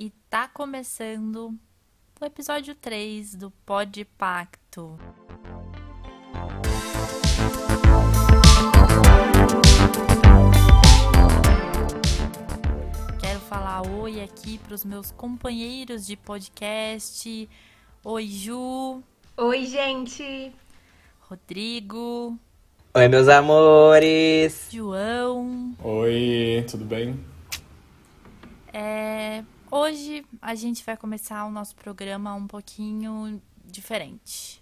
e tá começando o episódio 3 do Pod Pacto. Quero falar oi aqui para os meus companheiros de podcast. Oi, Ju. Oi, gente. Rodrigo. Oi, meus amores. João. Oi, tudo bem? É, hoje a gente vai começar o nosso programa um pouquinho diferente.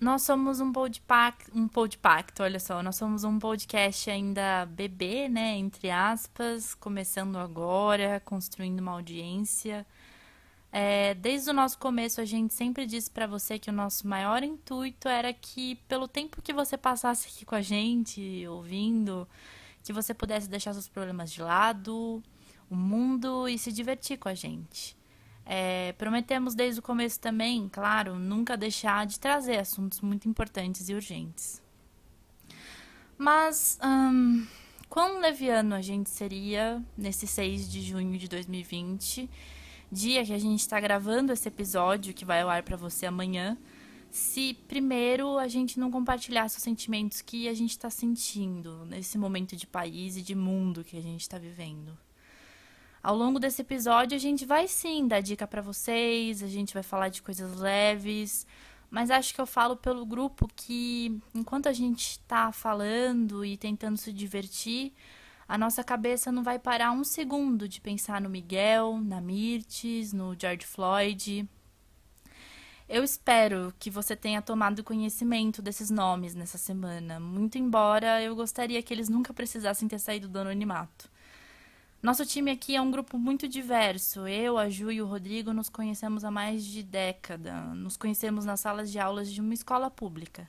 Nós somos um podpacto, um podpacto, olha só, nós somos um podcast ainda bebê, né, entre aspas, começando agora, construindo uma audiência. É, desde o nosso começo, a gente sempre disse para você que o nosso maior intuito era que, pelo tempo que você passasse aqui com a gente, ouvindo, que você pudesse deixar seus problemas de lado, o mundo e se divertir com a gente. É, prometemos desde o começo também, claro, nunca deixar de trazer assuntos muito importantes e urgentes. Mas, hum, quão leviano a gente seria nesse 6 de junho de 2020? dia que a gente está gravando esse episódio, que vai ao ar para você amanhã, se primeiro a gente não compartilhasse os sentimentos que a gente está sentindo nesse momento de país e de mundo que a gente está vivendo. Ao longo desse episódio, a gente vai sim dar dica para vocês, a gente vai falar de coisas leves, mas acho que eu falo pelo grupo que enquanto a gente está falando e tentando se divertir, a nossa cabeça não vai parar um segundo de pensar no Miguel, na Mirtes, no George Floyd. Eu espero que você tenha tomado conhecimento desses nomes nessa semana, muito embora eu gostaria que eles nunca precisassem ter saído do anonimato. Nosso time aqui é um grupo muito diverso. Eu, a Ju e o Rodrigo nos conhecemos há mais de década. Nos conhecemos nas salas de aulas de uma escola pública.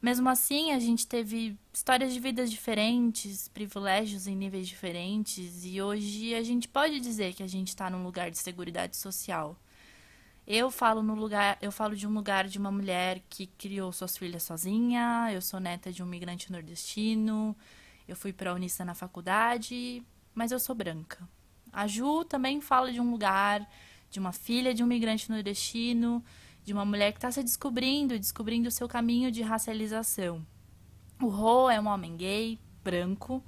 Mesmo assim, a gente teve histórias de vidas diferentes, privilégios em níveis diferentes, e hoje a gente pode dizer que a gente está num lugar de segurança social. Eu falo no lugar, eu falo de um lugar de uma mulher que criou suas filhas sozinha, eu sou neta de um migrante nordestino, eu fui para a Unissa na faculdade, mas eu sou branca. A Ju também fala de um lugar de uma filha de um migrante nordestino, de uma mulher que está se descobrindo, descobrindo o seu caminho de racialização. O Ro é um homem gay, branco,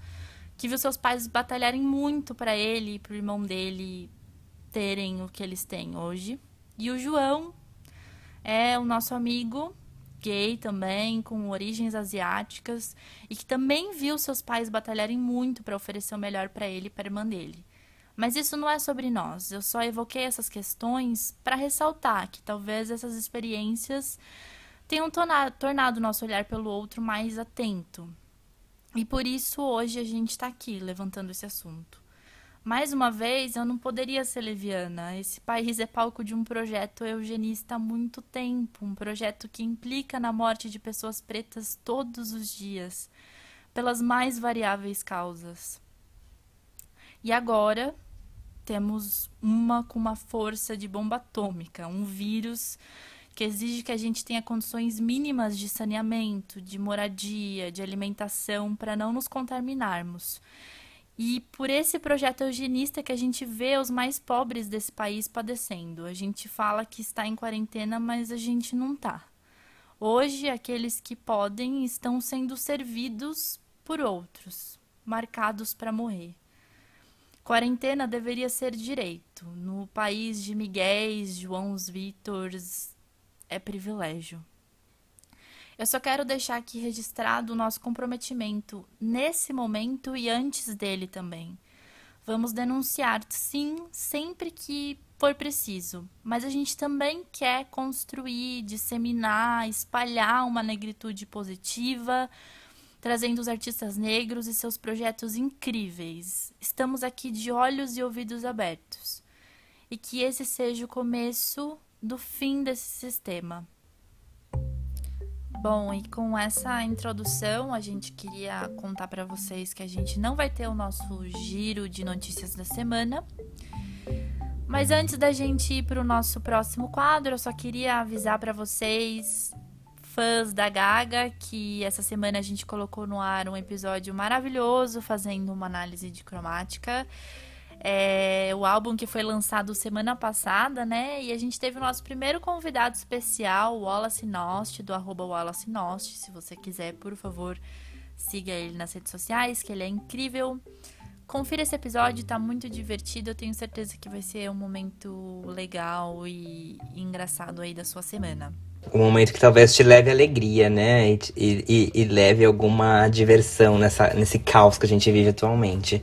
que viu seus pais batalharem muito para ele e para o irmão dele terem o que eles têm hoje. E o João é o nosso amigo gay também, com origens asiáticas, e que também viu seus pais batalharem muito para oferecer o melhor para ele e para a irmã dele. Mas isso não é sobre nós. Eu só evoquei essas questões para ressaltar que talvez essas experiências tenham tornado nosso olhar pelo outro mais atento. E por isso hoje a gente está aqui levantando esse assunto. Mais uma vez, eu não poderia ser leviana. Esse país é palco de um projeto eugenista há muito tempo um projeto que implica na morte de pessoas pretas todos os dias, pelas mais variáveis causas. E agora, temos uma com uma força de bomba atômica, um vírus que exige que a gente tenha condições mínimas de saneamento, de moradia, de alimentação para não nos contaminarmos. E por esse projeto eugenista que a gente vê os mais pobres desse país padecendo. A gente fala que está em quarentena, mas a gente não está. Hoje, aqueles que podem estão sendo servidos por outros, marcados para morrer. Quarentena deveria ser direito. No país de Miguéis, Joãos Vítors, é privilégio. Eu só quero deixar aqui registrado o nosso comprometimento nesse momento e antes dele também. Vamos denunciar, sim, sempre que for preciso, mas a gente também quer construir, disseminar, espalhar uma negritude positiva, trazendo os artistas negros e seus projetos incríveis. Estamos aqui de olhos e ouvidos abertos. E que esse seja o começo do fim desse sistema. Bom, e com essa introdução, a gente queria contar para vocês que a gente não vai ter o nosso giro de notícias da semana. Mas antes da gente ir para o nosso próximo quadro, eu só queria avisar para vocês fãs da Gaga, que essa semana a gente colocou no ar um episódio maravilhoso fazendo uma análise de cromática. É o álbum que foi lançado semana passada, né? E a gente teve o nosso primeiro convidado especial, Wallace Nost, do arroba Wallace Nost. Se você quiser, por favor, siga ele nas redes sociais, que ele é incrível. Confira esse episódio, tá muito divertido. Eu tenho certeza que vai ser um momento legal e engraçado aí da sua semana. Um momento que talvez te leve alegria, né? E, e, e leve alguma diversão nessa, nesse caos que a gente vive atualmente.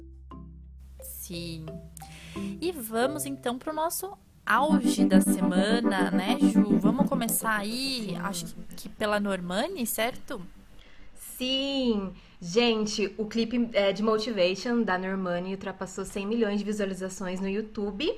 Sim. E vamos então pro nosso auge da semana, né, Ju? Vamos começar aí, acho que pela Normani, certo? Sim! Gente, o clipe é, de Motivation da Normani ultrapassou 100 milhões de visualizações no YouTube,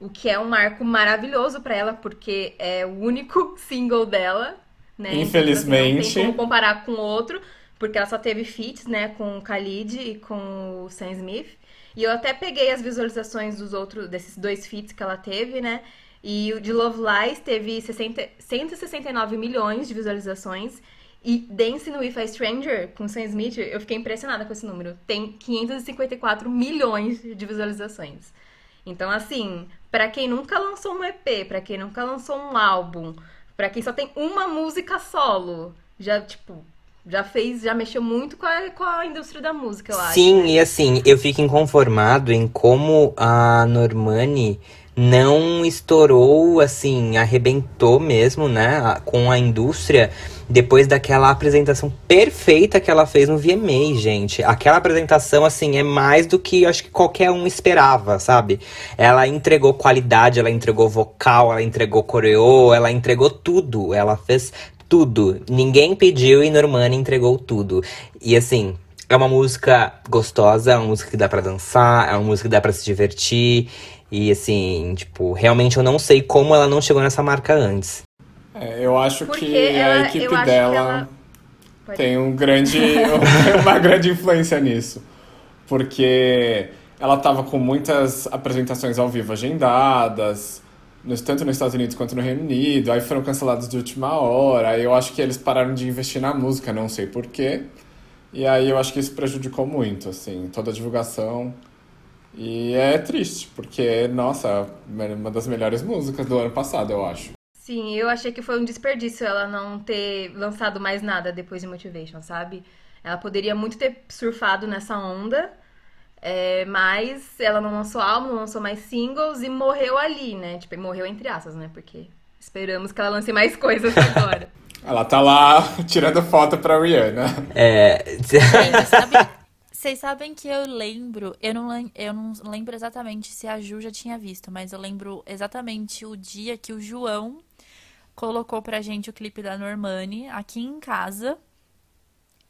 o que é um marco maravilhoso para ela, porque é o único single dela, né? Infelizmente. Então, assim, não tem como comparar com outro, porque ela só teve feats, né, com o Khalid e com o Sam Smith. E eu até peguei as visualizações dos outros, desses dois feats que ela teve, né? E o de Love Lies teve 60, 169 milhões de visualizações. E Dancing with a Stranger, com Sam Smith, eu fiquei impressionada com esse número. Tem 554 milhões de visualizações. Então, assim, para quem nunca lançou um EP, para quem nunca lançou um álbum, para quem só tem uma música solo, já, tipo, já fez, já mexeu muito com a, com a indústria da música, eu acho. Sim, né? e assim, eu fico inconformado em como a Normani não estourou, assim, arrebentou mesmo, né, com a indústria depois daquela apresentação perfeita que ela fez no VMA, gente. Aquela apresentação, assim, é mais do que acho que qualquer um esperava, sabe? Ela entregou qualidade, ela entregou vocal, ela entregou coreô, ela entregou tudo. Ela fez tudo. Ninguém pediu e Normani entregou tudo. E assim, é uma música gostosa, é uma música que dá para dançar, é uma música que dá para se divertir. E assim, tipo, realmente eu não sei como ela não chegou nessa marca antes. É, eu acho Porque que ela- a equipe dela ela- tem um grande, uma grande influência nisso. Porque ela tava com muitas apresentações ao vivo agendadas, nos- tanto nos Estados Unidos quanto no Reino Unido, aí foram canceladas de última hora, aí eu acho que eles pararam de investir na música, não sei porquê. E aí eu acho que isso prejudicou muito, assim, toda a divulgação. E é triste, porque, nossa, é uma das melhores músicas do ano passado, eu acho. Sim, eu achei que foi um desperdício ela não ter lançado mais nada depois de Motivation, sabe? Ela poderia muito ter surfado nessa onda, é, mas ela não lançou álbum, não lançou mais singles e morreu ali, né? Tipo, morreu entre aspas, né? Porque esperamos que ela lance mais coisas agora. Ela tá lá tirando foto pra Rihanna. É. Gente, sabe- Vocês sabem que eu lembro, eu não, eu não lembro exatamente se a Ju já tinha visto, mas eu lembro exatamente o dia que o João colocou pra gente o clipe da Normani aqui em casa.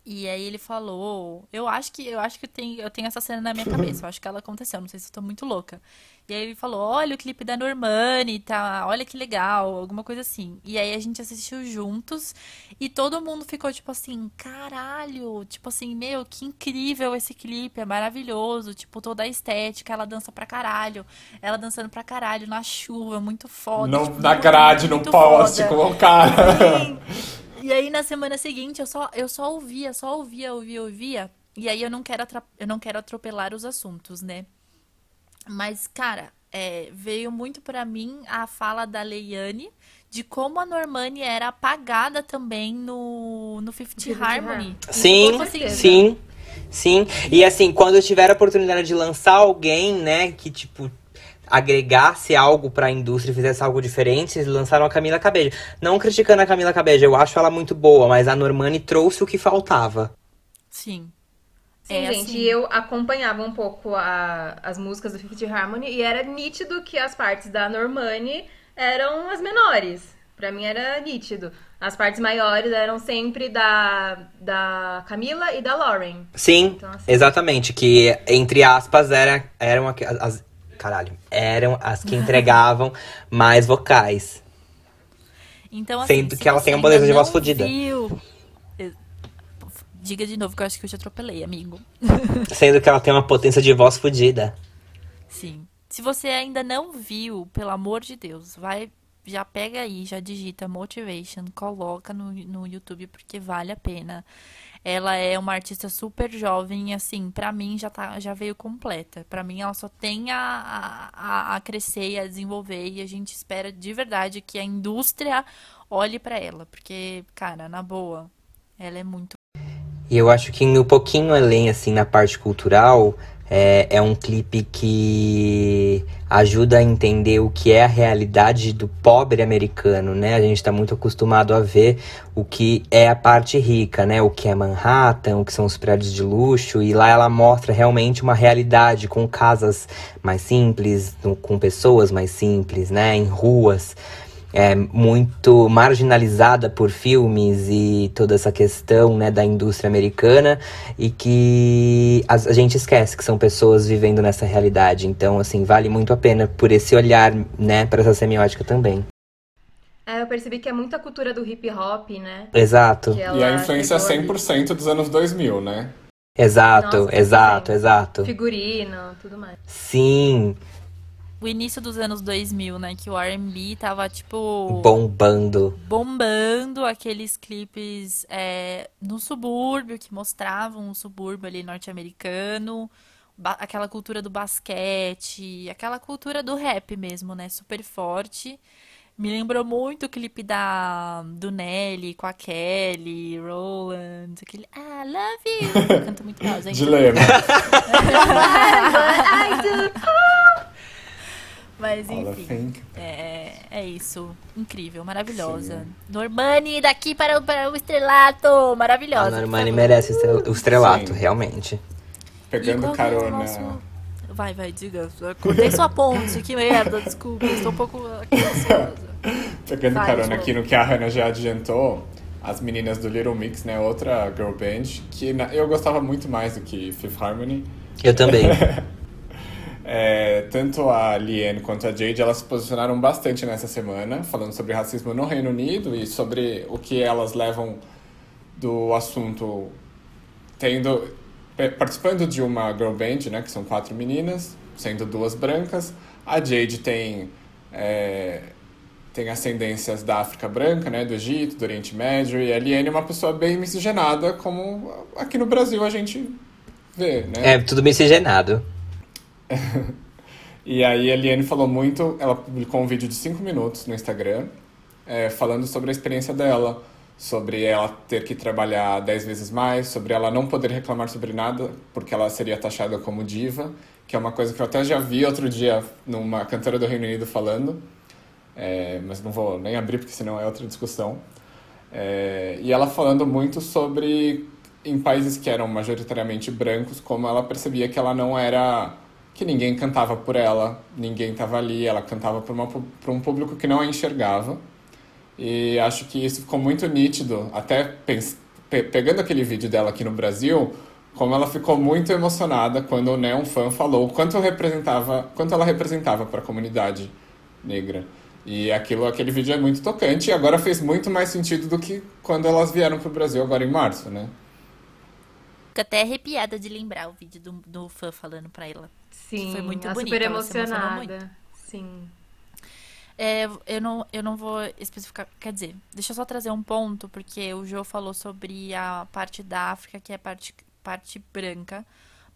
E aí ele falou, eu acho que eu acho que tem, eu tenho essa cena na minha cabeça, eu acho que ela aconteceu, não sei se eu tô muito louca. E aí ele falou, olha o clipe da Normani, tá, olha que legal, alguma coisa assim. E aí a gente assistiu juntos e todo mundo ficou tipo assim, caralho, tipo assim, meu, que incrível esse clipe, é maravilhoso, tipo toda a estética, ela dança pra caralho, ela dançando pra caralho na chuva, muito foda. No, tipo, na grade, no poste, foda. com o cara. Sim. E aí na semana seguinte eu só, eu só ouvia, só ouvia, ouvia, ouvia. E aí eu não quero, eu não quero atropelar os assuntos, né? Mas, cara, é, veio muito pra mim a fala da Leiane de como a Normani era apagada também no, no Fifth Harmony. Sim, sim, sim. E assim, quando eu tiver a oportunidade de lançar alguém, né, que tipo agregasse algo pra indústria, fizesse algo diferente, eles lançaram a Camila Cabello. Não criticando a Camila Cabello, eu acho ela muito boa, mas a Normani trouxe o que faltava. Sim. Sim, É, gente, assim- e eu acompanhava um pouco a- as músicas do Fifth Harmony e era nítido que as partes da Normani eram as menores. Pra mim era nítido. As partes maiores eram sempre da, da Camila e da Lauren. Sim, Então, assim- exatamente, que entre aspas era, eram as caralho, eram as que entregavam mais vocais. Então, assim, Sendo se que ela tem uma potência de voz fodida. viu- Diga de novo que eu acho que eu te atropelei, amigo. Sendo que ela tem uma potência de voz fodida. Sim. Se você ainda não viu, pelo amor de Deus, vai, já pega aí, já digita Motivation, coloca no, no YouTube porque vale a pena. Ela é uma artista super jovem, assim, para mim já, tá, já veio completa. para mim ela só tem a, a, a crescer e a desenvolver e a gente espera de verdade que a indústria olhe para ela, porque, cara, na boa, ela é muito. E eu acho que um pouquinho além, assim, na parte cultural, é, é um clipe que ajuda a entender o que é a realidade do pobre americano, né? A gente está muito acostumado a ver o que é a parte rica, né? O que é Manhattan, o que são os prédios de luxo, e lá ela mostra realmente uma realidade com casas mais simples, com pessoas mais simples, né? Em ruas é, muito marginalizada por filmes e toda essa questão né, da indústria americana e que a, a, gente esquece que são pessoas vivendo nessa realidade. Então, assim, vale muito a pena por esse olhar né, para essa semiótica também. É, eu percebi que é muita cultura do hip hop, né? Exato. E a influência 100% dos anos 2000, né? Exato, Nossa, exato, exato. Figurino, tudo mais. Sim o início dos anos 2000, né? Que o R&B tava, tipo... Bombando. Bombando aqueles clipes é, no subúrbio, que mostravam o subúrbio ali norte-americano. Aquela cultura do basquete, aquela cultura do rap mesmo, né? Super forte. Me lembrou muito o clipe da, do Nelly com a Kelly, Roland, aquele I love you. Canta muito mal, gente. Dilema. I do. Mas enfim. É, é isso. Incrível, maravilhosa. Sim. Normani, daqui para, para o estrelato. Maravilhosa. A Normani merece o estrelato, Sim. realmente. Pegando carona. Nosso... Vai, vai, diga. Cortei sua ponte, que merda, desculpa. Estou um pouco Pegando vai, carona aqui no que a Hannah já adiantou, as meninas do Little Mix, né? Outra girl band, que eu gostava muito mais do que Fifth Harmony. Eu também. É, tanto a Liane quanto a Jade, elas se posicionaram bastante nessa semana, falando sobre racismo no Reino Unido e sobre o que elas levam do assunto, tendo participando de uma girl band, né, que são quatro meninas, sendo duas brancas. A Jade tem é, tem ascendências da África branca, né, do Egito, do Oriente Médio, e a Liane é uma pessoa bem miscigenada, como aqui no Brasil a gente vê, né? É, tudo miscigenado. e aí a Eliane falou muito, ela publicou um vídeo de 5 minutos no Instagram, é, falando sobre a experiência dela, sobre ela ter que trabalhar 10 vezes mais, sobre ela não poder reclamar sobre nada, porque ela seria taxada como diva, que é uma coisa que eu até já vi outro dia numa cantora do Reino Unido falando, é, mas não vou nem abrir porque senão é outra discussão. É, e ela falando muito sobre em países que eram majoritariamente brancos, como ela percebia que ela não era que ninguém cantava por ela, ninguém estava ali, ela cantava para um público que não a enxergava. E acho que isso ficou muito nítido, até pe pegando aquele vídeo dela aqui no Brasil, como ela ficou muito emocionada quando né, um fã falou quanto representava, quanto ela representava para a comunidade negra. E aquilo, aquele vídeo é muito tocante e agora fez muito mais sentido do que quando elas vieram para o Brasil agora em março, né? Fico até arrepiada de lembrar o vídeo do, do fã falando para ela. Sim, foi muito bonito. super emocionada. Sim. É, eu, não, eu não vou especificar. Quer dizer, deixa eu só trazer um ponto, porque o Joe falou sobre a parte da África, que é a parte, parte branca.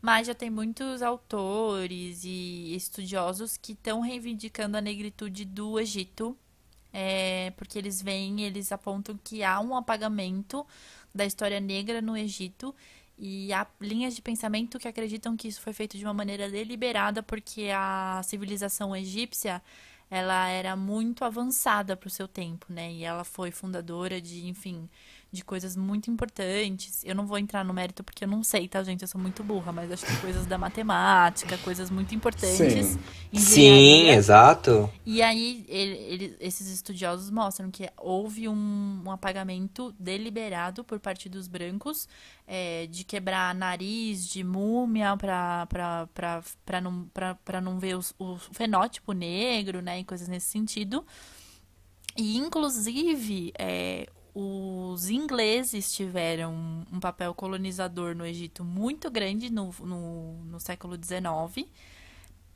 Mas já tem muitos autores e estudiosos que estão reivindicando a negritude do Egito. É, porque eles veem, eles apontam que há um apagamento da história negra no Egito e há linhas de pensamento que acreditam que isso foi feito de uma maneira deliberada porque a civilização egípcia ela era muito avançada para o seu tempo, né? E ela foi fundadora de, enfim, de coisas muito importantes. Eu não vou entrar no mérito porque eu não sei, tá, gente? Eu sou muito burra, mas acho que coisas da matemática, coisas muito importantes. Sim, Sim exato. E aí, ele, ele, esses estudiosos mostram que houve um, um apagamento deliberado por parte dos brancos é, de quebrar nariz de múmia para não, pra, não ver os, o fenótipo negro, né? E coisas nesse sentido. E, inclusive, é, os ingleses tiveram um papel colonizador no Egito muito grande no, no, no século XIX.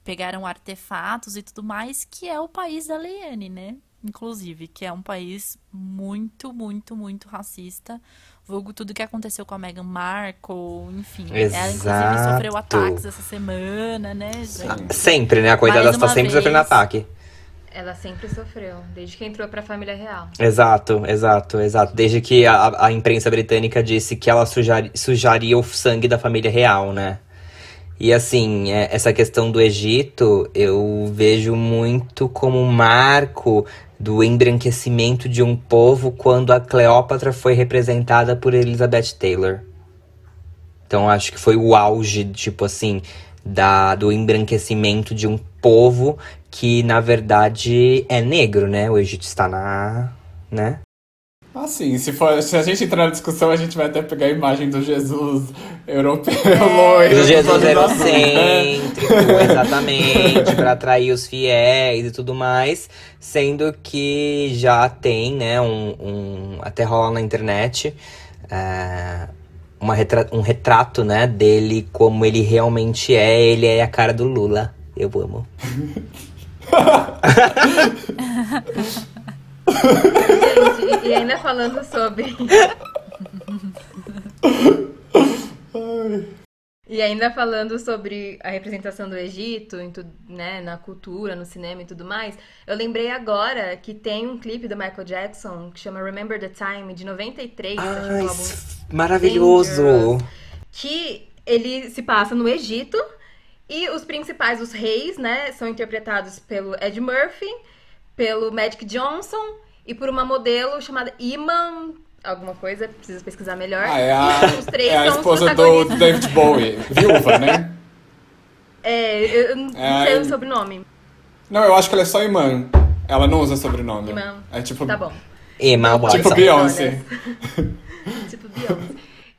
Pegaram artefatos e tudo mais, que é o país da Leiane, né? Inclusive, que é um país muito, muito, muito racista. vulgo tudo que aconteceu com a Meghan Markle, enfim. Exato. Ela, inclusive, sofreu ataques essa semana, né, gente? Sempre, né? A coitada está sempre vez. sofrendo ataque. Ela sempre sofreu, desde que entrou pra família real. Exato, exato, exato. Desde que a, a imprensa britânica disse que ela sujar- sujaria o sangue da família real, né? E assim, é, essa questão do Egito, eu vejo muito como um marco do embranquecimento de um povo quando a Cleópatra foi representada por Elizabeth Taylor. Então acho que foi o auge, tipo assim, da, do embranquecimento de um povo que na verdade é negro, né? O Egito está na, né? Assim, se, for, se a gente entrar na discussão, a gente vai até pegar a imagem do Jesus europeu loiro. O Jesus eurocêntrico, exatamente, para atrair os fiéis e tudo mais, sendo que já tem, né, um, um- até rola na internet, é, uma retra- um retrato, né, dele como ele realmente é, ele é a cara do Lula. Eu amo. Gente, e, ainda falando sobre. E ainda falando sobre a representação do Egito, em tudo, né, na cultura, no cinema e tudo mais, eu lembrei agora que tem um clipe do Michael Jackson que chama Remember the Time, de 93, acho que é Ai, maravilhoso! Dangerous. que ele se passa no Egito e os principais, os reis, né, são interpretados pelo Ed Murphy, pelo Magic Johnson e por uma modelo chamada Iman alguma coisa, preciso pesquisar melhor. Ah, é a, os três é a são os esposa do. David Bowie, viúva, né? É, eu não É, sei a- o sobrenome. Não, eu acho que ela é só imã. Ela não usa sobrenome. Imã. É tipo, Tá bom. Emma tipo. Beyoncé. tipo Beyoncé.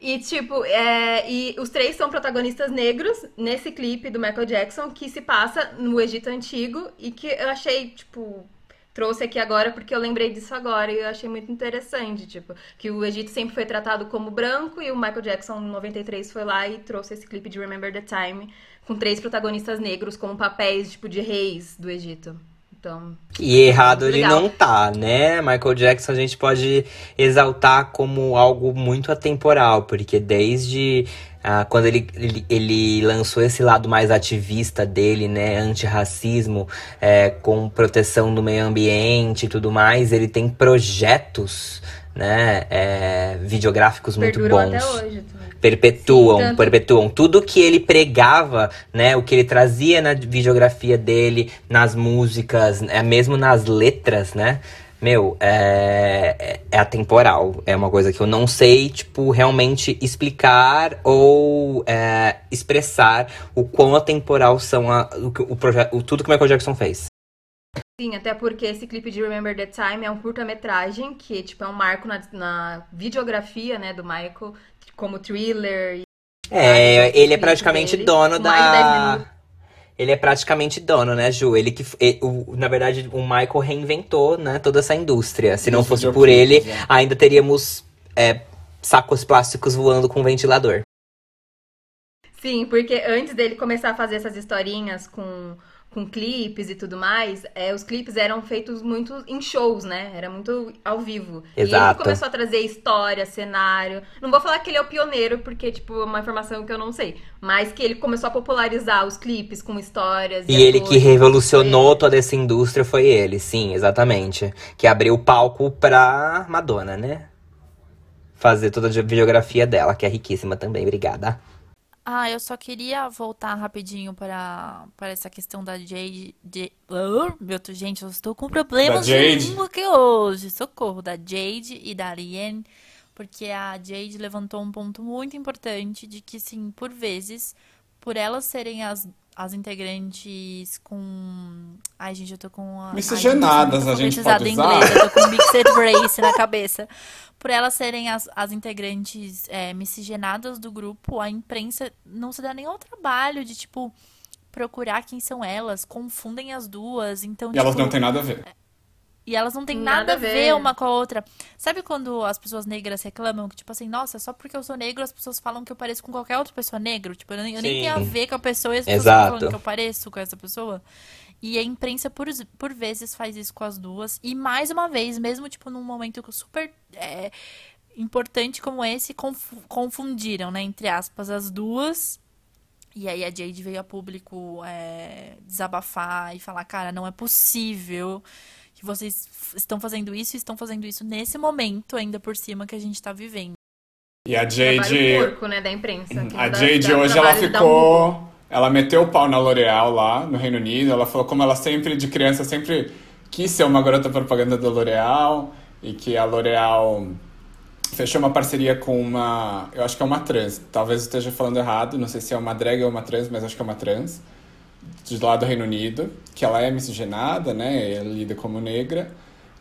E, tipo, é, e os três são protagonistas negros nesse clipe do Michael Jackson que se passa no Egito Antigo e que eu achei, tipo, trouxe aqui agora porque eu lembrei disso agora e eu achei muito interessante, tipo, que o Egito sempre foi tratado como branco e o Michael Jackson, em 93, foi lá e trouxe esse clipe de Remember the Time com três protagonistas negros como papéis, tipo, de reis do Egito. Então, E errado ele não tá, né? Michael Jackson a gente pode exaltar como algo muito atemporal, porque desde ah, quando ele, ele, ele lançou esse lado mais ativista dele, né? Antirracismo, é, com proteção do meio ambiente e tudo mais, ele tem projetos, né? é, videográficos muito perduram bons até hoje também. Perpetuam, Sim, perpetuam tudo que ele pregava, né, o que ele trazia na videografia dele, nas músicas, é, mesmo nas letras, né? Meu, é, é, é atemporal. É uma coisa que eu não sei, tipo, realmente explicar ou é, expressar o quão atemporal são a, o, que- o, proje- o tudo que o Michael Jackson fez. Sim, até porque esse clipe de Remember the Time é um curta-metragem que, tipo, é um marco na, na videografia, né, do Michael, como thriller. E... É, ele é praticamente dele, dono mais de 10 da. Ele é praticamente dono, né, Ju? Ele que. f- e- o- na verdade, o Michael reinventou, né, toda essa indústria. Se não Os fosse por ele, né? ainda teríamos é, sacos plásticos voando com ventilador. Sim, porque antes dele começar a fazer essas historinhas com, com clipes e tudo mais, é, os clipes eram feitos muito em shows, né? Era muito ao vivo. E ele Exato. começou a trazer história, cenário. Não vou falar que ele é o pioneiro, porque, tipo, é uma informação que eu não sei. Mas que ele começou a popularizar os clipes com histórias. E ele atores. que revolucionou toda essa indústria foi ele, sim, exatamente. Que abriu o palco pra Madonna, né? Fazer toda a videografia dela, que é riquíssima também, obrigada. Ah, eu só queria voltar rapidinho para, para essa questão da Jade. De... Oh, meu gente, eu estou com problemas Da de Jade. língua aqui hoje. Socorro, da Jade e da Ariane. Porque a Jade levantou um ponto muito importante de que, sim, por vezes, por elas serem as, as integrantes com. Ai, gente, eu tô com a. Miscigenadas, a gente tô pode em usar? inglês, eu tô com Mixed Race na cabeça. Por elas serem as, as integrantes é, miscigenadas do grupo, a imprensa não se dá nem ao trabalho de, tipo, procurar quem são elas, confundem as duas, então, E elas tipo, não têm nada a ver. E elas não têm Nada nada, a ver. ver. uma com a outra. Sabe quando as pessoas negras reclamam que, tipo assim, nossa, só porque eu sou negro as pessoas falam que eu pareço com qualquer outra pessoa negro? Tipo, eu nem, eu nem tenho a ver com a pessoa e as pessoas Exato. falando que eu pareço com essa pessoa. E a imprensa, por, por vezes, faz isso com as duas. E mais uma vez, mesmo, tipo, num momento super. é, importante como esse conf confundiram, né, entre aspas, as duas. E aí a Jade veio a público é, desabafar e falar, cara, não é possível vocês estão fazendo isso e estão fazendo isso nesse momento, ainda por cima, que a gente tá vivendo. E a Jade. Porco, né, da imprensa. A Jade hoje ela ficou. Ela meteu o pau na L'Oréal lá no Reino Unido. Ela falou como ela sempre, de criança, sempre quis ser uma garota propaganda da L'Oréal e que a L'Oréal fechou uma parceria com uma. Eu acho que é uma trans. Talvez eu esteja falando errado, não sei se é uma drag ou uma trans, mas acho que é uma trans. De lá do Reino Unido, que ela é miscigenada, né? Ela lida como negra.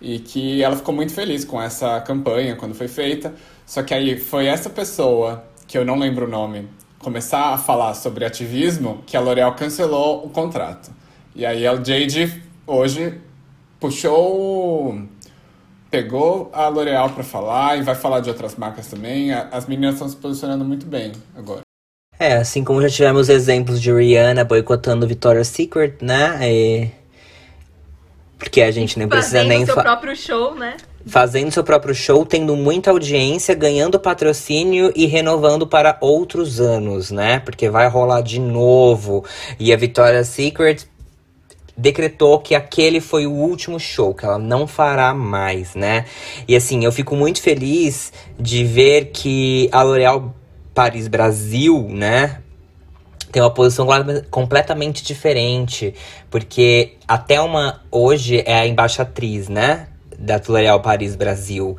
E que ela ficou muito feliz com essa campanha quando foi feita. Só que aí foi essa pessoa, que eu não lembro o nome, começar a falar sobre ativismo, que a L'Oréal cancelou o contrato. E aí a Jade hoje puxou pegou a L'Oréal para falar e vai falar de outras marcas também. As meninas estão se posicionando muito bem agora. É, assim como já tivemos exemplos de Rihanna boicotando Victoria's Secret, né? E... Porque a gente nem precisa Fazendo nem seu fa- próprio show, né? fazendo seu próprio show, tendo muita audiência, ganhando patrocínio e renovando para outros anos, né? Porque vai rolar de novo. E a Victoria's Secret decretou que aquele foi o último show, que ela não fará mais, né? E assim, eu fico muito feliz de ver que a L'Oréal Paris Brasil, né, tem uma posição complet- completamente diferente, porque até uma hoje é a embaixatriz, né, da L'Oréal Paris Brasil.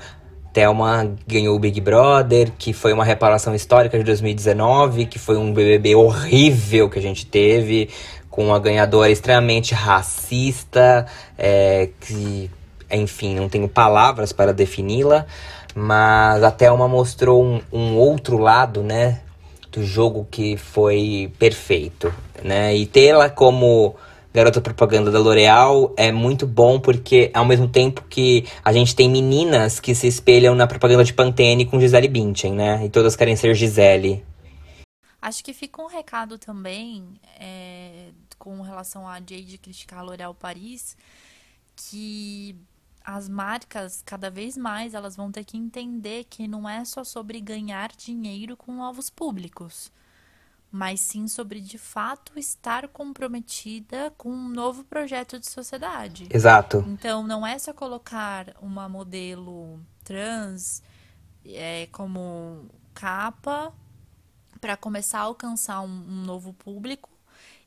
Thelma ganhou o Big Brother, que foi uma reparação histórica de 2019, que foi um BBB horrível que a gente teve, com uma ganhadora extremamente racista, é, que, enfim, não tenho palavras para defini-la, mas a Thelma mostrou um, um outro lado, né, do jogo que foi perfeito, né, e tê-la como garota propaganda da L'Oréal é muito bom porque ao mesmo tempo que a gente tem meninas que se espelham na propaganda de Pantene com Gisele Bündchen, né, e todas querem ser Gisele. Acho que fica um recado também é, com relação a Jade criticar a L'Oréal Paris, que as marcas, cada vez mais, elas vão ter que entender que não é só sobre ganhar dinheiro com novos públicos, mas sim sobre, de fato, estar comprometida com um novo projeto de sociedade. Exato. Então, não é só colocar uma modelo trans é, como capa para começar a alcançar um, um novo público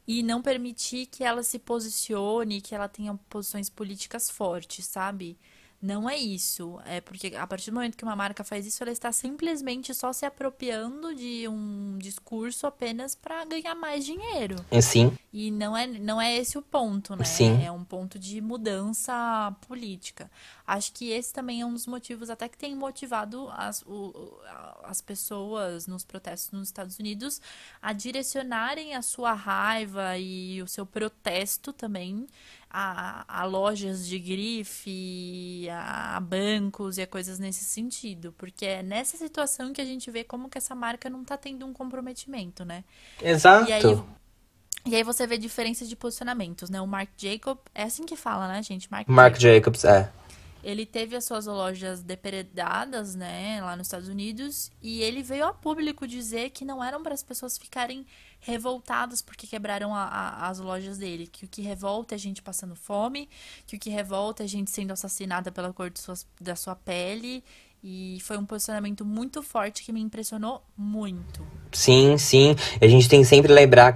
e não permitir que ela se posicione, que ela tenha posições políticas fortes, sabe? Não é isso. É porque a partir do momento que uma marca faz isso, ela está simplesmente só se apropriando de um discurso apenas para ganhar mais dinheiro. Sim. E não é, não é esse o ponto, né? Sim. É um ponto de mudança política. Acho que esse também é um dos motivos até que tem motivado as, o, as pessoas nos protestos nos Estados Unidos a direcionarem a sua raiva e o seu protesto também a, a lojas de grife, a, bancos e a coisas nesse sentido. Porque é nessa situação que a gente vê como que essa marca não tá tendo um comprometimento, né? Exato. E aí, e aí você vê diferenças de posicionamentos, né? O Marc Jacob, é assim que fala, né, gente? Marc, Marc Jacobs, é. Ele teve as suas lojas depredadas, né, lá nos Estados Unidos, e ele veio a público dizer que não eram para as pessoas ficarem revoltadas porque quebraram a, a, as lojas dele, que o que revolta é a gente passando fome, que o que revolta é a gente sendo assassinada pela cor suas, da sua pele, e foi um posicionamento muito forte que me impressionou muito. Sim, sim. A gente tem que sempre lembrar,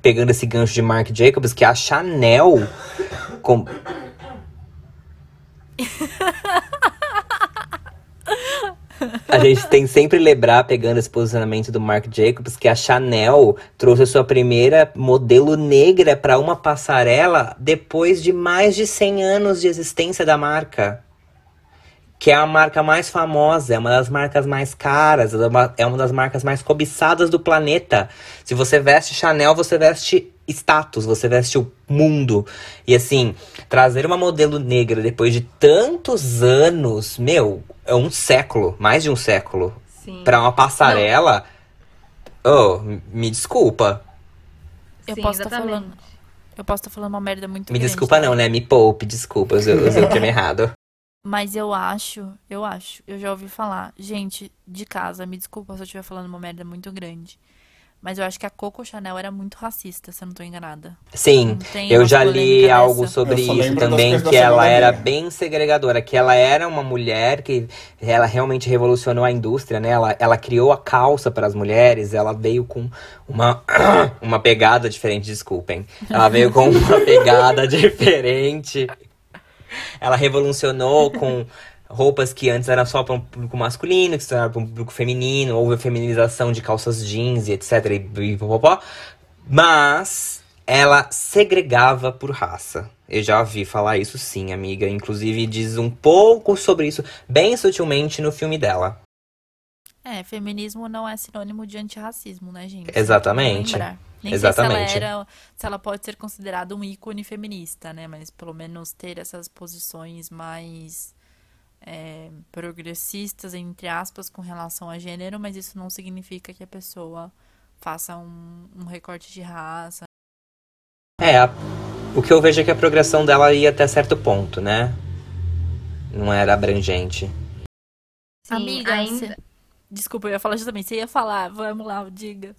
pegando esse gancho de Marc Jacobs, que a Chanel. Com... A gente tem sempre lembrar, pegando esse posicionamento do Marc Jacobs, que a Chanel trouxe a sua primeira modelo negra para uma passarela depois de mais de 100 anos de existência da marca. Que é a marca mais famosa, é uma das marcas mais caras, é uma, é uma das marcas mais cobiçadas do planeta. Se você veste Chanel, você veste status, você veste o mundo. E assim, trazer uma modelo negra depois de tantos anos, meu, é um século, mais de um século, Sim. pra uma passarela. Oh, me desculpa. Eu Sim, posso estar exatamente. falando. Eu posso estar falando uma merda muito Me grande, desculpa tá? não, né? Me poupe, desculpa, eu usei o termo errado. Mas eu acho, eu acho, eu já ouvi falar. Gente, de casa, me desculpa se eu estiver falando uma merda muito grande. Mas eu acho que a Coco Chanel era muito racista, se eu não tô enganada. Sim, eu já li algo dessa? sobre isso também, que ela era bem segregadora, que ela era uma mulher que ela realmente revolucionou a indústria, né? Ela, ela criou a calça para as mulheres, ela veio com uma, uma pegada diferente, desculpem. Ela veio com uma pegada diferente. Ela revolucionou com roupas que antes eram só para um público masculino, que se tornaram para um público feminino, houve a feminização de calças jeans e etc. E, e. Mas ela segregava por raça. Eu já ouvi falar isso sim, amiga. Inclusive diz um pouco sobre isso, bem sutilmente, no filme dela. É, feminismo não é sinônimo de antirracismo, né, gente? Exatamente. Nem Exatamente. sei se ela, era, se ela pode ser considerada um ícone feminista, né? Mas pelo menos ter essas posições mais é, progressistas, entre aspas, com relação a gênero, mas isso não significa que a pessoa faça um, um recorte de raça. É, a- o que eu vejo é que a progressão dela ia até certo ponto, né? Não era abrangente. Sim, Amiga, ainda, cê- desculpa, eu ia falar justamente, você ia falar, vamos lá, diga.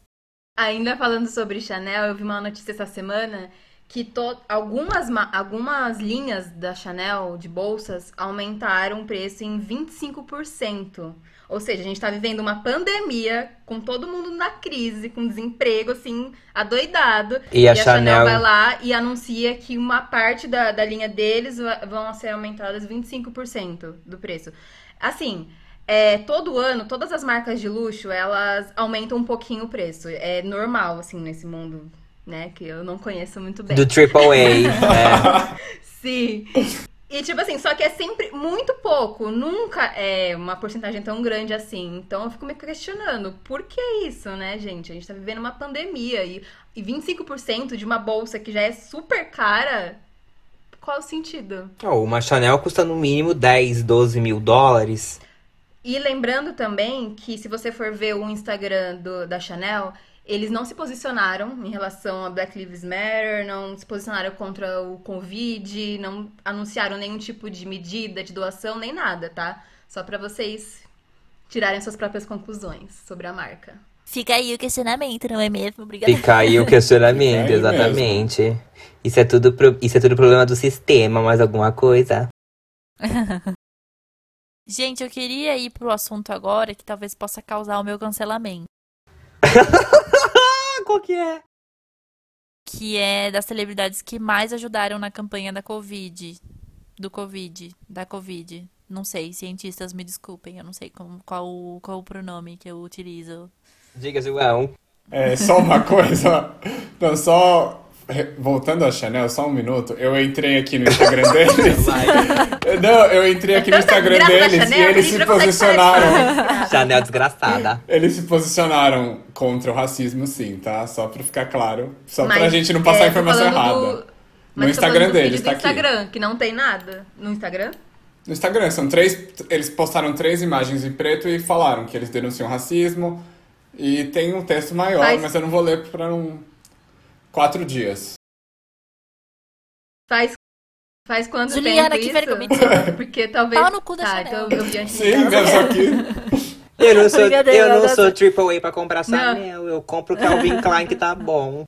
ainda falando sobre Chanel, eu vi uma notícia essa semana que to- algumas, ma- algumas linhas da Chanel de bolsas aumentaram o preço em 25%. Ou seja, a gente tá vivendo uma pandemia, com todo mundo na crise, com desemprego, assim, adoidado. E a Chanel Chanel- vai lá e anuncia que uma parte da, da linha deles vão ser aumentadas 25% do preço. Assim, é, todo ano, todas as marcas de luxo, elas aumentam um pouquinho o preço. É normal, assim, nesse mundo, né? Que eu não conheço muito bem. Do AAA. é. Sim. E tipo assim, só que é sempre muito pouco, nunca é uma porcentagem tão grande assim. Então eu fico me questionando, por que isso, né, gente? A gente tá vivendo uma pandemia e, e 25% de uma bolsa que já é super cara, qual o sentido? Oh, uma Chanel custa no mínimo 10, 12 mil dólares. E lembrando também que se você for ver o Instagram do- da Chanel, eles não se posicionaram em relação a Black Lives Matter, não se posicionaram contra o Covid, não anunciaram nenhum tipo de medida de doação, nem nada, tá? Só pra vocês tirarem suas próprias conclusões sobre a marca. Fica aí o questionamento, não é mesmo? Obrigada. Fica aí o questionamento, aí exatamente. Isso é, tudo pro- isso é tudo problema do sistema, mais alguma coisa? Gente, eu queria ir pro assunto agora que talvez possa causar o meu cancelamento. Qual que é? Que é das celebridades que mais ajudaram na campanha da Covid. Do Covid. Da Covid. Não sei, cientistas me desculpem, eu não sei como, qual, o- qual o pronome que eu utilizo. Diga, João. É, só uma coisa. Não, só. Voltando a Chanel, só um minuto. Eu entrei aqui no Instagram deles. Não, eu entrei aqui no Instagram deles Chanel e eles se não posicionaram. Chanel desgraçada. Eles se posicionaram contra o racismo, sim, tá? Só pra ficar claro. Só pra Mas, gente não passar é, a informação tô falando errada. do- No mas Instagram deles, vídeo tá aqui. Instagram, que não tem nada. No Instagram? No Instagram, são três. Eles postaram três imagens em preto e falaram que eles denunciam racismo. E tem um texto maior, Faz- mas eu não vou ler pra um. Quatro dias. Faz, faz quanto Juliana, tempo que isso? vergonha. Porque talvez... Pau no cu da tá, Chanel. então eu vi antes Sim, que. Eu não sou, eu não sou AAA pra comprar Não. Chanel. Eu compro o Calvin Klein que tá bom.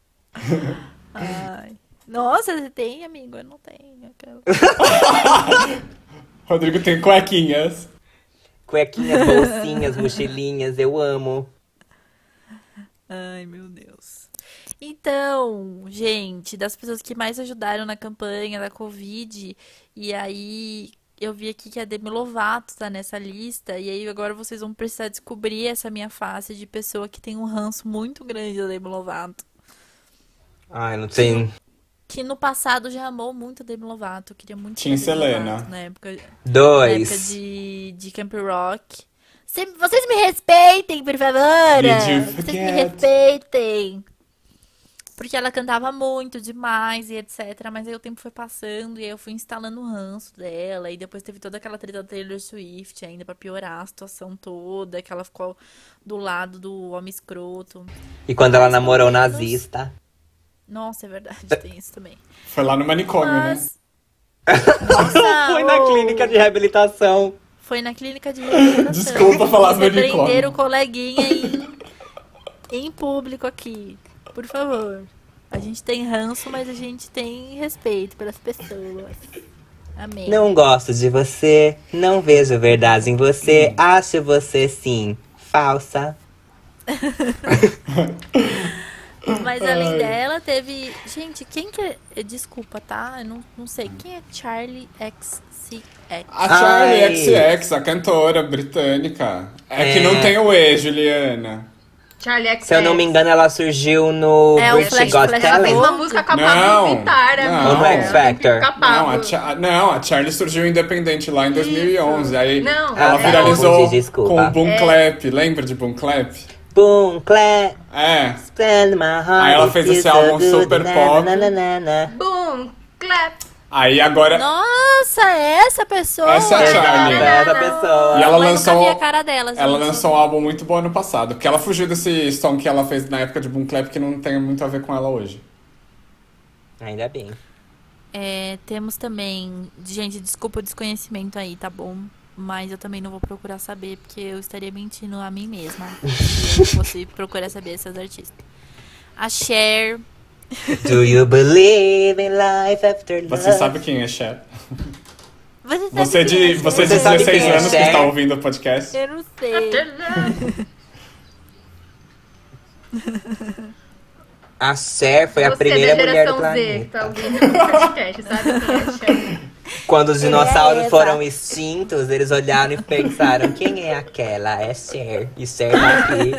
Ai. Nossa, você tem, amigo? Eu não tenho. Rodrigo tem cuequinhas. Cuequinhas, bolsinhas, mochilinhas, eu amo. Ai, meu Deus. Então, gente, das pessoas que mais ajudaram na campanha da Covid, e aí eu vi aqui que a Demi Lovato tá nessa lista, e aí agora vocês vão precisar descobrir essa minha face de pessoa que tem um ranço muito grande da Demi Lovato. Ai, não tem. Que no passado já amou muito a Demi Lovato. Eu queria muito Tim Selena. Lovato Na época, na época Dois. de, de Camp Rock. Cê- vocês me respeitem, por favor! Vocês me respeitem! Porque ela cantava muito demais e etc. Mas aí o tempo foi passando e aí eu fui instalando o ranço dela. E depois teve toda aquela treta da Taylor Swift ainda pra piorar a situação toda. Que ela ficou do lado do homem escroto. E quando ela namorou menos- nazista. Nossa, é verdade, tem isso também. Foi lá no manicômio, né? Mas. Nossa, Foi na clínica de reabilitação. Foi na clínica de reabilitação. Desculpa falar do Você unicórnio. prender o coleguinha em, em público aqui. Por favor. A gente tem ranço, mas a gente tem respeito pelas pessoas. Amém. Não gosto de você, não vejo verdade em você, acho você sim falsa. Mas além Ai. dela, teve. Gente, quem que é. Desculpa, tá? Eu não, não sei. Quem é Charlie XCX? A Charlie Ai. XX, a cantora britânica. É, que É. não tem o E, Juliana. Charlie X. Se eu não me engano, ela surgiu no É o British Flash- Got Flash Ela fez Talent. uma música com a Pablo Vittar, não. amiga. Ou no X Factor. Não a, Cha- não, a Charlie surgiu independente lá em 2011. Aí Não, ela tá. viralizou Confundi, desculpa. com o Boom É. Clap. Lembra de Boom Clap? Boom, clap, É. spend my heart. Aí ela fez esse álbum super pop. Boom, clap. Aí agora. Nossa, é essa pessoa! Essa é a Charlie. Essa pessoa. E ela lançou. vi a cara. Ela lançou um álbum muito bom ano passado. Porque ela fugiu desse som que ela fez na época de Boom Clap que não tem muito a ver com ela hoje. Ainda bem. É, temos também. Gente, desculpa o desconhecimento aí, tá bom? Mas eu também não vou procurar saber, porque eu estaria mentindo a mim mesma se eu fosse procurar saber essas artistas. A Cher. Do you believe in life after love? Você sabe quem é Cher? Você, sabe Você quem de, é você de Você sabe 16 quem é anos que está ouvindo o podcast. Eu não sei. A Cher foi a Você primeira da mulher do geração Z que planeta. tá ouvindo o podcast, sabe é? Quando os é dinossauros essa? foram extintos, eles olharam e pensaram: quem é aquela? É Cher. E Cher tá aqui.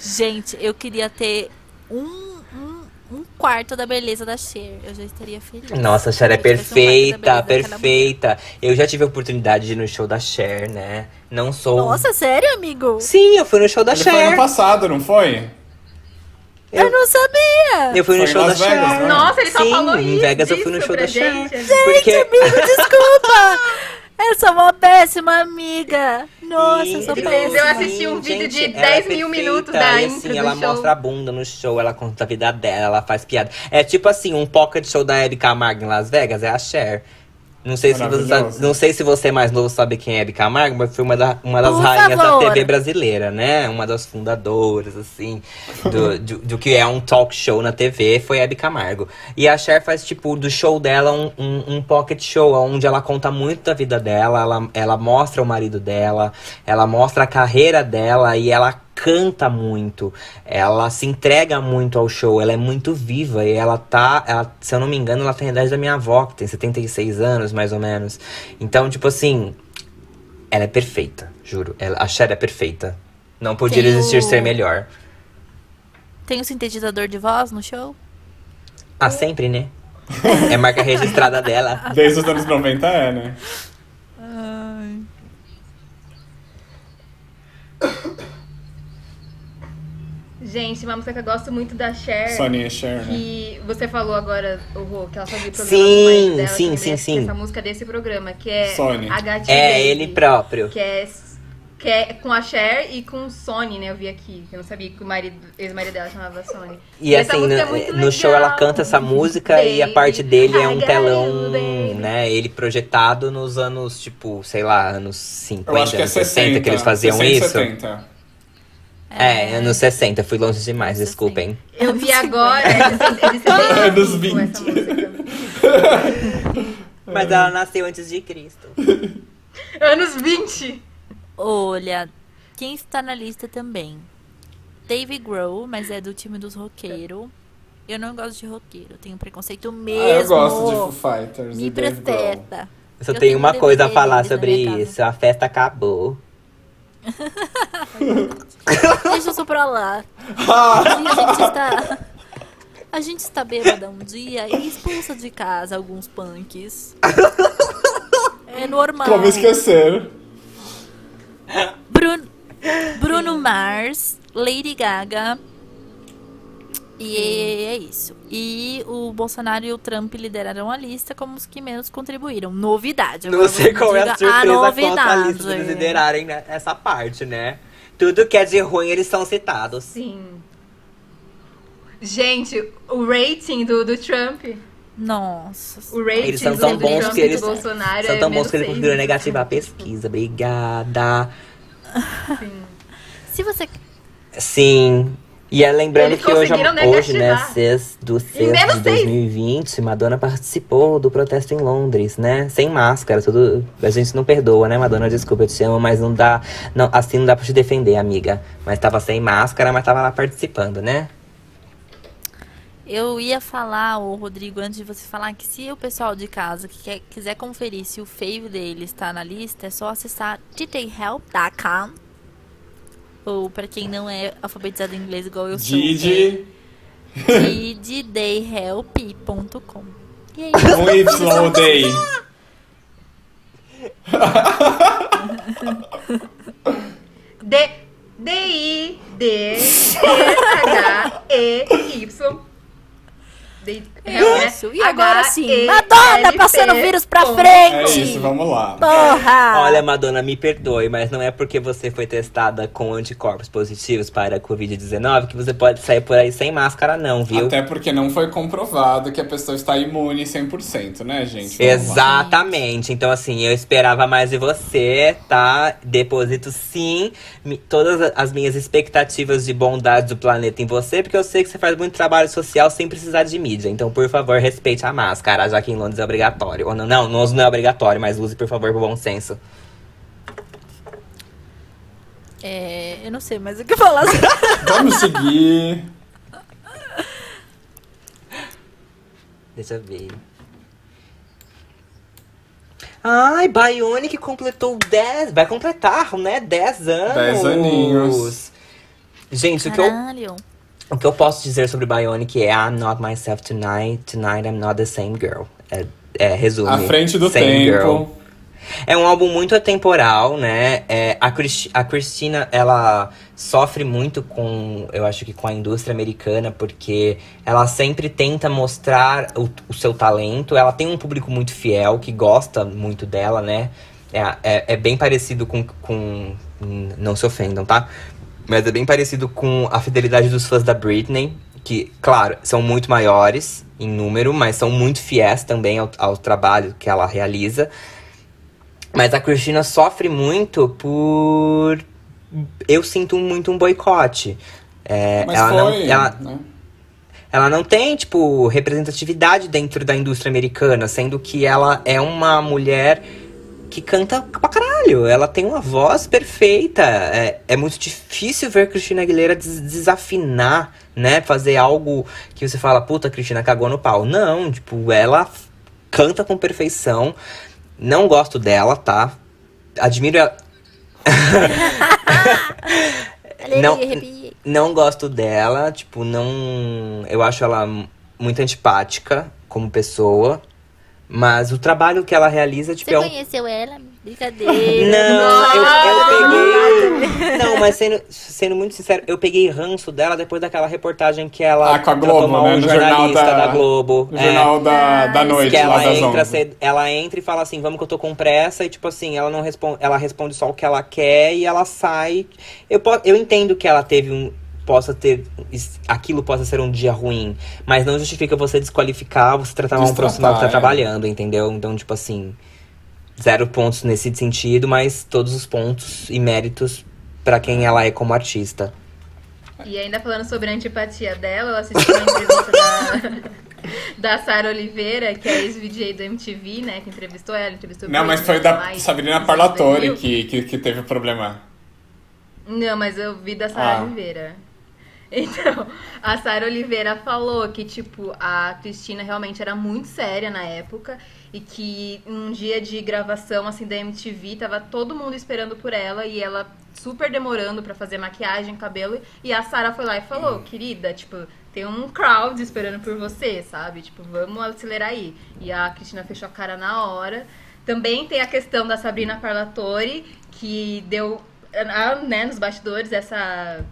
Gente, eu queria ter um, um, um quarto da beleza da Cher. Eu já estaria feliz. Nossa, a Cher é tivesse um perfeita, perfeita. Eu já tive a oportunidade de ir no show da Cher, né? Não sou. Nossa, sério, amigo? Sim, eu fui no show da Ele foi ano Cher. passado, não foi? Eu, Eu- não sabia. Eu fui no Foi em show da Vegas, Cher. né? Nossa, ele só Sim, falou isso. em Vegas eu fui no show da Cher. gente. Porque Amigo, desculpa. Eu sou uma péssima amiga. Nossa, eu sou Sim, péssima. Eu assisti um vídeo de gente, ela é 10 mil perfeita, minutos da e, intro assim, do ela show. mostra a bunda no show, ela conta a vida dela, ela faz piada. É tipo assim, um pocket show da Hebe Camargo em Las Vegas, é a Cher. Não sei, se você, não sei se você é mais novo sabe quem é Hebe Camargo, mas foi uma, da- uma das Por rainhas favor. da TV brasileira, né? Uma das fundadoras, assim, do, do, do que é um talk show na TV, foi Hebe Camargo. E a Cher faz, tipo, do show dela um, um, um pocket show, onde ela conta muito da vida dela, ela, ela mostra o marido dela, ela mostra a carreira dela e ela canta muito, ela se entrega muito ao show, ela é muito viva e ela tá, ela, se eu não me engano, ela tem a idade da minha avó, que tem 76 anos, mais ou menos. Então, tipo assim, ela é perfeita, juro. Ela, a Cher é perfeita. Não podia Tem existir o- ser melhor. Tem um sintetizador de voz no show? Ah, sempre, né? É marca registrada dela. Desde os anos 90 é, né? Gente, uma música que eu gosto muito da Cher. Soninha Cher, né? Que você falou agora, o Rô, que ela fazia o programa Sim, dela, sim, sim, sim. Essa música desse programa, que é Sony. a Gatinha É Baby, ele próprio. Que é, que é com a Cher e com o Sony, né? Eu vi aqui. que Eu não sabia que o marido, ex-marido dela chamava Sony. E essa assim, é no, muito no show ela canta essa música e a Baby, parte dele é um telão, you, baby. né? Ele projetado nos anos, tipo, sei lá, anos 50, Eu acho que é anos 60, 60. que eles faziam 60, isso. 70. É, anos 60, fui longe demais, Anos desculpem. Eu vi agora, é de, é de 75 Anos essa 20. música. Mas ela nasceu antes de Cristo. Anos 20. Olha, quem está na lista também? Dave Grohl, mas é do time dos roqueiros. Eu não gosto de roqueiro, eu tenho preconceito mesmo. Ah, eu gosto de Foo Fighters Me e Dave Grohl. Eu só Eu tenho tenho uma um coisa a falar sobre isso. A festa acabou. Deixa isso pra lá. Ah, Um dia a gente está. A gente está bêbada um dia e expulsa de casa alguns punks. É normal. Como esquecer? Bruno, Bruno Mars, Lady Gaga. E é isso. E o Bolsonaro e o Trump lideraram a lista como os que menos contribuíram. Novidade. Não sei você qual é a surpresa quanto a novidade. lista liderarem né, essa parte, né? Tudo que é de ruim, eles são citados. Sim. Gente, o rating do, do Trump. Nossa. O rating Eles são do tão Trump bons que e do eles Bolsonaro são é tão bons menos que ele seis. considerou negativa a pesquisa. Obrigada. Sim. Se você. Sim. E é lembrando Eles que hoje, conseguiram hoje né. 6 do 6 menos de seis. 2020, Madonna participou do protesto em Londres, né? Sem máscara, tudo. A gente não perdoa, né, Madonna? Desculpa, eu te amo, mas não dá. Não, assim não dá pra te defender, amiga. Mas tava sem máscara, mas tava lá participando, né? Eu ia falar, ô Rodrigo, antes de você falar, que se o pessoal de casa que quer- quiser conferir se o fave dele está na lista, é só acessar djhelp.com. Ou pra quem não é alfabetizado em inglês igual eu sou, Didi, é djdhelp.com. E aí, um Y Day. D D I D H E Y. D- né? Isso, e agora sim, Madonna passando vírus pra. É frente! isso, vamos lá. Porra! Olha, Madonna, me perdoe, mas não é porque você foi testada com anticorpos positivos para a Covid-19 que você pode sair por aí sem máscara, não, viu? Até porque não foi comprovado que a pessoa está imune 100%, né, gente? Vamos lá. Exatamente. Então, assim, eu esperava mais de você, tá? Deposito sim todas as minhas expectativas de bondade do planeta em você, porque eu sei que você faz muito trabalho social sem precisar de mídia. Então, por favor, respeite a máscara, já que em Londres é obrigatório. Ou não, não, não é obrigatório, mas use, por favor, por bom senso. É, eu não sei mais o que falar. Vamos seguir. Deixa eu ver. Ai, Bionic completou 10. Vai completar, né? 10 anos. 10 aninhos. Gente, o que, eu, Caralho. O que eu posso dizer sobre Bionic é I'm not myself tonight. Tonight I'm not the same girl. É, é resumo. À frente do Same tempo. girl. É um álbum muito atemporal, né? É, a, Cris- a Christina, ela sofre muito com, eu acho que com a indústria americana, porque ela sempre tenta mostrar o, o seu talento. Ela tem um público muito fiel, que gosta muito dela, né? É, é, é bem parecido com, com. Não se ofendam, tá? Mas é bem parecido com a fidelidade dos fãs da Britney, que, claro, são muito maiores em número, mas são muito fiéis também ao, ao trabalho que ela realiza. Mas a Cristina sofre muito por. Eu sinto muito um boicote. É, Mas ela, foi, não, ela, né? ela não tem, tipo, representatividade dentro da indústria americana, sendo que ela é uma mulher que canta pra caralho. Ela tem uma voz perfeita. É, é muito difícil ver Cristina Aguilera des- desafinar, né? Fazer algo que você fala, puta, Cristina cagou no pau. Não, tipo, ela canta com perfeição. Não gosto dela, tá? Admiro ela. Não-. Não gosto dela, tipo, não. Eu acho ela muito antipática como pessoa. Mas o trabalho que ela realiza, tipo, Você é um. conheceu ela? Brincadeira. Não, eu, eu peguei. Não, mas sendo, sendo muito sincero, eu peguei ranço dela depois daquela reportagem que ela Ah, com a Globo, né? um No jornal jornalista da- da, Globo. No É. jornal da, da noite, Que ela entra, ela entra e fala assim, vamos que eu tô com pressa, e tipo assim, ela não responde, ela responde só o que ela quer e ela sai. Eu, eu entendo que ela teve um. Possa ter. Aquilo possa ser um dia ruim. Mas não justifica você desqualificar, você tratar um profissional que tá é. trabalhando, entendeu? Então, tipo assim. Zero pontos nesse sentido, mas todos os pontos e méritos pra quem ela é como artista. E ainda falando sobre a antipatia dela, eu assisti uma entrevista da, da Sara Oliveira, que é a ex-VJ do MTV, né? Que entrevistou ela, entrevistou Não, mas foi da mais, Sabrina Parlatore 2000. que, que, que teve problema. Não, mas eu vi da Sara Ah. Oliveira. Então, a Sara Oliveira falou que, tipo, a Cristina realmente era muito séria na época e que num dia de gravação, assim, da MTV, tava todo mundo esperando por ela e ela super demorando pra fazer maquiagem, cabelo. E a Sara foi lá e falou, querida, tipo, tem um crowd esperando por você, sabe? Tipo, vamos acelerar aí. E a Cristina fechou a cara na hora. Também tem a questão da Sabrina Parlatore, que deu, ah, né, nos bastidores, essa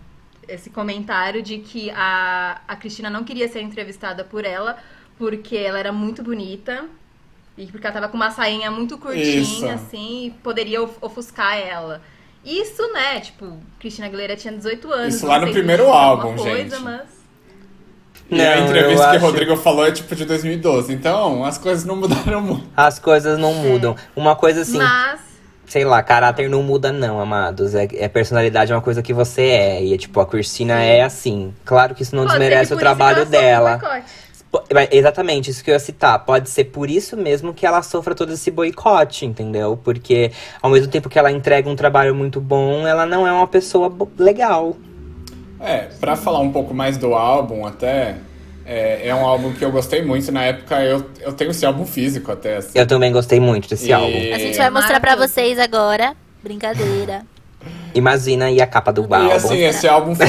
esse comentário de que a, a Cristina não queria ser entrevistada por ela porque ela era muito bonita e porque ela tava com uma sainha muito curtinha, Isso. assim, e poderia of- ofuscar ela. Isso, né, tipo, Cristina Aguilera tinha 18 anos. Isso lá no primeiro é álbum, coisa, gente. mas... E a Não, entrevista eu que acho- o Rodrigo falou é tipo de 2012. Então, as coisas não mudaram muito. As coisas não mudam. Uma coisa assim, Mas, sei lá, caráter não muda não, amados. É, é personalidade é uma coisa que você é. E, tipo, a Cristina é assim. Claro que isso não pode desmerece o trabalho um dela. Exatamente, isso que eu ia citar. Pode ser por isso mesmo que ela sofra todo esse boicote, entendeu? Porque ao mesmo tempo que ela entrega um trabalho muito bom, ela não é uma pessoa legal. É, pra falar um pouco mais do álbum até, é, é um álbum que eu gostei muito. Na época eu, eu tenho esse álbum físico até, assim. Eu também gostei muito desse E- álbum. A gente vai mostrar pra Maravilhoso. vocês agora. Brincadeira. Imagina aí a capa do E álbum. assim, esse álbum foi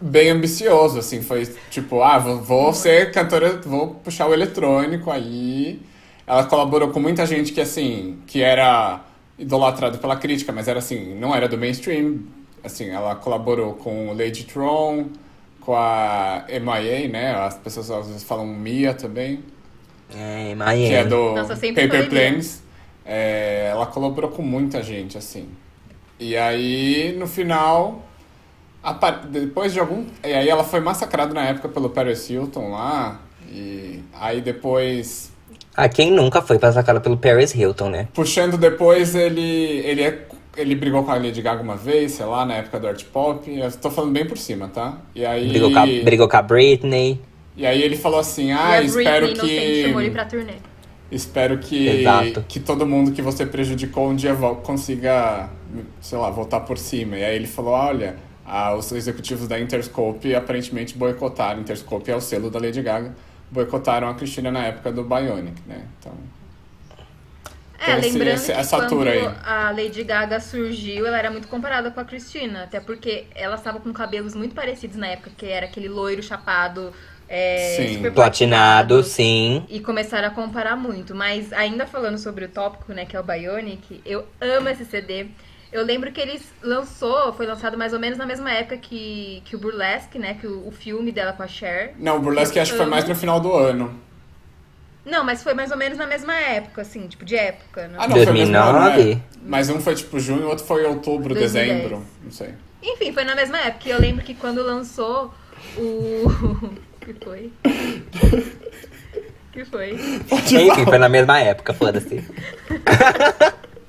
bem ambicioso, assim, foi tipo, ah, vou, vou ser cantora, vou puxar o eletrônico aí. Ela colaborou com muita gente que, assim, que era idolatrado pela crítica, mas era assim, não era do mainstream. Assim, ela colaborou com o Lady Tron, com a MIA, né? As pessoas às vezes falam Mia também, É, que é do Nossa, Paper Planes. É, ela colaborou com muita gente, assim. E aí, no final, depois de algum. E aí ela foi massacrada na época pelo Paris Hilton lá. E aí depois. Ah, quem nunca foi passacada pelo Paris Hilton, né? Puxando depois, ele. Ele, é, ele brigou com a Lady Gaga uma vez, sei lá, na época do art pop. Eu tô falando bem por cima, tá? E aí. Brigou com a, brigou com a Britney. E aí ele falou assim: e Ah, a espero Britney Inocente que. chamou ele pra turnê. Espero que, Exato. que todo mundo que você prejudicou um dia consiga, sei lá, voltar por cima. E aí ele falou, olha, ah, os executivos da Interscope aparentemente boicotaram, Interscope é o selo da Lady Gaga, boicotaram a Cristina na época do Bionic, né? Então, É, Tem esse- lembrando esse- que essa quando altura aí. a Lady Gaga surgiu, ela era muito comparada com a Cristina. Até porque ela estava com cabelos muito parecidos na época, que era aquele loiro chapado, é, Sim. super Platinado, sim. E começaram a comparar muito. Mas ainda falando sobre o tópico, né, que é o Bionic, eu amo esse CD. Eu lembro que eles lançou, foi lançado mais ou menos na mesma época que, que o Burlesque, né? Que o, o filme dela com a Cher. não, o Burlesque acho que foi mais no final do ano. Não, mas foi mais ou menos na mesma época, assim, tipo, de época, né? Ah, não, foi no mesmo ano, 2009? é. Mas um foi tipo junho, o outro foi outubro, 2010. dezembro, não sei. Enfim, foi na mesma época. E eu lembro que quando lançou o. que foi? que foi? Enfim, foi na mesma época, foda-se.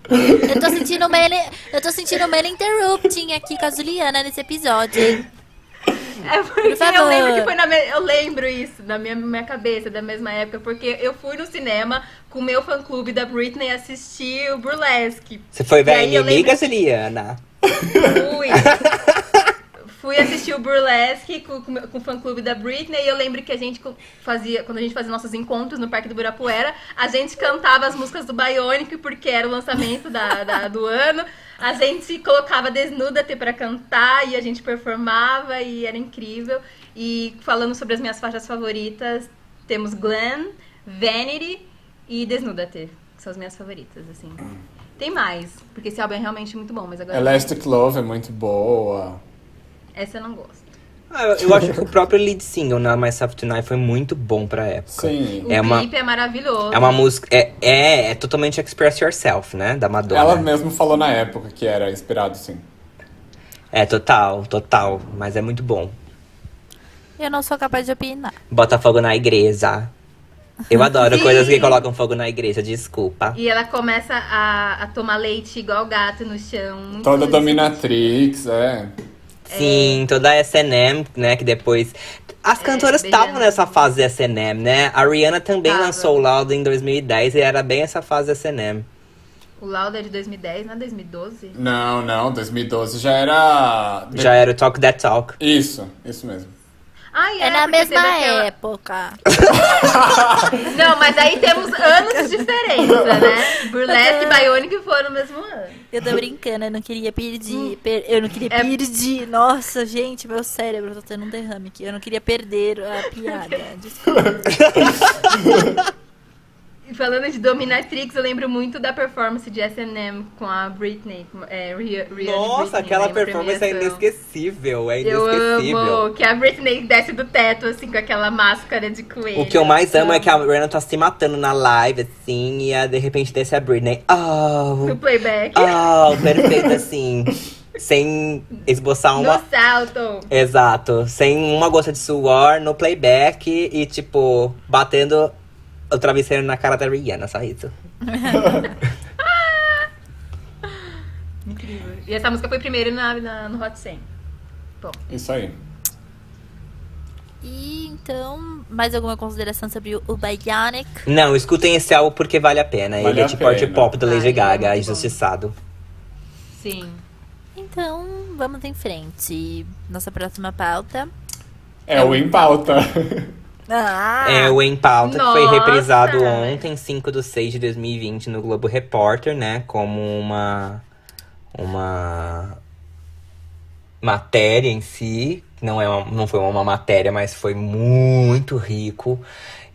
Eu tô sentindo uma, ele- eu tô sentindo uma interrupting aqui com a Juliana nesse episódio, hein? É porque eu lembro que foi na me... Eu lembro isso na minha, minha cabeça, da mesma época, porque eu fui no cinema com o meu fã clube da Britney assistir o Burlesque. Você foi ver a inimiga, lembro-? Fui. Fui assistir o Burlesque com, com, com o fã clube da Britney e eu lembro que a gente fazia, quando a gente fazia nossos encontros no Parque do Ibirapuera, a gente cantava as músicas do Bionic porque era o lançamento da, da- do ano. A gente colocava Desnuda T pra cantar e a gente performava e era incrível. E falando sobre as minhas faixas favoritas, temos Glam, Vanity e Desnuda T, que são as minhas favoritas, assim. Tem mais, porque esse álbum é realmente muito bom, mas agora Elastic Love é muito boa. Essa eu não gosto. Ah, eu, eu acho que o próprio lead single, na Myself Tonight, foi muito bom pra época. Sim. O É uma- clipe é maravilhoso. É uma música. É, é, é totalmente Express Yourself, né? Da Madonna. Ela mesmo falou na época que era inspirado, sim. É, total, total. Mas é muito bom. Eu não sou capaz de opinar. Bota fogo na igreja. Eu adoro Sim. coisas que colocam fogo na igreja, desculpa. E ela começa a, a tomar leite igual gato no chão. Toda dominatrix, é. Sim, toda a S&M, né, que depois... As cantoras bem estavam anos. nessa fase de S&M, né? A Rihanna também Tava. lançou o Loud em 2010 e era bem essa fase de S&M. O Lauda é de 2010, não é 2012? Não, não, 2012 já era. Já era o Talk That Talk. Isso, isso mesmo. Ah, É, na porque mesma aquela- época. Não, mas aí temos anos de diferença, né? Burlesque e Bionic foram no mesmo ano. Eu tô brincando, eu não queria perder. per- eu não queria É- perder. Nossa, gente, meu cérebro tá tendo um derrame aqui. Eu não queria perder a piada. Desculpa. Falando de dominatrix, eu lembro muito da performance de S&M com a Britney. É, Rhea, Nossa, Britney, aquela performance é inesquecível, é Eu inesquecível. amo que a Britney desce do teto, assim, com aquela máscara de coelho. O que eu mais amo é que a Rihanna tá se matando na live, assim, e a, de repente desce a Britney. Oh, No playback. oh, perfeito, assim. sem esboçar uma. No salto. Exato, sem uma gota de suor no playback e, tipo, batendo o travesseiro na cara da Rihanna, só isso. Incrível. E essa música foi primeiro na, na- no Hot 100. Isso aí. E então, mais alguma consideração sobre o, o Bionic? Não, escutem esse álbum porque vale a pena. Vale Ele é a tipo art pop da Lady Ai, é Gaga, bom. injustiçado. Sim. Então, vamos em frente. Nossa próxima pauta. É o Em Pauta. Ah! É o Em Pauta, que foi Nossa! reprisado ontem, 5 de 6 de 2020, no Globo Repórter, né? Como uma. Uma. Matéria em si. Não, é uma- não foi uma matéria, mas foi muito rico.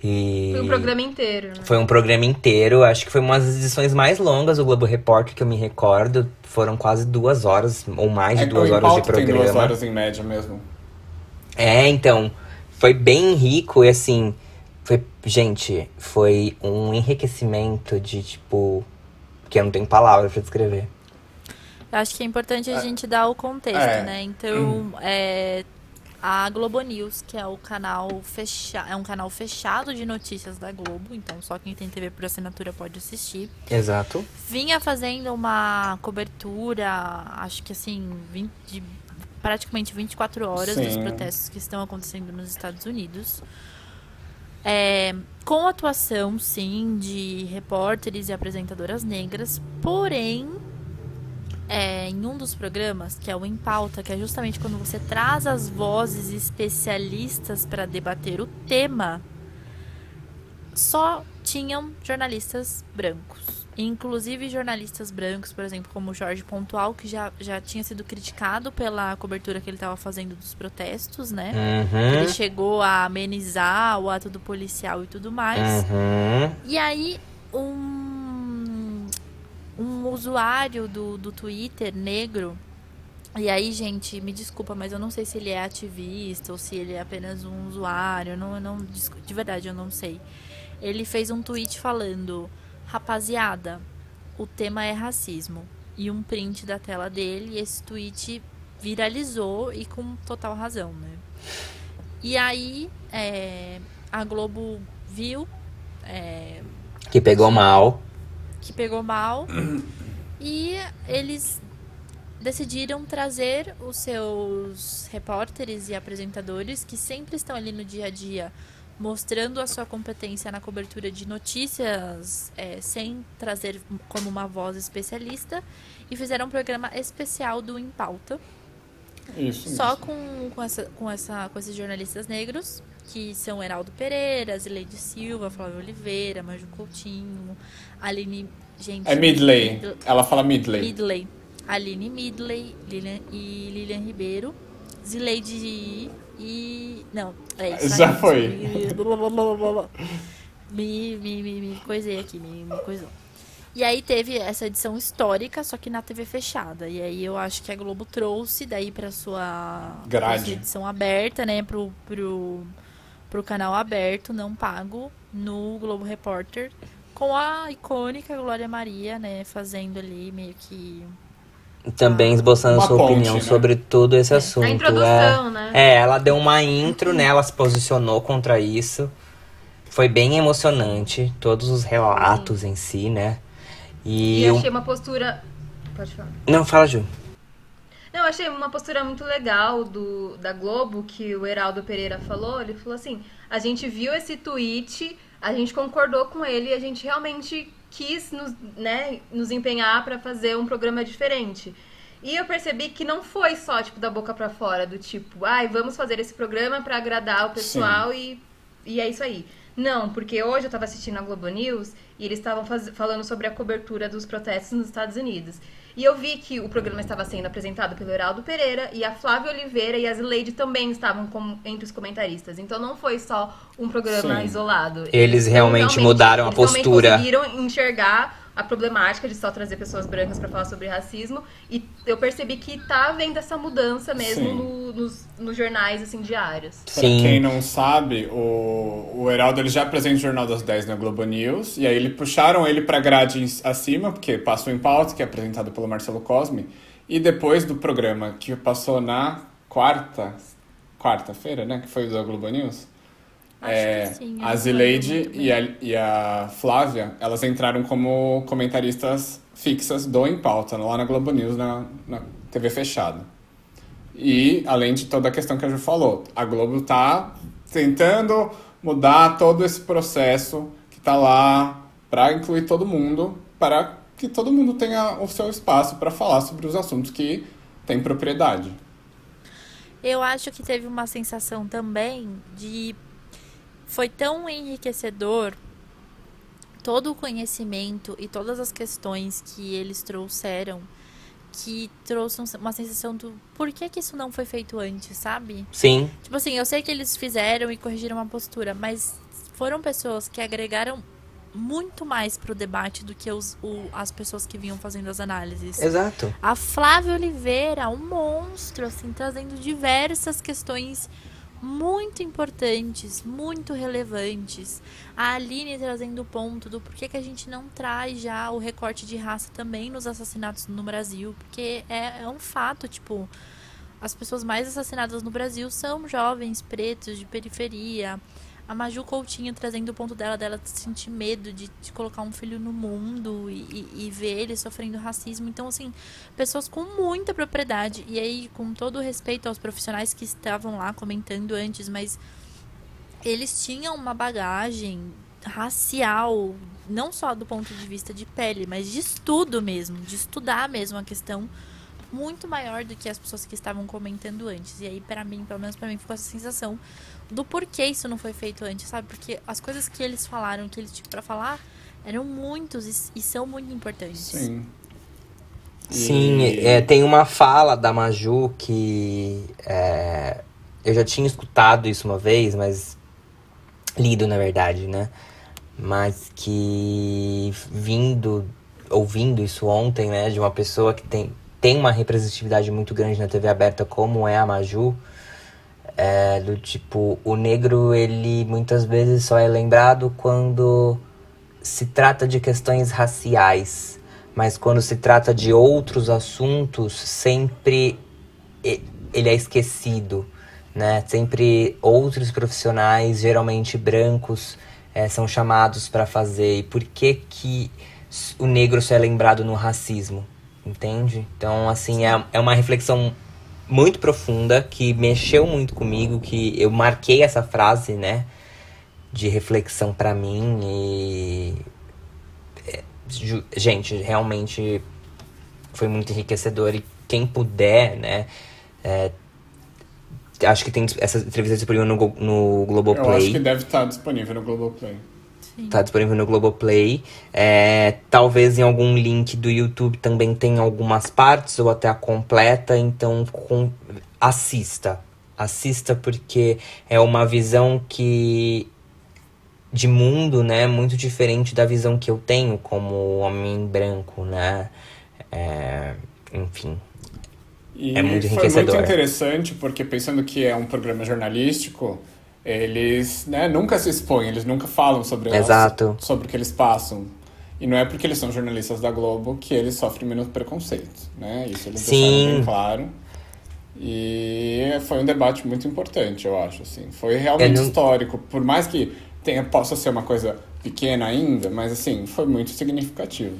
E... Foi um programa inteiro, né? Foi um programa inteiro, acho que foi uma das edições mais longas do Globo Repórter que eu me recordo. Foram quase duas horas, ou mais de É, duas o Em horas de Pauta tem programa. duas horas em média mesmo. É, então, foi bem rico e assim, foi, gente, foi um enriquecimento de tipo, que eu não tenho palavra pra descrever. Eu acho que é importante a gente dar o contexto, É. né? Então, é, a Globo News, que é o canal fechado, é um canal fechado de notícias da Globo, então só quem tem TV por assinatura pode assistir. Exato. Vinha fazendo uma cobertura, acho que assim, 20 de praticamente 24 horas dos Sim. protestos que estão acontecendo nos Estados Unidos. É, com atuação, sim, de repórteres e apresentadoras negras, porém, é, em um dos programas, que é o Em Pauta, que é justamente quando você traz as vozes especialistas para debater o tema, só tinham jornalistas brancos. Inclusive jornalistas brancos, por exemplo, como Jorge Pontual, que já, já tinha sido criticado pela cobertura que ele estava fazendo dos protestos, né? Ele Uhum. chegou a amenizar o ato do policial e tudo mais. Uhum. E aí, um, um usuário do, do Twitter negro. E aí, gente, me desculpa, mas eu não sei se ele é ativista ou se ele é apenas um usuário. eu Não, eu não, de verdade, eu não sei. Ele fez um tweet falando: Rapaziada, o tema é racismo. E um print da tela dele. Esse tweet viralizou e com total razão, né? E aí, é, a Globo viu. é, Que pegou mal. que pegou mal e eles decidiram trazer os seus repórteres e apresentadores que sempre estão ali no dia a dia mostrando a sua competência na cobertura de notícias é, sem trazer como uma voz especialista e fizeram um programa especial do Em Pauta Isso. só com, com, essa, com, essa, com esses jornalistas negros, que são Heraldo Pereira, Zileide Silva, Flávio Oliveira, Maju Coutinho, Aline. Gente. É Midley. Mid- Ela fala Midley. Midley. Aline Midley Lilian, e Lilian Ribeiro. Zileide e. Não, é isso. Já foi. Me, me, me, me coisei aqui, me, me coisou. E aí teve essa edição histórica, só que na TV fechada. E aí eu acho que a Globo trouxe daí pra sua, pra Grade. sua edição aberta, né? Pro, pro, pro canal aberto, não pago, no Globo Repórter. Com a icônica Glória Maria, né? Fazendo ali meio que. Também esboçando Uma sua ponte, opinião né? sobre todo esse assunto. A introdução, né? É, ela deu uma intro, né? Ela se posicionou contra isso. Foi bem emocionante, todos os relatos em si, né? E, E eu achei uma postura. Pode falar. Não, fala, Ju. Não, eu achei uma postura muito legal do, da Globo, que o Heraldo Pereira falou. Ele falou assim: a gente viu esse tweet, a gente concordou com ele e a gente realmente quis nos, né, nos empenhar pra fazer um programa diferente. E eu percebi que não foi só, tipo, da boca pra fora, do tipo, ai, vamos fazer esse programa pra agradar o pessoal e, e é isso aí. Não, porque hoje eu tava assistindo a Globo News e eles estavam falando sobre a cobertura dos protestos nos Estados Unidos. E eu vi que o programa estava sendo apresentado pelo Heraldo Pereira e a Flávia Oliveira e a Zileide também estavam como- entre os comentaristas. Então não foi só um programa Sim. isolado. Eles realmente mudaram a eles realmente postura. conseguiram enxergar a problemática de só trazer pessoas brancas para falar sobre racismo e eu percebi que tá havendo essa mudança mesmo no- nos, nos jornais assim diários. Pra Sim. quem não sabe, o, o Heraldo ele já apresenta o Jornal das 10 na Globo News. E aí ele puxaram ele pra grade em- acima, porque passou em pauta, que é apresentado pelo Marcelo Cosme. E depois do programa que passou na quarta, quarta-feira, né? Que foi o da Globo News. Acho é, que sim, a Zileide e a, e a Flávia, elas entraram como comentaristas fixas do Em Pauta, lá na Globo News, na, na TV fechada. E, além de toda a questão que a Ju falou, a Globo tá tentando mudar todo esse processo que tá lá para incluir todo mundo, para que todo mundo tenha o seu espaço para falar sobre os assuntos que tem propriedade. Eu acho que teve uma sensação também de. Foi tão enriquecedor todo o conhecimento e todas as questões que eles trouxeram que trouxe um- uma sensação do por que, que isso não foi feito antes, sabe? Sim, Tipo assim, eu sei que eles fizeram e corrigiram uma postura, mas foram pessoas que agregaram muito mais pro debate do que os, o- as pessoas que vinham fazendo as análises. exato. A Flávia Oliveira, um monstro, assim, trazendo diversas questões muito importantes, muito relevantes. A Aline trazendo o ponto do porquê que a gente não traz já o recorte de raça também nos assassinatos no Brasil, porque é, é um fato, tipo, as pessoas mais assassinadas no Brasil são jovens pretos de periferia. A Maju Coutinho trazendo o ponto dela, dela sentir medo de, de colocar um filho no mundo e, e- e ver ele sofrendo racismo. Então, assim, pessoas com muita propriedade. E aí, com todo respeito aos profissionais que estavam lá comentando antes, mas eles tinham uma bagagem racial, não só do ponto de vista de pele, mas de estudo mesmo, de estudar mesmo a questão muito maior do que as pessoas que estavam comentando antes. E aí, pra mim, pelo menos pra mim, ficou essa sensação do porquê isso não foi feito antes, sabe? Porque as coisas que eles falaram, que eles tinham pra falar, eram muitos e, e são muito importantes. Sim. Sim, E- é, tem uma fala da Maju que é, eu já tinha escutado isso uma vez, mas lido na verdade, né? Mas que vindo, ouvindo isso ontem, né, de uma pessoa que tem, tem uma representatividade muito grande na TV aberta, como é a Maju, é do tipo, o negro ele muitas vezes só é lembrado quando se trata de questões raciais, mas quando se trata de outros assuntos, sempre ele é esquecido, né? Sempre outros profissionais, geralmente brancos, eh, são chamados para fazer. E por que que o negro só é lembrado no racismo? Entende? Então, assim, é, é uma reflexão muito profunda que mexeu muito comigo, que eu marquei essa frase, né? De reflexão para mim e Ju- gente, realmente foi muito enriquecedor e quem puder, né? é, acho que tem essa entrevista disponível no, no Eu acho que Globoplay. deve estar disponível no Globoplay. Tá disponível no Globoplay. É, talvez em algum link do YouTube também tenha algumas partes ou até a completa. Então com- assista. Assista porque é uma visão que de mundo, né, muito diferente da visão que eu tenho como homem branco, né? É, enfim. E É muito foi enriquecedor. muito interessante, porque pensando que é um programa jornalístico, eles né, nunca se expõem, eles nunca falam sobre, Exato. sobre o que eles passam. E não é porque eles são jornalistas da Globo que eles sofrem menos preconceito, né? Isso eles Sim. deixaram bem claro. E foi um debate muito importante, eu acho, assim. Foi realmente não- histórico, por mais que tenha, possa ser uma coisa pequena ainda, mas assim, foi muito significativo.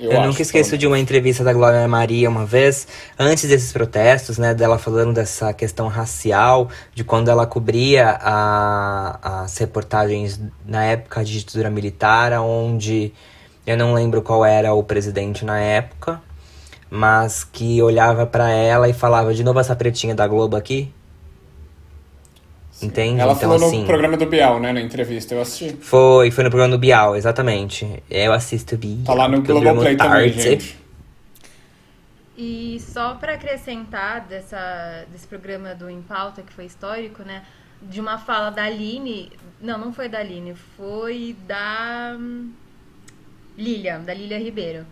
Eu, acho, nunca esqueço de uma entrevista da Glória Maria uma vez, antes desses protestos, né, dela falando dessa questão racial, de quando ela cobria a- as reportagens na época de ditadura militar, onde eu não lembro qual era o presidente na época, mas que olhava pra ela e falava de novo essa pretinha da Globo aqui. Entende? Ela então falou assim, no programa do Bial, né, na entrevista, eu assisti. foi, foi no programa do Bial, exatamente. Eu assisto Bial. Tá lá no Globoplay também, gente. E só para acrescentar dessa, desse programa do Em Pauta, que foi histórico, né? De uma fala da Aline. Não, não foi da Aline, foi da hum, Lilia, da Lilia Ribeiro.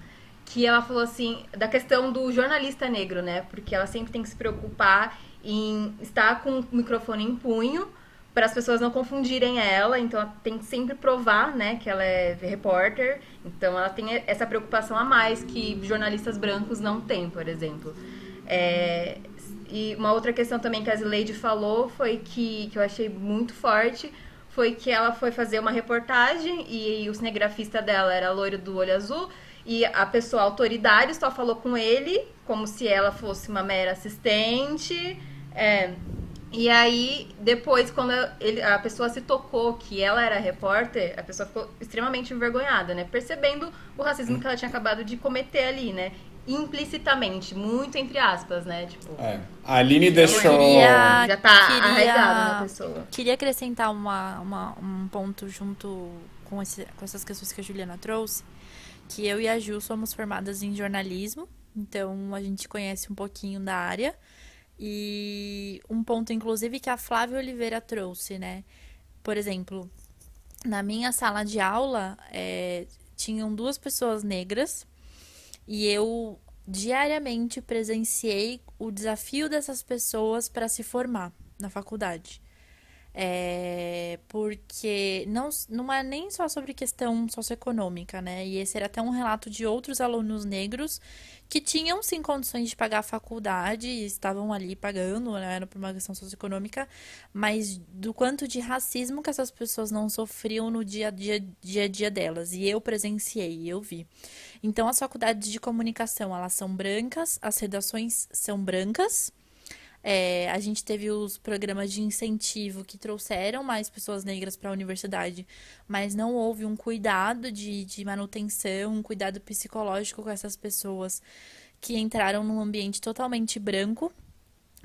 Que ela falou assim, da questão do jornalista negro, né? Porque ela sempre tem que se preocupar em estar com o microfone em punho para as pessoas não confundirem ela, então ela tem que sempre provar, né, que ela é repórter. Então ela tem essa preocupação a mais que jornalistas brancos não têm, por exemplo. É, e uma outra questão também que a Zileide falou foi que, que eu achei muito forte, foi que ela foi fazer uma reportagem e, e o cinegrafista dela era loiro do olho azul e a pessoa, a autoridade, só falou com ele como se ela fosse uma mera assistente. É, e aí, depois, quando ele, a pessoa se tocou que ela era repórter, a pessoa ficou extremamente envergonhada, né? Percebendo o racismo que ela tinha acabado de cometer ali, né? Implicitamente, muito entre aspas, né? Tipo, é. A Aline deixou. Queria, já tá queria, arraigado na pessoa. Queria acrescentar uma, uma, um ponto junto com, esse, com essas questões que a Juliana trouxe. Que eu e a Ju somos formadas em jornalismo, então a gente conhece um pouquinho da área. E um ponto, inclusive, que a Flávia Oliveira trouxe, né? Por exemplo, na minha sala de aula, é, tinham duas pessoas negras e eu diariamente presenciei o desafio dessas pessoas para se formar na faculdade. É, porque não, não é nem só sobre questão socioeconômica, né? E esse era até um relato de outros alunos negros que tinham sim condições de pagar a faculdade, estavam ali pagando, né, era por uma questão socioeconômica, mas do quanto de racismo que essas pessoas não sofriam no dia a dia, dia, a dia delas. E eu presenciei, eu vi. Então, as faculdades de comunicação, elas são brancas, as redações são brancas, é, a gente teve os programas de incentivo que trouxeram mais pessoas negras para a universidade, mas não houve um cuidado de, de manutenção, um cuidado psicológico com essas pessoas que entraram num ambiente totalmente branco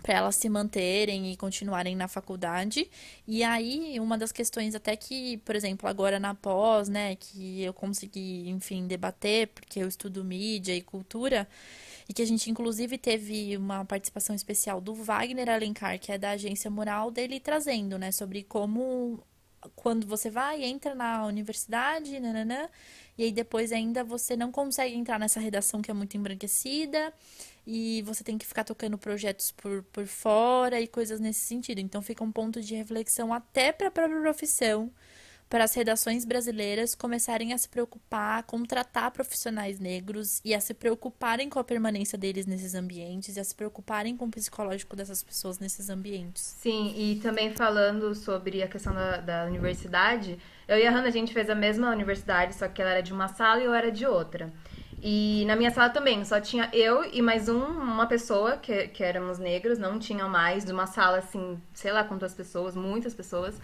para elas se manterem e continuarem na faculdade. E aí, uma das questões até que, por exemplo, agora na pós, né, que eu consegui, enfim, debater, porque eu estudo mídia e cultura, e que a gente inclusive teve uma participação especial do Wagner Alencar, que é da agência Moral, dele trazendo, né, sobre como quando você vai, entra na universidade, nananã, e aí depois ainda você não consegue entrar nessa redação que é muito embranquecida, e você tem que ficar tocando projetos por, por fora e coisas nesse sentido. Então fica um ponto de reflexão até para a própria profissão, para as redações brasileiras começarem a se preocupar, contratar profissionais negros e a se preocuparem com a permanência deles nesses ambientes e a se preocuparem com o psicológico dessas pessoas nesses ambientes. Sim, e também falando sobre a questão da, da universidade, eu e a Hannah, a gente fez a mesma universidade, só que ela era de uma sala e eu era de outra. E na minha sala também, só tinha eu e mais um, uma pessoa, que, que éramos negros, não tinham mais, de uma sala assim, sei lá quantas pessoas, muitas pessoas.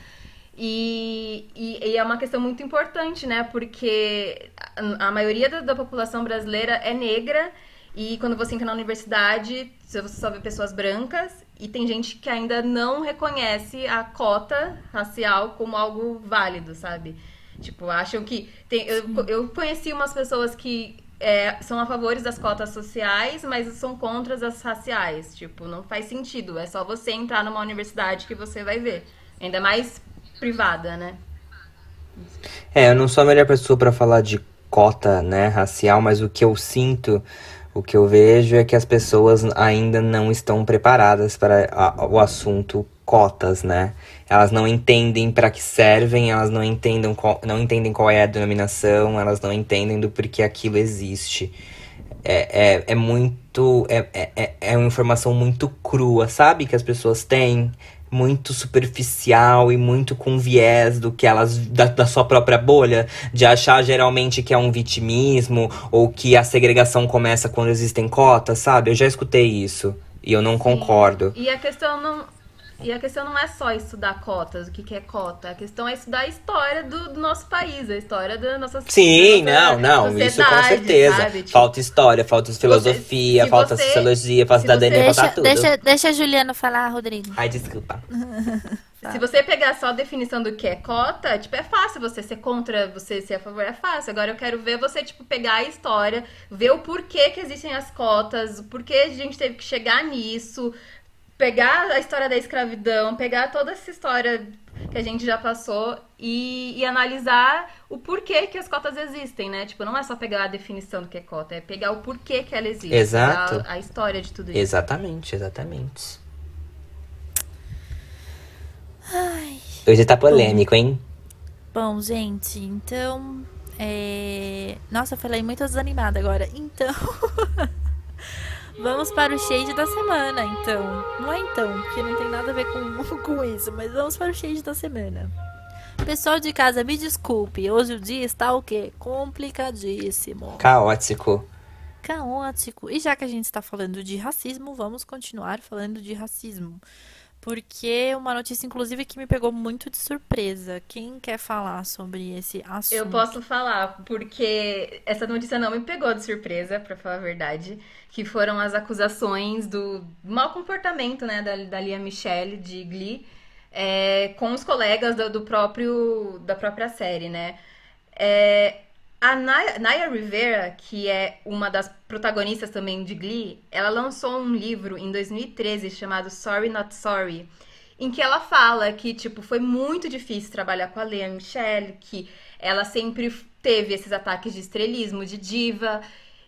E, e, e, é uma questão muito importante, né? Porque a, maioria da, da, população brasileira é negra e quando você entra na universidade, você só vê pessoas brancas e tem gente que ainda não reconhece a cota racial como algo válido, sabe? Tipo, acham que... Tem, eu, eu conheci umas pessoas que é, são a favor das cotas sociais, mas são contra as raciais. Tipo, não faz sentido. É só você entrar numa universidade que você vai ver. Ainda mais privada, né? É, eu não sou a melhor pessoa para falar de cota, né, racial, mas o que eu sinto, o que eu vejo é que as pessoas ainda não estão preparadas para o assunto cotas, né? Elas não entendem para que servem, elas não entendem qual, não entendem qual é a denominação, elas não entendem do porquê aquilo existe. É, é, é muito. É, é, é uma informação muito crua, sabe? Que as pessoas têm muito superficial e muito com viés do que elas da, da, sua própria bolha, de achar geralmente que é um vitimismo ou que a segregação começa quando existem cotas, sabe? Eu já escutei isso e eu não Sim. concordo. E a questão não e a questão não é só estudar cotas, o que, que é cota. A questão é estudar a história do, do nosso país, a história da nossa Sim, não, não, isso com certeza. Tipo, falta história, falta filosofia, você, falta você, sociologia, falta cidadania, deixa, falta tudo. Deixa, deixa a Juliana falar, Rodrigo. Ai, desculpa. Se você pegar só a definição do que é cota, tipo, é fácil você ser contra, você ser a favor, é fácil. Agora eu quero ver você, tipo, pegar a história, ver o porquê que existem as cotas, o porquê a gente teve que chegar nisso, pegar a história da escravidão, pegar toda essa história que a gente já passou e, e, analisar o porquê que as cotas existem, né? Tipo, não é só pegar a definição do que é cota, é pegar o porquê que ela existe. Exato. A, a história de tudo isso. Exatamente, exatamente. Ai. Hoje tá polêmico, hein? Bom, gente, então. É... Nossa, eu falei muito desanimada agora. Então. vamos para o shade da semana, então. Não é então, porque não tem nada a ver com, com isso, mas vamos para o shade da semana. Pessoal de casa, me desculpe. Hoje o dia está o quê? Complicadíssimo. Caótico. Caótico. E já que a gente está falando de racismo, vamos continuar falando de racismo. Porque uma notícia, inclusive, que me pegou muito de surpresa. Quem quer falar sobre esse assunto? Eu posso falar, porque essa notícia não me pegou de surpresa, para falar a verdade. Que foram as acusações do mau comportamento, né, da, da Lia Michelle, de Glee, é, com os colegas do, do, próprio, da própria série, né. É, a Naya, Naya Rivera, que é uma das protagonistas também de Glee, ela lançou um livro em 2013 chamado Sorry Not Sorry, em que ela fala que, tipo, foi muito difícil trabalhar com a Lea Michelle, que ela sempre teve esses ataques de estrelismo, de diva.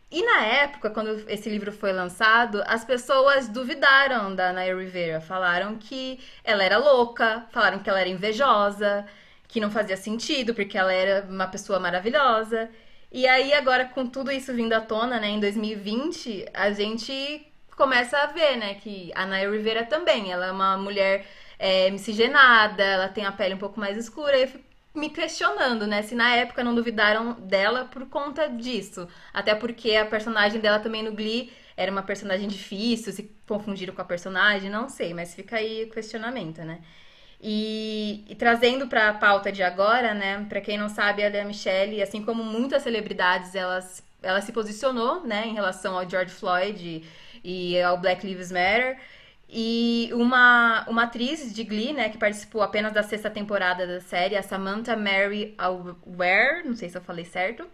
E na época, quando esse livro foi lançado, as pessoas duvidaram da Naya Rivera. Falaram que ela era louca, falaram que ela era invejosa, que não fazia sentido, porque ela era uma pessoa maravilhosa. E aí, agora, com tudo isso vindo à tona, né, em 2020, a gente começa a ver, né, que a Naya Rivera também, ela é uma mulher é, miscigenada, ela tem a pele um pouco mais escura, e eu fico me questionando, né, se na época não duvidaram dela por conta disso. Até porque a personagem dela também no Glee era uma personagem difícil, se confundiram com a personagem, não sei, mas fica aí o questionamento, né. E, e trazendo para a pauta de agora, né? Para quem não sabe, a Lea Michelle, assim como muitas celebridades, elas, ela se posicionou, né, em relação ao George Floyd e, e ao Black Lives Matter. E uma, uma atriz de Glee, né, que participou apenas da sexta temporada da série, a Samantha Mary Aware, não sei se eu falei certo,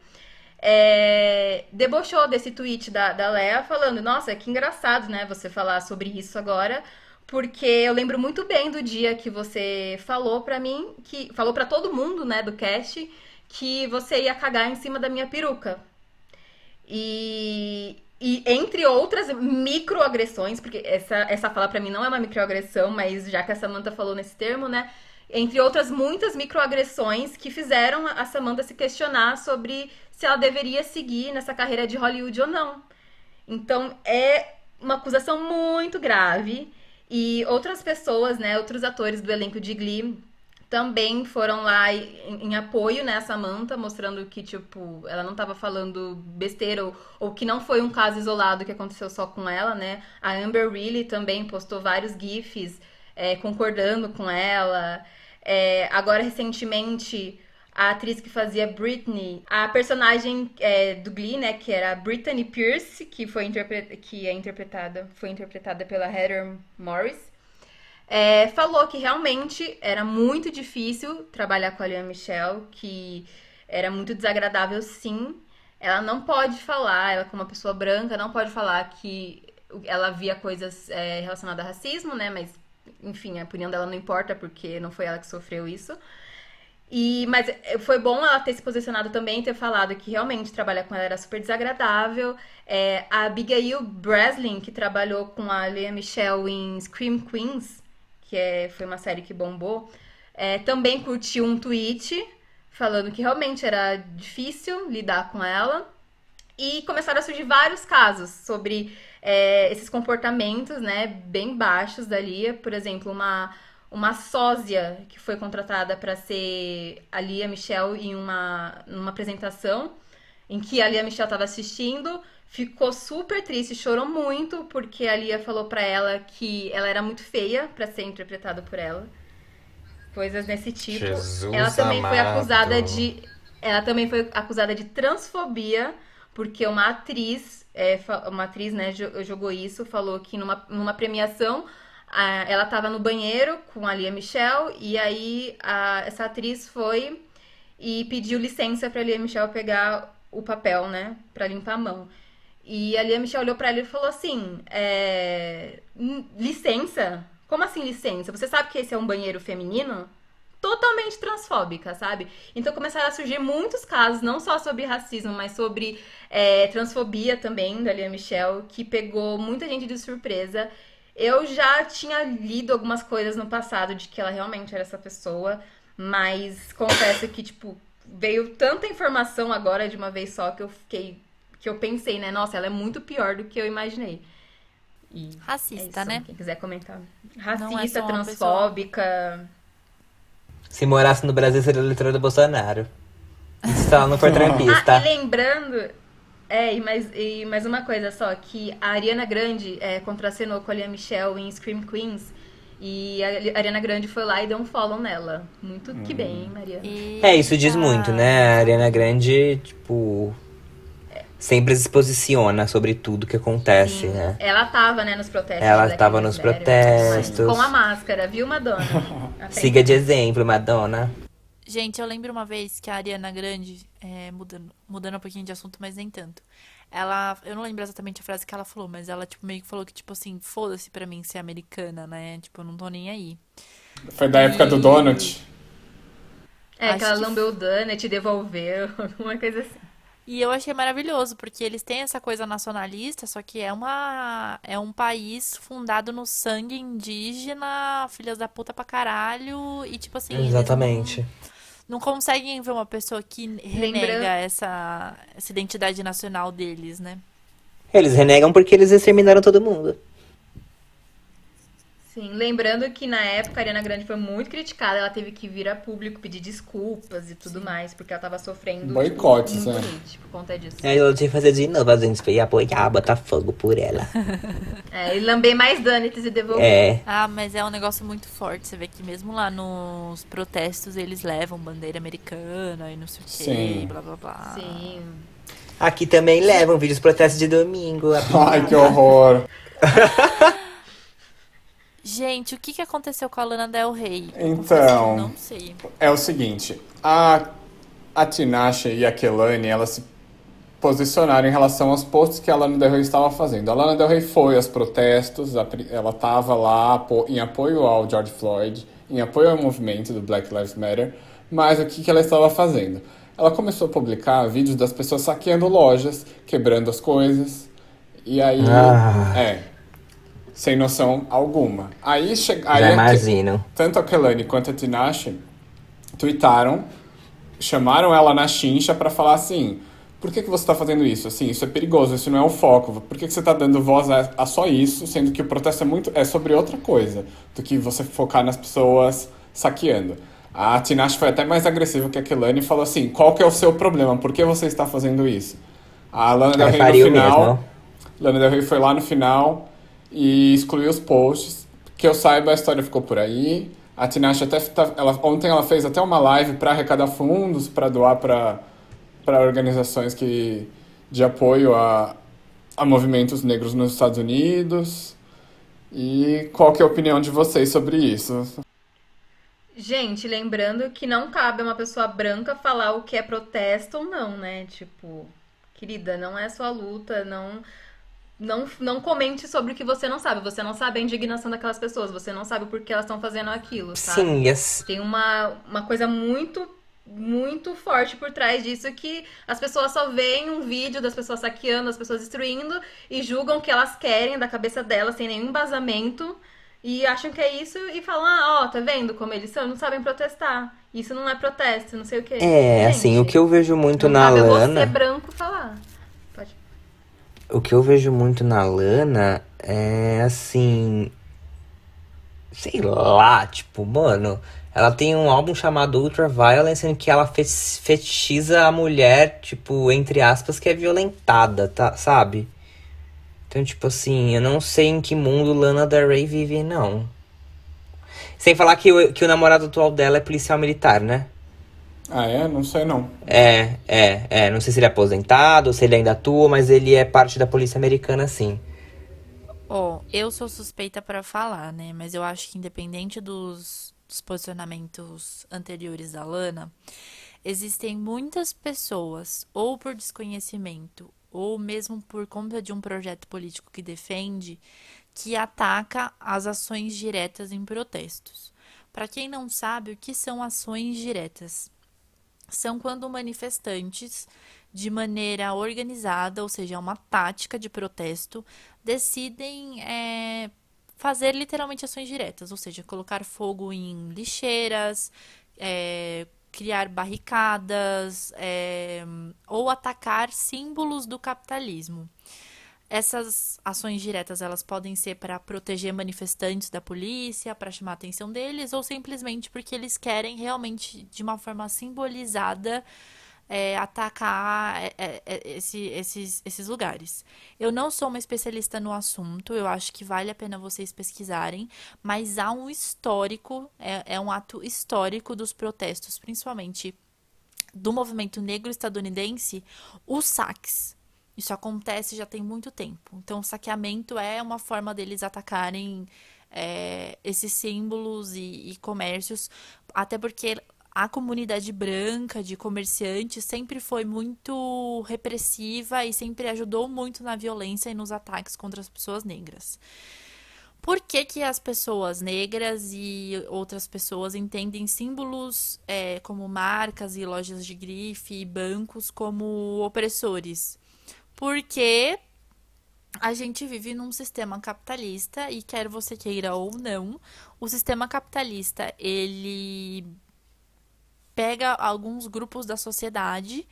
é, debochou desse tweet da, da Lea, falando: Nossa, que engraçado, né, você falar sobre isso agora, porque eu lembro muito bem do dia que você falou para mim, que falou para todo mundo, né, do cast, que você ia cagar em cima da minha peruca. E, e entre outras microagressões, porque essa, essa fala para mim não é uma microagressão, mas já que a Samantha falou nesse termo, né? Entre outras muitas microagressões que fizeram a Samantha se questionar sobre se ela deveria seguir nessa carreira de Hollywood ou não. Então é uma acusação muito grave e outras pessoas, né, outros atores do elenco de Glee também foram lá em, em apoio, né, a mostrando que, tipo, ela não estava falando besteira ou, ou, que não foi um caso isolado que aconteceu só com ela, né. A Amber Reilly também postou vários gifs é, concordando com ela. É, agora, recentemente, a atriz que fazia Britney, a personagem é, do Glee, né, que era Brittany Pierce, que foi que é interpretada, foi interpretada pela Heather Morris, é, falou que realmente era muito difícil trabalhar com a Lea Michelle, que era muito desagradável, sim. Ela não pode falar, ela como uma pessoa branca não pode falar que ela via coisas é, relacionadas a racismo, né? Mas enfim, a opinião dela não importa porque não foi ela que sofreu isso. E, mas eh, foi bom ela ter se posicionado também, ter falado que realmente trabalhar com ela era super desagradável. É, a Abigail Breslin, que trabalhou com a Lea Michelle em Scream Queens, que é, foi uma série que bombou, é, também curtiu um tweet falando que realmente era difícil lidar com ela. E começaram a surgir vários casos sobre é, esses comportamentos, né, bem baixos da Lia. Por exemplo, uma uma sósia que foi contratada para ser a Lia Michelle em uma, uma apresentação em que a Lia Michelle estava assistindo, ficou super triste, chorou muito porque a Lia falou para ela que ela era muito feia para ser interpretada por ela. Coisas desse tipo. Jesus ela também amado. foi acusada de ela também foi acusada de transfobia porque uma atriz, é, uma atriz, né, jogou isso, falou que numa, numa premiação a, ela estava no banheiro com a Lia Michelle e aí a, essa atriz foi e pediu licença para a Lia Michelle pegar o papel, né, para limpar a mão. E a Lia Michelle olhou para ela e falou assim: é, licença? Como assim licença? Você sabe que esse é um banheiro feminino? Totalmente transfóbica, sabe? Então começaram a surgir muitos casos, não só sobre racismo, mas sobre é, transfobia também da Lia Michelle, que pegou muita gente de surpresa. Eu já tinha lido algumas coisas no passado de que ela realmente era essa pessoa, mas confesso que, tipo, veio tanta informação agora de uma vez só que eu fiquei. que eu pensei, né? Nossa, ela é muito pior do que eu imaginei. E Racista, é né? Quem quiser comentar. Racista, é transfóbica. Se morasse no Brasil, seria eleitora do Bolsonaro. Se ela não for trampista. ah, e lembrando, é, e mais, e mais uma coisa só, que a Ariana Grande é, contracenou com a Lia Michelle em Scream Queens. E a Ariana Grande foi lá e deu um follow nela. Muito que bem, hein, Mariana? É, isso diz muito, né? A Ariana Grande, tipo. Sempre se posiciona sobre tudo que acontece, Sim. né? Ela tava, né, nos protestos. Ela tava nos protestos. Com a máscara, viu, Madonna? Siga de exemplo, Madonna. Gente, eu lembro uma vez que a Ariana Grande, é, mudando, mudando um pouquinho de assunto, mas nem tanto. Ela, eu não lembro exatamente a frase que ela falou, mas ela, tipo, meio que falou que, tipo assim, foda-se pra mim ser americana, né? Tipo, eu não tô nem aí. Foi da e... época do Donut. É, Acho que ela que... lambeu o donut e devolveu, alguma coisa assim. E eu achei maravilhoso, porque eles têm essa coisa nacionalista, só que é uma é um país fundado no sangue indígena, filhas da puta pra caralho, e tipo assim. Exatamente não conseguem ver uma pessoa que renega essa, essa identidade nacional deles, né? Eles renegam porque eles exterminaram todo mundo. Sim, lembrando que na época a Ariana Grande foi muito criticada, ela teve que vir a público pedir desculpas e tudo Sim. mais, porque ela tava sofrendo boicotes, tipo, muito né? hate por conta disso. Aí ela tinha que fazer de novo, a gente foi apoiar, botar fogo por ela. é, e lambei mais donuts e devolver. É. Ah, mas é um negócio muito forte, você vê que mesmo lá nos protestos eles levam bandeira americana e não sei o quê, blá blá blá. Sim. Aqui também levam vídeos protestos de domingo. Ai, que horror. Gente, o que, que aconteceu com a Lana Del Rey? Então, não sei. É o seguinte, a, a Tinashe e a Kelani, elas se posicionaram em relação aos posts que a Lana Del Rey estava fazendo. A Lana Del Rey foi aos protestos, ela estava lá em apoio ao George Floyd, em apoio ao movimento do Black Lives Matter, mas o que, que ela estava fazendo? Ela começou a publicar vídeos das pessoas saqueando lojas, quebrando as coisas, e aí... Ah. É, sem noção alguma. Aí, che... aí Já imagino. tanto a Kelani quanto a Tinashe tweetaram, chamaram ela na chincha para falar assim: por que, que você está fazendo isso? Assim, isso é perigoso, isso não é o foco. Por que, que você está dando voz a, a, só isso, sendo que o protesto é muito é sobre outra coisa do que você focar nas pessoas saqueando? A Tinashe foi até mais agressiva que a Kelani e falou assim: qual que é o seu problema? Por que você está fazendo isso? A Lana Del Rey no final. Mesmo. Lana Del Rey foi lá no final e excluiu os posts. Que eu saiba, a história ficou por aí. A Tinashe até tá, ela, ontem ela fez até uma live para arrecadar fundos para doar para organizações que de apoio a, a movimentos negros nos Estados Unidos. E qual que é a opinião de vocês sobre isso? Gente, lembrando que não cabe a uma pessoa branca falar o que é protesto ou não, né? Tipo, querida, não é sua luta, não não, não comente sobre o que você não sabe. Você não sabe a indignação daquelas pessoas. Você não sabe por que elas estão fazendo aquilo, sabe? Sim, yes. Tem uma, uma coisa muito, muito forte por trás disso que as pessoas só veem um vídeo das pessoas saqueando, das pessoas destruindo e julgam o que elas querem da cabeça delas sem nenhum embasamento. E acham que é isso e falam, ah, ó, tá vendo como eles são? Não sabem protestar. Isso não é protesto, não sei o quê. É, Gente, assim, o que eu vejo muito na Lana... você branco falar o que eu vejo muito na Lana é assim. Sei lá, tipo, mano. Ela tem um álbum chamado Ultra Violence em que ela fetichiza a mulher, tipo, entre aspas, que é violentada, tá, sabe? Então, tipo assim, eu não sei em que mundo Lana Del Rey vive, não. Sem falar que o, que o namorado atual dela é policial militar, né? Ah, é? Não sei não. É, é, é. Não sei se ele é aposentado, se ele ainda atua, mas ele é parte da polícia americana, sim. Ó, oh, eu sou suspeita para falar, né? Mas eu acho que independente dos, dos posicionamentos anteriores da Lana, existem muitas pessoas, ou por desconhecimento, ou mesmo por conta de um projeto político que defende, que ataca as ações diretas em protestos. Para quem não sabe, o que são ações diretas? São quando manifestantes, de maneira organizada, ou seja, uma tática de protesto, decidem é, fazer literalmente ações diretas, ou seja, colocar fogo em lixeiras, é, criar barricadas é, ou atacar símbolos do capitalismo. Essas ações diretas elas podem ser para proteger manifestantes da polícia, para chamar a atenção deles, ou simplesmente porque eles querem realmente, de uma forma simbolizada, é, atacar é, é, é, esse, esses, esses lugares. Eu não sou uma especialista no assunto, eu acho que vale a pena vocês pesquisarem, mas há um histórico, é, é um ato histórico dos protestos, principalmente do movimento negro estadunidense, os saques. Isso acontece já tem muito tempo. Então, o saqueamento é uma forma deles atacarem é, esses símbolos e, e comércios, até porque a comunidade branca de comerciantes sempre foi muito repressiva e sempre ajudou muito na violência e nos ataques contra as pessoas negras. Por que, que as pessoas negras e outras pessoas entendem símbolos é, como marcas e lojas de grife e bancos como opressores? Porque a gente vive num sistema capitalista e quer você queira ou não, o sistema capitalista ele pega alguns grupos da sociedade,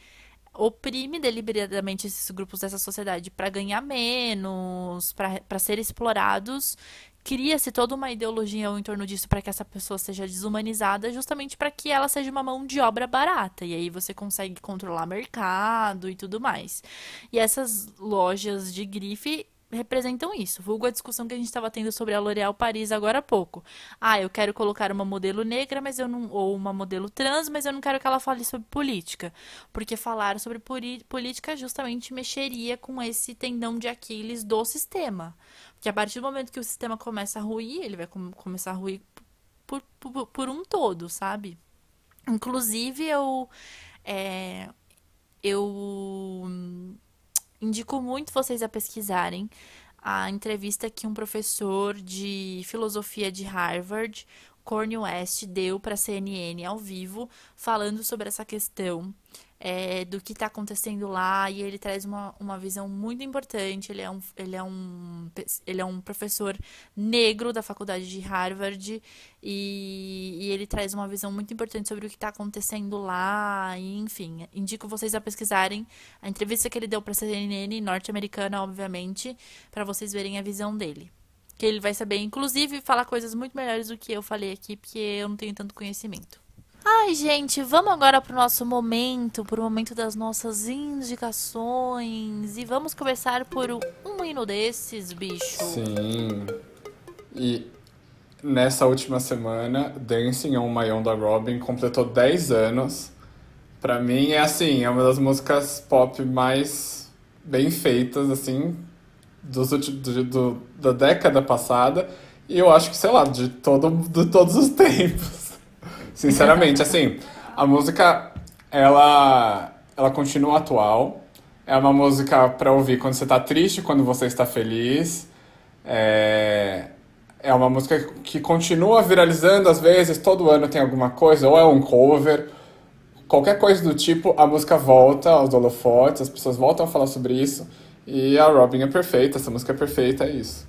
oprime deliberadamente esses grupos dessa sociedade para ganhar menos, para ser explorados. Cria-se toda uma ideologia em torno disso para que essa pessoa seja desumanizada, justamente para que ela seja uma mão de obra barata. E aí você consegue controlar mercado e tudo mais. E essas lojas de grife representam isso. Vulgo a discussão que a gente estava tendo sobre a L'Oréal Paris agora há pouco. Ah, eu quero colocar uma modelo negra, mas eu não ou uma modelo trans, mas eu não quero que ela fale sobre política, porque falar sobre política justamente mexeria com esse tendão de Aquiles do sistema. Porque a partir do momento que o sistema começa a ruir, ele vai com começar a ruir por, por, por, um todo, sabe? Inclusive eu é, eu indico muito vocês a pesquisarem a entrevista que um professor de filosofia de Harvard, Cornel West, deu para a CNN ao vivo, falando sobre essa questão é, do que está acontecendo lá e ele traz uma, uma visão muito importante. Ele é, um, ele, é um, ele é um professor negro da faculdade de Harvard e, e ele traz uma visão muito importante sobre o que está acontecendo lá. E, enfim, indico vocês a pesquisarem a entrevista que ele deu para a CNN norte-americana, obviamente, para vocês verem a visão dele. Que ele vai saber, inclusive, falar coisas muito melhores do que eu falei aqui, porque eu não tenho tanto conhecimento. Ai, gente, vamos agora pro nosso momento, pro momento das nossas indicações. E vamos começar por um hino desses, bicho. Sim. E nessa última semana, Dancing on My Own da Robin completou 10 anos. Pra mim é assim, é uma das músicas pop mais bem feitas, assim, dos do, do, da década passada. E eu acho que, sei lá, de, todo, de todos os tempos. Sinceramente, assim, a música, ela, ela continua atual. É uma música para ouvir quando você tá triste, quando você está feliz. É, é uma música que continua viralizando às vezes, todo ano tem alguma coisa, ou é um cover, qualquer coisa do tipo, a música volta aos holofotes, as pessoas voltam a falar sobre isso. E a Robin é perfeita, essa música é perfeita, é isso.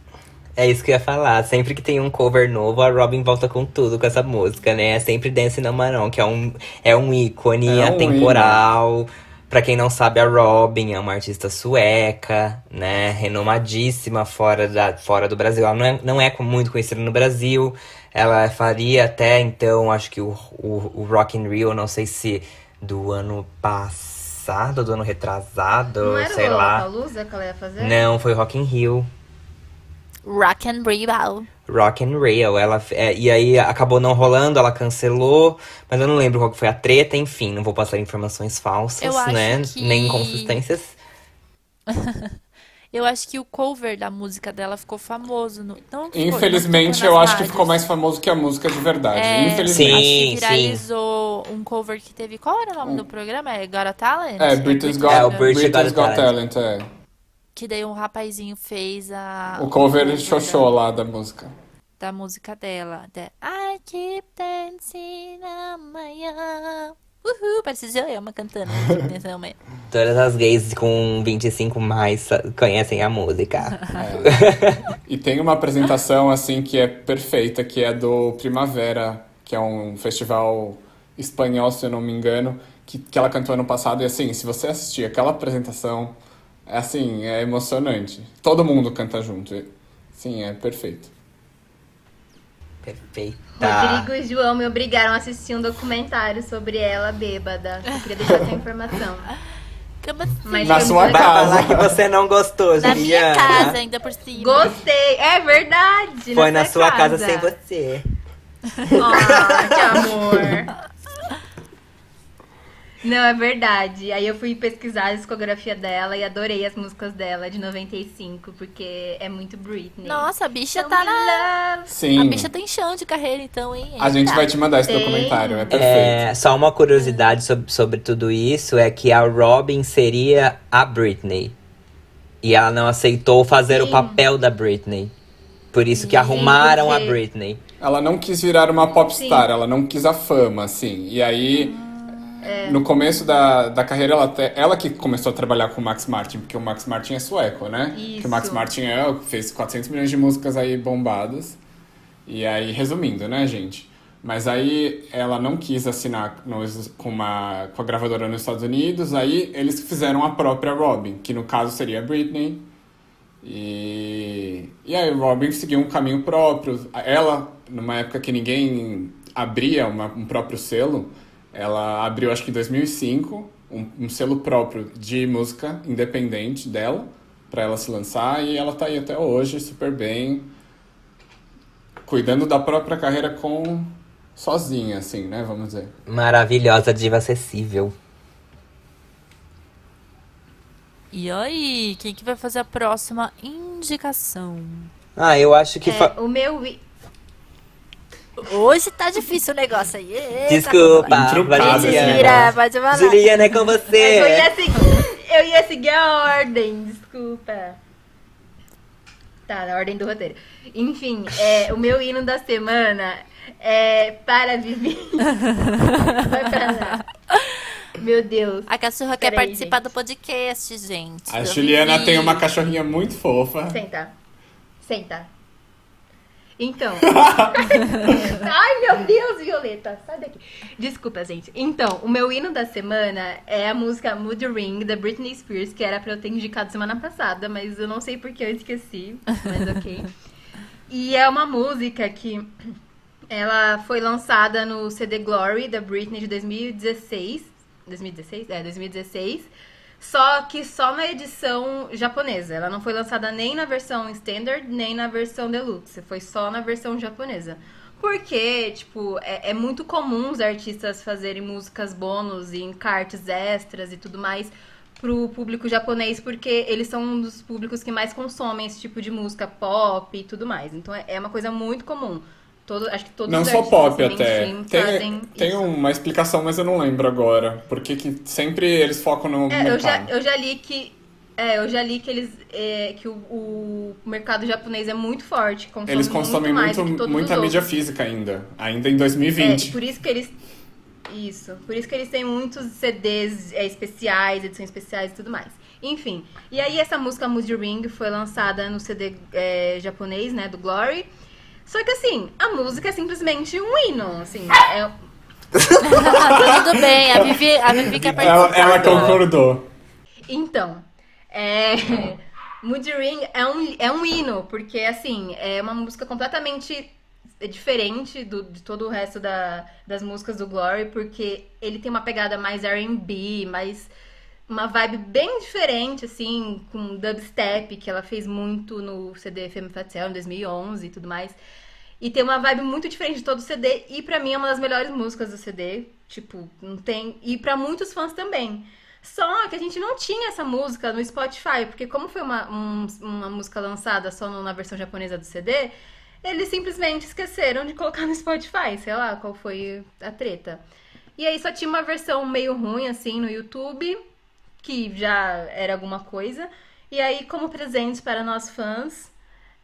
É isso que eu ia falar. Sempre que tem um cover novo, a Robin volta com tudo com essa música, né? É sempre Dance no Marão, que é um, é um ícone é um atemporal. Hino. Pra quem não sabe, a Robin é uma artista sueca, né? Renomadíssima fora, da, fora do Brasil. Ela não é, não é muito conhecida no Brasil. Ela faria até então, acho que o, o, o Rock in Rio, não sei se do ano passado, do ano retrasado, não era sei o lá. Lusa que ela ia fazer? Não, foi Rock in Rio. Rock and Rio. Rock and Rio. Ela, é, e aí acabou não rolando, ela cancelou, mas eu não lembro qual que foi a treta, enfim, não vou passar informações falsas, eu né? Que... Nem inconsistências. eu acho que o cover da música dela ficou famoso. No... Não Infelizmente, eu acho que ficou mais famoso que a música de verdade. É, Infelizmente. Sim, acho que viralizou sim. um cover que teve. Qual era o nome do programa? É Got a Talent? É, Britain's Got, é, o British Britain's Got, Got Talent, Talent é. Que daí um rapazinho fez a. O cover xoxô lá da música. Da música dela. De I keep dancing own. Uhul, parece Joelma cantando. momento. Todas as gays com 25 mais conhecem a música. E tem uma apresentação assim que é perfeita, que é do Primavera, que é um festival espanhol, se eu não me engano, que, que ela cantou ano passado. E assim, se você assistir aquela apresentação, é assim, é emocionante. Todo mundo canta junto. Sim, é perfeito. Perfeita. Rodrigo e João me obrigaram a assistir um documentário sobre ela bêbada. Eu queria deixar essa informação. Mas Na sua casa. falar que você não gostou, Na minha Juliana. casa, ainda por cima. Gostei, é verdade. Foi na sua casa sem você. Ah, que amor. Não, é verdade. Aí eu fui pesquisar a discografia dela e adorei as músicas dela de 95, porque é muito Britney. Nossa, a bicha tá na. love. Sim. A bicha tem chão de carreira, então, hein? A gente vai te mandar esse Tem. documentário, é perfeito. É, só uma curiosidade sobre, sobre tudo isso é que a Robin seria a Britney. E ela não aceitou fazer o Sim. papel da Britney. Por isso que Sim, arrumaram a porque- Britney. Ela não quis virar uma popstar, ela não quis a fama, assim. E aí, no começo da, da carreira, ela, ela que começou a trabalhar com o Max Martin, porque o Max Martin é sueco, né? Isso. Que o Max Martin é, fez 400 milhões de músicas aí bombadas. E aí, resumindo, né, gente? Mas aí ela não quis assinar nos- com, uma, com a gravadora nos Estados Unidos, aí eles fizeram a própria Robin, que no caso seria a Britney. E, e aí Robin seguiu um caminho próprio. Ela, numa época que ninguém abria uma- um próprio selo, ela abriu acho que em 2005 um, um selo próprio de música independente dela, para ela se lançar, e ela tá aí até hoje, super bem, cuidando da própria carreira com sozinha, assim, né, vamos dizer. Maravilhosa diva acessível. E aí, quem que vai fazer a próxima indicação? Ah, eu acho que. É, fa- o meu. Hoje tá difícil o negócio aí. Eita, Desculpa, esse Juliana. Mentira, pode falar. Juliana, é com Eu você. ia seguir, eu ia seguir a ordem, desculpa. Tá, na ordem do roteiro. Enfim, é, o meu hino da semana é para Vivi. Vai pra lá. Meu Deus. A cachorra quer Peraí, participar gente. do podcast, gente. A Eu Juliana vivi. tem uma cachorrinha muito fofa. Senta. Senta. Então. Ai, meu Deus, Violeta, sai daqui. Desculpa, gente. Então, o meu hino da semana é a música Mood Ring, da Britney Spears, que era pra eu ter indicado semana passada, mas eu não sei porque eu esqueci, mas ok. E é uma música que ela foi lançada no CD Glory da Britney de 2016. 2016? É, 2016. Só que só na edição japonesa. Ela não foi lançada nem na versão standard, nem na versão deluxe. Foi só na versão japonesa. Porque, tipo, é, é muito comum os artistas fazerem músicas bônus e encartes extras e tudo mais pro público japonês, porque eles são um dos públicos que mais consomem esse tipo de música pop e tudo mais. Então é, é uma coisa muito comum. Todo, acho que todos Não só pop até. Tem, fazem tem isso. uma explicação, mas eu não lembro agora. Porque que sempre eles focam no É, eu já, mercado. eu já li que. É, eu já li que eles. é, que o, o mercado japonês é muito forte. Consome Eles consomem muito, muito, muita mídia outros. física ainda. Ainda em É, 2020. por isso que eles. Isso. Por isso que eles têm muitos CDs é, especiais, edições especiais e tudo mais. Enfim. E aí essa música Mood Ring foi lançada no CD é, japonês, né? Do Glory. Só que assim, a música é simplesmente um hino. Assim, é, Tá tudo bem, a Vivi, a Vivi quer ela, participar. ela concordou. Então, é. Mood Ring é um, é um hino, porque assim, é uma música completamente diferente do, de todo o resto da, das músicas do Glory, porque ele tem uma pegada mais RB, mais. Uma vibe bem diferente, assim, com dubstep, que ela fez muito no CD Femme Fatale em 2011 e tudo mais. E tem uma vibe muito diferente de todo o CD, e pra mim é uma das melhores músicas do CD. Tipo, não tem. E pra muitos fãs também. Só que a gente não tinha essa música no Spotify, porque como foi uma, um- uma música lançada só na versão japonesa do CD, eles simplesmente esqueceram de colocar no Spotify, sei lá qual foi a treta. E aí só tinha uma versão meio ruim, assim, no YouTube, que já era alguma coisa. E aí, como presente para nós fãs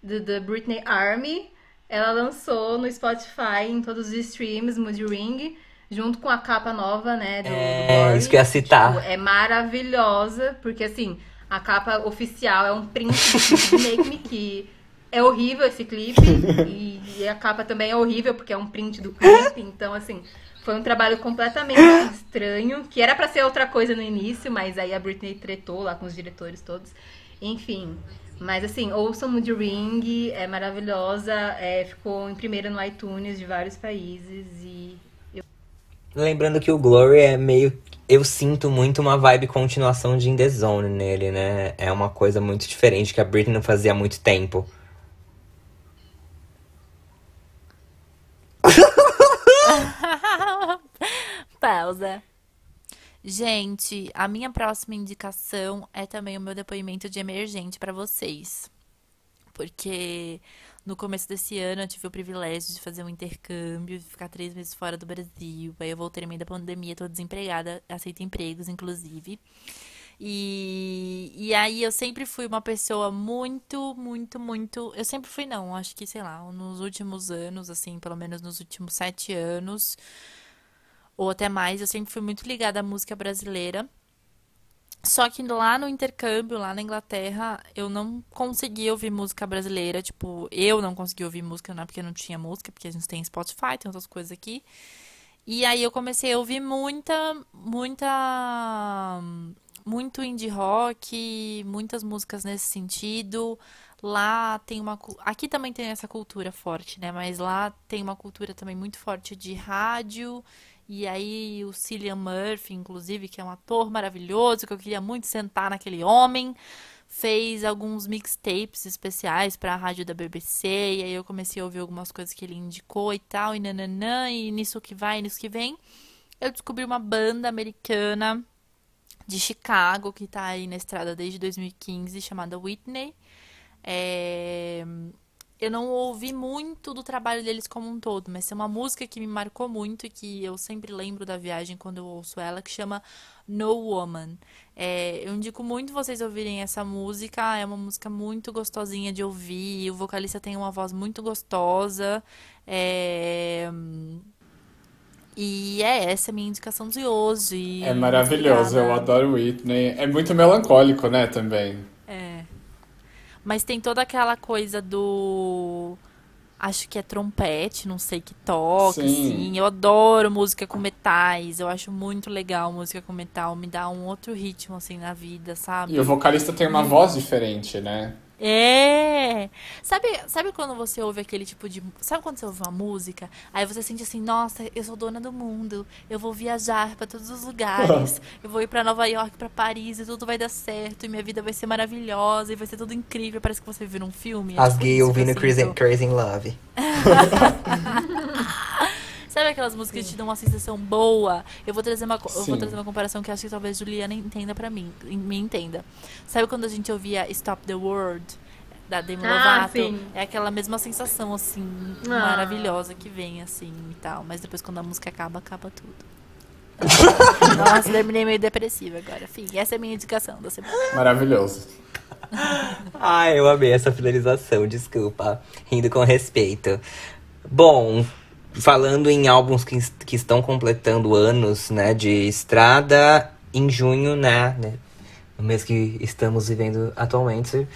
do The Britney Army, ela lançou no Spotify, em todos os streams, Mood Ring, junto com a capa nova, né, do, É, Glory. isso que eu ia citar. Tipo, é maravilhosa, porque assim, a capa oficial é um print do Make Me que é horrível esse clipe e, e a capa também é horrível porque é um print do clipe, então assim, foi um trabalho completamente estranho, que era pra ser outra coisa no início, mas aí a Britney tretou lá com os diretores todos. Enfim, mas assim, ouçam Mood Ring, é maravilhosa, é, ficou em primeiro no iTunes de vários países e Lembrando que o Glory é meio. Eu sinto muito uma vibe continuação de In The Zone nele, né? É uma coisa muito diferente que a Britney não fazia há muito tempo. Pausa. Gente, a minha próxima indicação é também o meu depoimento de emergente para vocês. Porque no começo desse ano eu tive o privilégio de fazer um intercâmbio, de ficar três meses fora do Brasil. Aí eu voltei no meio da pandemia, tô desempregada, aceito empregos, inclusive. E, e aí eu sempre fui uma pessoa muito, muito, muito. Eu sempre fui, não, acho que, sei lá, nos últimos anos, assim, pelo menos nos últimos sete anos, ou até mais, eu sempre fui muito ligada à música brasileira. Só que lá no intercâmbio, lá na Inglaterra, eu não conseguia ouvir música brasileira. Tipo, eu não conseguia ouvir música, não é porque não tinha música, porque a gente tem Spotify, tem outras coisas aqui. E aí eu comecei a ouvir muita, muita, muito indie rock, muitas músicas nesse sentido. Lá tem uma, aqui também tem essa cultura forte, né? Mas lá tem uma cultura também muito forte de rádio. E aí o Cillian Murphy, inclusive, que é um ator maravilhoso, que eu queria muito sentar naquele homem, fez alguns mixtapes especiais para a rádio da BBC, e aí eu comecei a ouvir algumas coisas que ele indicou e tal, e nananã, e nisso que vai, nisso que vem. Eu descobri uma banda americana de Chicago que tá aí na estrada desde 2015, chamada Whitney. É, Eu não ouvi muito do trabalho deles como um todo, mas tem uma música que me marcou muito e que eu sempre lembro da viagem quando eu ouço ela, que chama No Woman. É, eu indico muito vocês ouvirem essa música, é uma música muito gostosinha de ouvir, o vocalista tem uma voz muito gostosa. é, E é essa a minha indicação de hoje. É maravilhoso, eu adoro Whitney. É muito melancólico, né, também. É. Mas tem toda aquela coisa do. Acho que é trompete, não sei que toca, Sim. assim. Eu adoro música com metais. Eu acho muito legal música com metal. Me dá um outro ritmo, assim, na vida, sabe? E o vocalista tem uma voz diferente, né? É! Sabe, sabe quando você ouve aquele tipo de. Sabe quando você ouve uma música? Aí você sente assim, nossa, eu sou dona do mundo. Eu vou viajar pra todos os lugares. Eu vou ir pra Nova York, pra Paris e tudo vai dar certo. E minha vida vai ser maravilhosa e vai ser tudo incrível. Parece que você viu um filme. As gay isso que eu ouvindo Crazy. Crazy in Love. Sabe aquelas músicas que te dão uma sensação boa? Eu vou trazer uma, eu vou Sim. trazer uma comparação que acho que talvez Juliana entenda pra mim, me entenda. Sabe quando a gente ouvia Stop the World da Demi Ah, Lovato? sim. É aquela mesma sensação assim Ah. maravilhosa que vem assim e tal, mas depois quando a música acaba, acaba tudo. Nossa, terminei meio depressiva agora. Enfim, essa é a minha indicação da semana. Maravilhoso. Ah, eu amei essa finalização, desculpa. Rindo com respeito. Bom, falando em álbuns que, que estão completando anos, né, de estrada, em junho, né, né, no mês que estamos vivendo atualmente,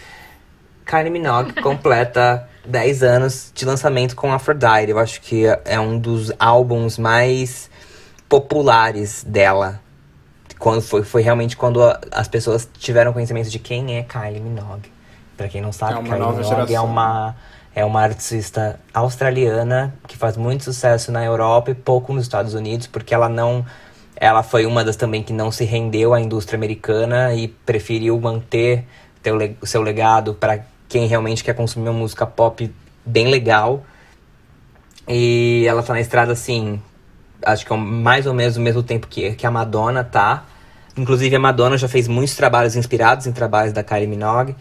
Kylie Minogue completa 10 anos de lançamento com Aphrodite. Eu acho que é- é um dos álbuns mais populares dela. Quando foi, foi realmente quando a- as pessoas tiveram conhecimento de quem é Kylie Minogue. Pra quem não sabe, É Kylie Minogue é geração. uma, é uma artista australiana que faz muito sucesso na Europa e pouco nos Estados Unidos, porque ela não. Ela foi uma das também que não se rendeu à indústria americana e preferiu manter o seu legado para quem realmente quer consumir uma música pop bem legal. E ela tá na estrada assim, acho que é mais ou menos o mesmo tempo que, que a Madonna tá. Inclusive a Madonna já fez muitos trabalhos inspirados em trabalhos da Kylie Minogue.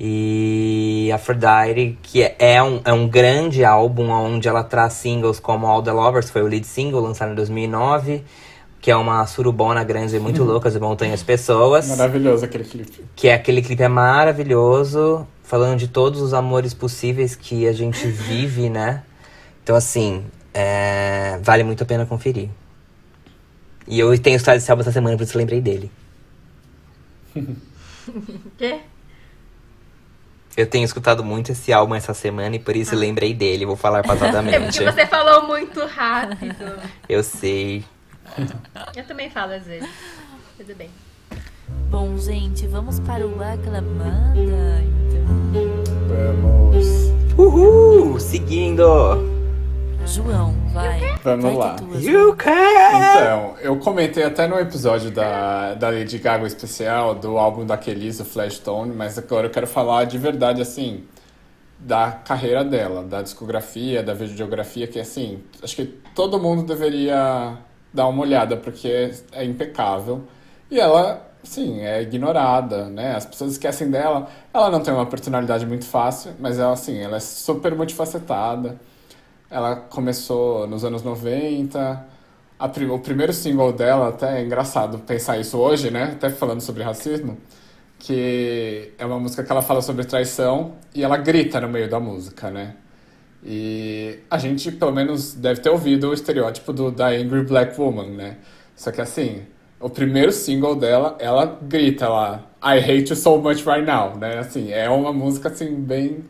E Aphrodite, que é, é um, é um grande álbum onde ela traz singles como All the Lovers, foi o lead single lançado em 2009, que é uma surubona grande e muito louca de montanhas pessoas. Maravilhoso aquele clipe. Que é aquele clipe é maravilhoso, falando de todos os amores possíveis que a gente vive, né? Então, assim, É, vale muito a pena conferir. E eu tenho história de Selva essa semana, por isso eu lembrei dele. Quê? Eu tenho escutado muito esse álbum essa semana e por isso eu lembrei dele. Vou falar É porque passadamente. você falou muito rápido. eu sei. Eu também falo às vezes. Tudo bem. Bom, gente, vamos para o Aclamada, então. Vamos. Uhul! Seguindo! João, vai. Vamos vai lá. É You can! Então, eu comentei até no episódio da, da Lady Gaga especial, do álbum da Kelly, o Flashstone, mas agora eu quero falar de verdade, assim, da carreira dela, da discografia, da videografia, que, assim, acho que todo mundo deveria dar uma olhada, porque é impecável. E ela, sim, é ignorada, né? As pessoas esquecem dela. Ela não tem uma personalidade muito fácil, mas ela, assim, ela é super multifacetada. Ela começou nos anos 90. A o primeiro single dela, até é engraçado pensar isso hoje, né? Até falando sobre racismo, que é uma música que ela fala sobre traição e ela grita no meio da música, né? E a gente, pelo menos, deve ter ouvido o estereótipo do, da Angry Black Woman, né? Só que assim, o primeiro single dela, ela grita lá, I hate you so much right now, né? Assim, é uma música, assim, bem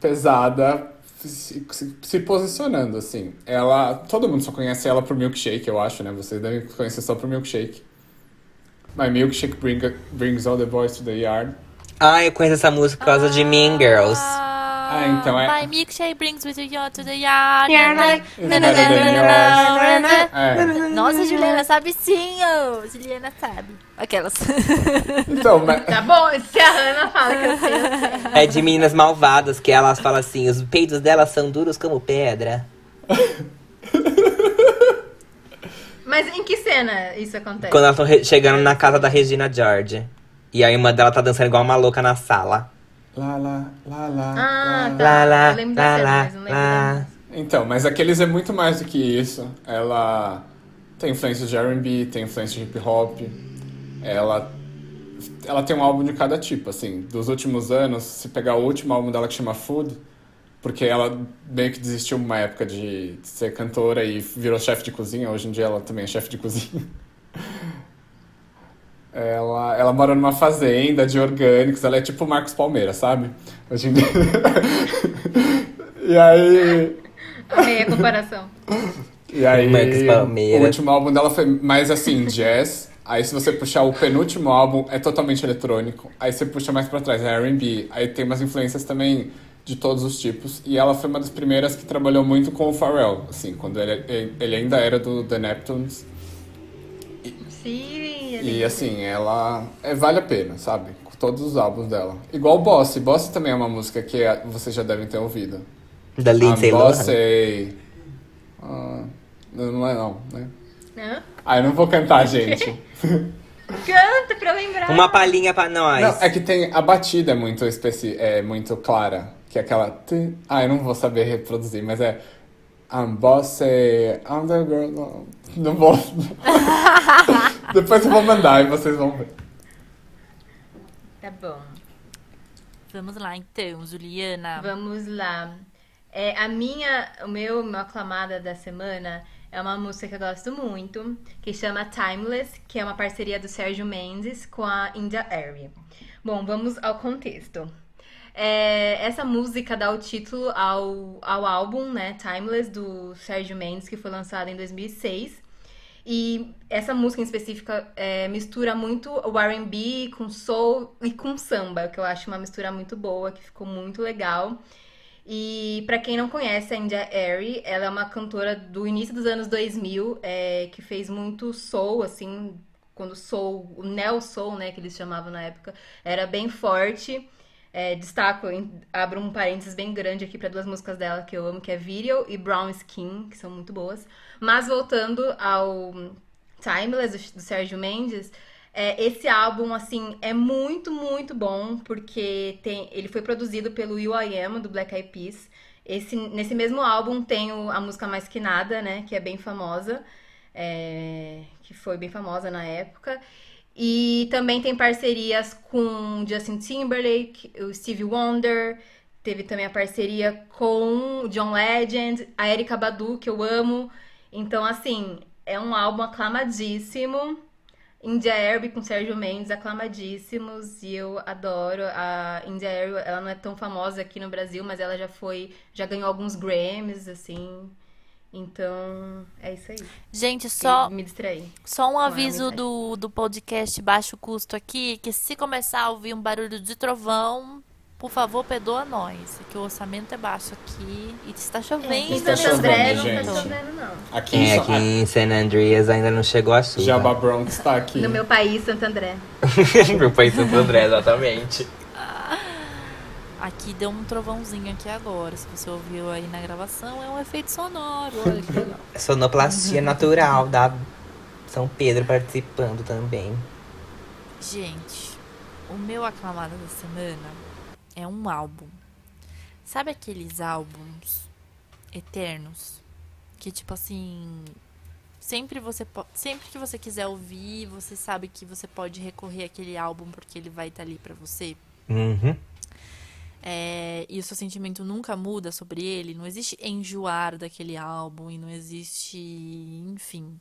pesada, se, se- se posicionando, assim. Ela, todo mundo só conhece ela pro Milkshake, eu acho, né? Vocês devem conhecer só pro Milkshake. My milkshake bring, brings all the boys to the yard. Ah, eu conheço essa música por causa de Mean Girls. Ah, então é- My milkshake brings with you to the yard. Nossa, Juliana sabe sim, ô. Juliana sabe. Aquelas. Então, mas, Tá bom, se a Hannah fala que eu sei, eu sei. É de meninas malvadas, que elas falam assim, os peitos delas são duros como pedra. Mas em que cena isso acontece? Quando elas estão chegando na casa da Regina George. E a irmã dela tá dançando igual uma louca na sala. Lá, lá, lá, lá, Ah, lá. tá. Lá, lá, eu lembro da lá, lá, mas não lembro da lá. música. Então, mas aqueles é muito mais do que isso. Ela tem influências de R&B, tem influências de hip hop. Ela ela tem um álbum de cada tipo, assim. Dos últimos anos, se pegar o último álbum dela que chama Food, porque ela meio que desistiu uma época de ser cantora e virou chefe de cozinha. Hoje em dia ela também é chefe de cozinha. Ela, ela mora numa fazenda de orgânicos, ela é tipo o Marcos Palmeira, sabe? Hoje em dia. e aí. Amei a comparação. E aí, Marcos Palmeira. o último álbum dela foi mais assim, jazz. Aí se você puxar o penúltimo álbum, é totalmente eletrônico. Aí você puxa mais pra trás, é R&B. Aí tem umas influências também de todos os tipos. E ela foi uma das primeiras que trabalhou muito com o Pharrell, assim, quando ele, ele ainda era do The Neptunes. Sim, E assim, ela é, vale a pena, sabe? Com todos os álbuns dela. Igual Boss. Boss também é uma música que é- vocês já devem ter ouvido. Da Lindsay I'm Lohan. Bossy. Ah, não não é não, né? Hã? Ah, eu não vou cantar, gente. Canta pra lembrar. Uma palhinha pra nós. Não, é que tem a batida é muito especi é muito clara, que é aquela Ah, eu não vou saber reproduzir, mas é I'm bossy, I'm the girl. Não, não vou. Depois eu vou mandar e vocês vão ver. Tá bom. Vamos lá, então, Juliana. Vamos lá. É, a minha, o meu, meu aclamada da semana é uma música que eu gosto muito, que chama Timeless, que é uma parceria do Sérgio Mendes com a India Airy. Bom, vamos ao contexto. É, essa música dá o título ao, ao álbum, né, Timeless, do Sérgio Mendes, que foi lançado em 2006. E essa música em específica é, mistura muito o R&B com soul e com samba, que eu acho uma mistura muito boa, que ficou muito legal. E pra quem não conhece a India Airy, ela é uma cantora do início dos anos 2000, é, que fez muito soul, assim, quando soul, o neo soul, né, que eles chamavam na época, era bem forte. É, destaco, abro um parênteses bem grande aqui para duas músicas dela que eu amo, que é Video e Brown Skin, que são muito boas. Mas voltando ao Timeless, do, Sérgio Mendes, é, esse álbum, assim, é muito, muito bom, porque tem, ele foi produzido pelo will.i.am, do Black Eyed Peas. Esse, nesse mesmo álbum tem o- a música Mais Que Nada, né, que é bem famosa, é, que foi bem famosa na época. E também tem parcerias com Justin Timberlake, o Stevie Wonder, teve também a parceria com John Legend, a Erika Badu, que eu amo. Então, assim, é um álbum aclamadíssimo. India Air com Sérgio Mendes, aclamadíssimos, e eu adoro. A India Air, ela não é tão famosa aqui no Brasil, mas ela já foi, já ganhou alguns Grammys, assim. Então, é isso aí. Gente, só me distraí. Só um aviso do, do podcast Baixo Custo aqui, que se começar a ouvir um barulho de trovão, por favor, perdoa nós, que o orçamento é baixo aqui e está chovendo. É, em Santo André não está chovendo, não. Aqui, é, aqui em San Andreas ainda não chegou a chuva. Jabba Bronx está aqui. No meu país, Santo André. no meu país, Santo André, exatamente. Aqui deu um trovãozinho aqui agora. Se você ouviu aí na gravação, é um efeito sonoro. Olha que legal. Sonoplastia natural da São Pedro participando também. Gente, o meu aclamado da semana é um álbum. Sabe aqueles álbuns eternos que tipo assim, sempre você sempre que você quiser ouvir, você sabe que você pode recorrer àquele álbum porque ele vai estar tá ali para você. Uhum. É, e o seu sentimento nunca muda sobre ele. Não existe enjoar daquele álbum e não existe, enfim.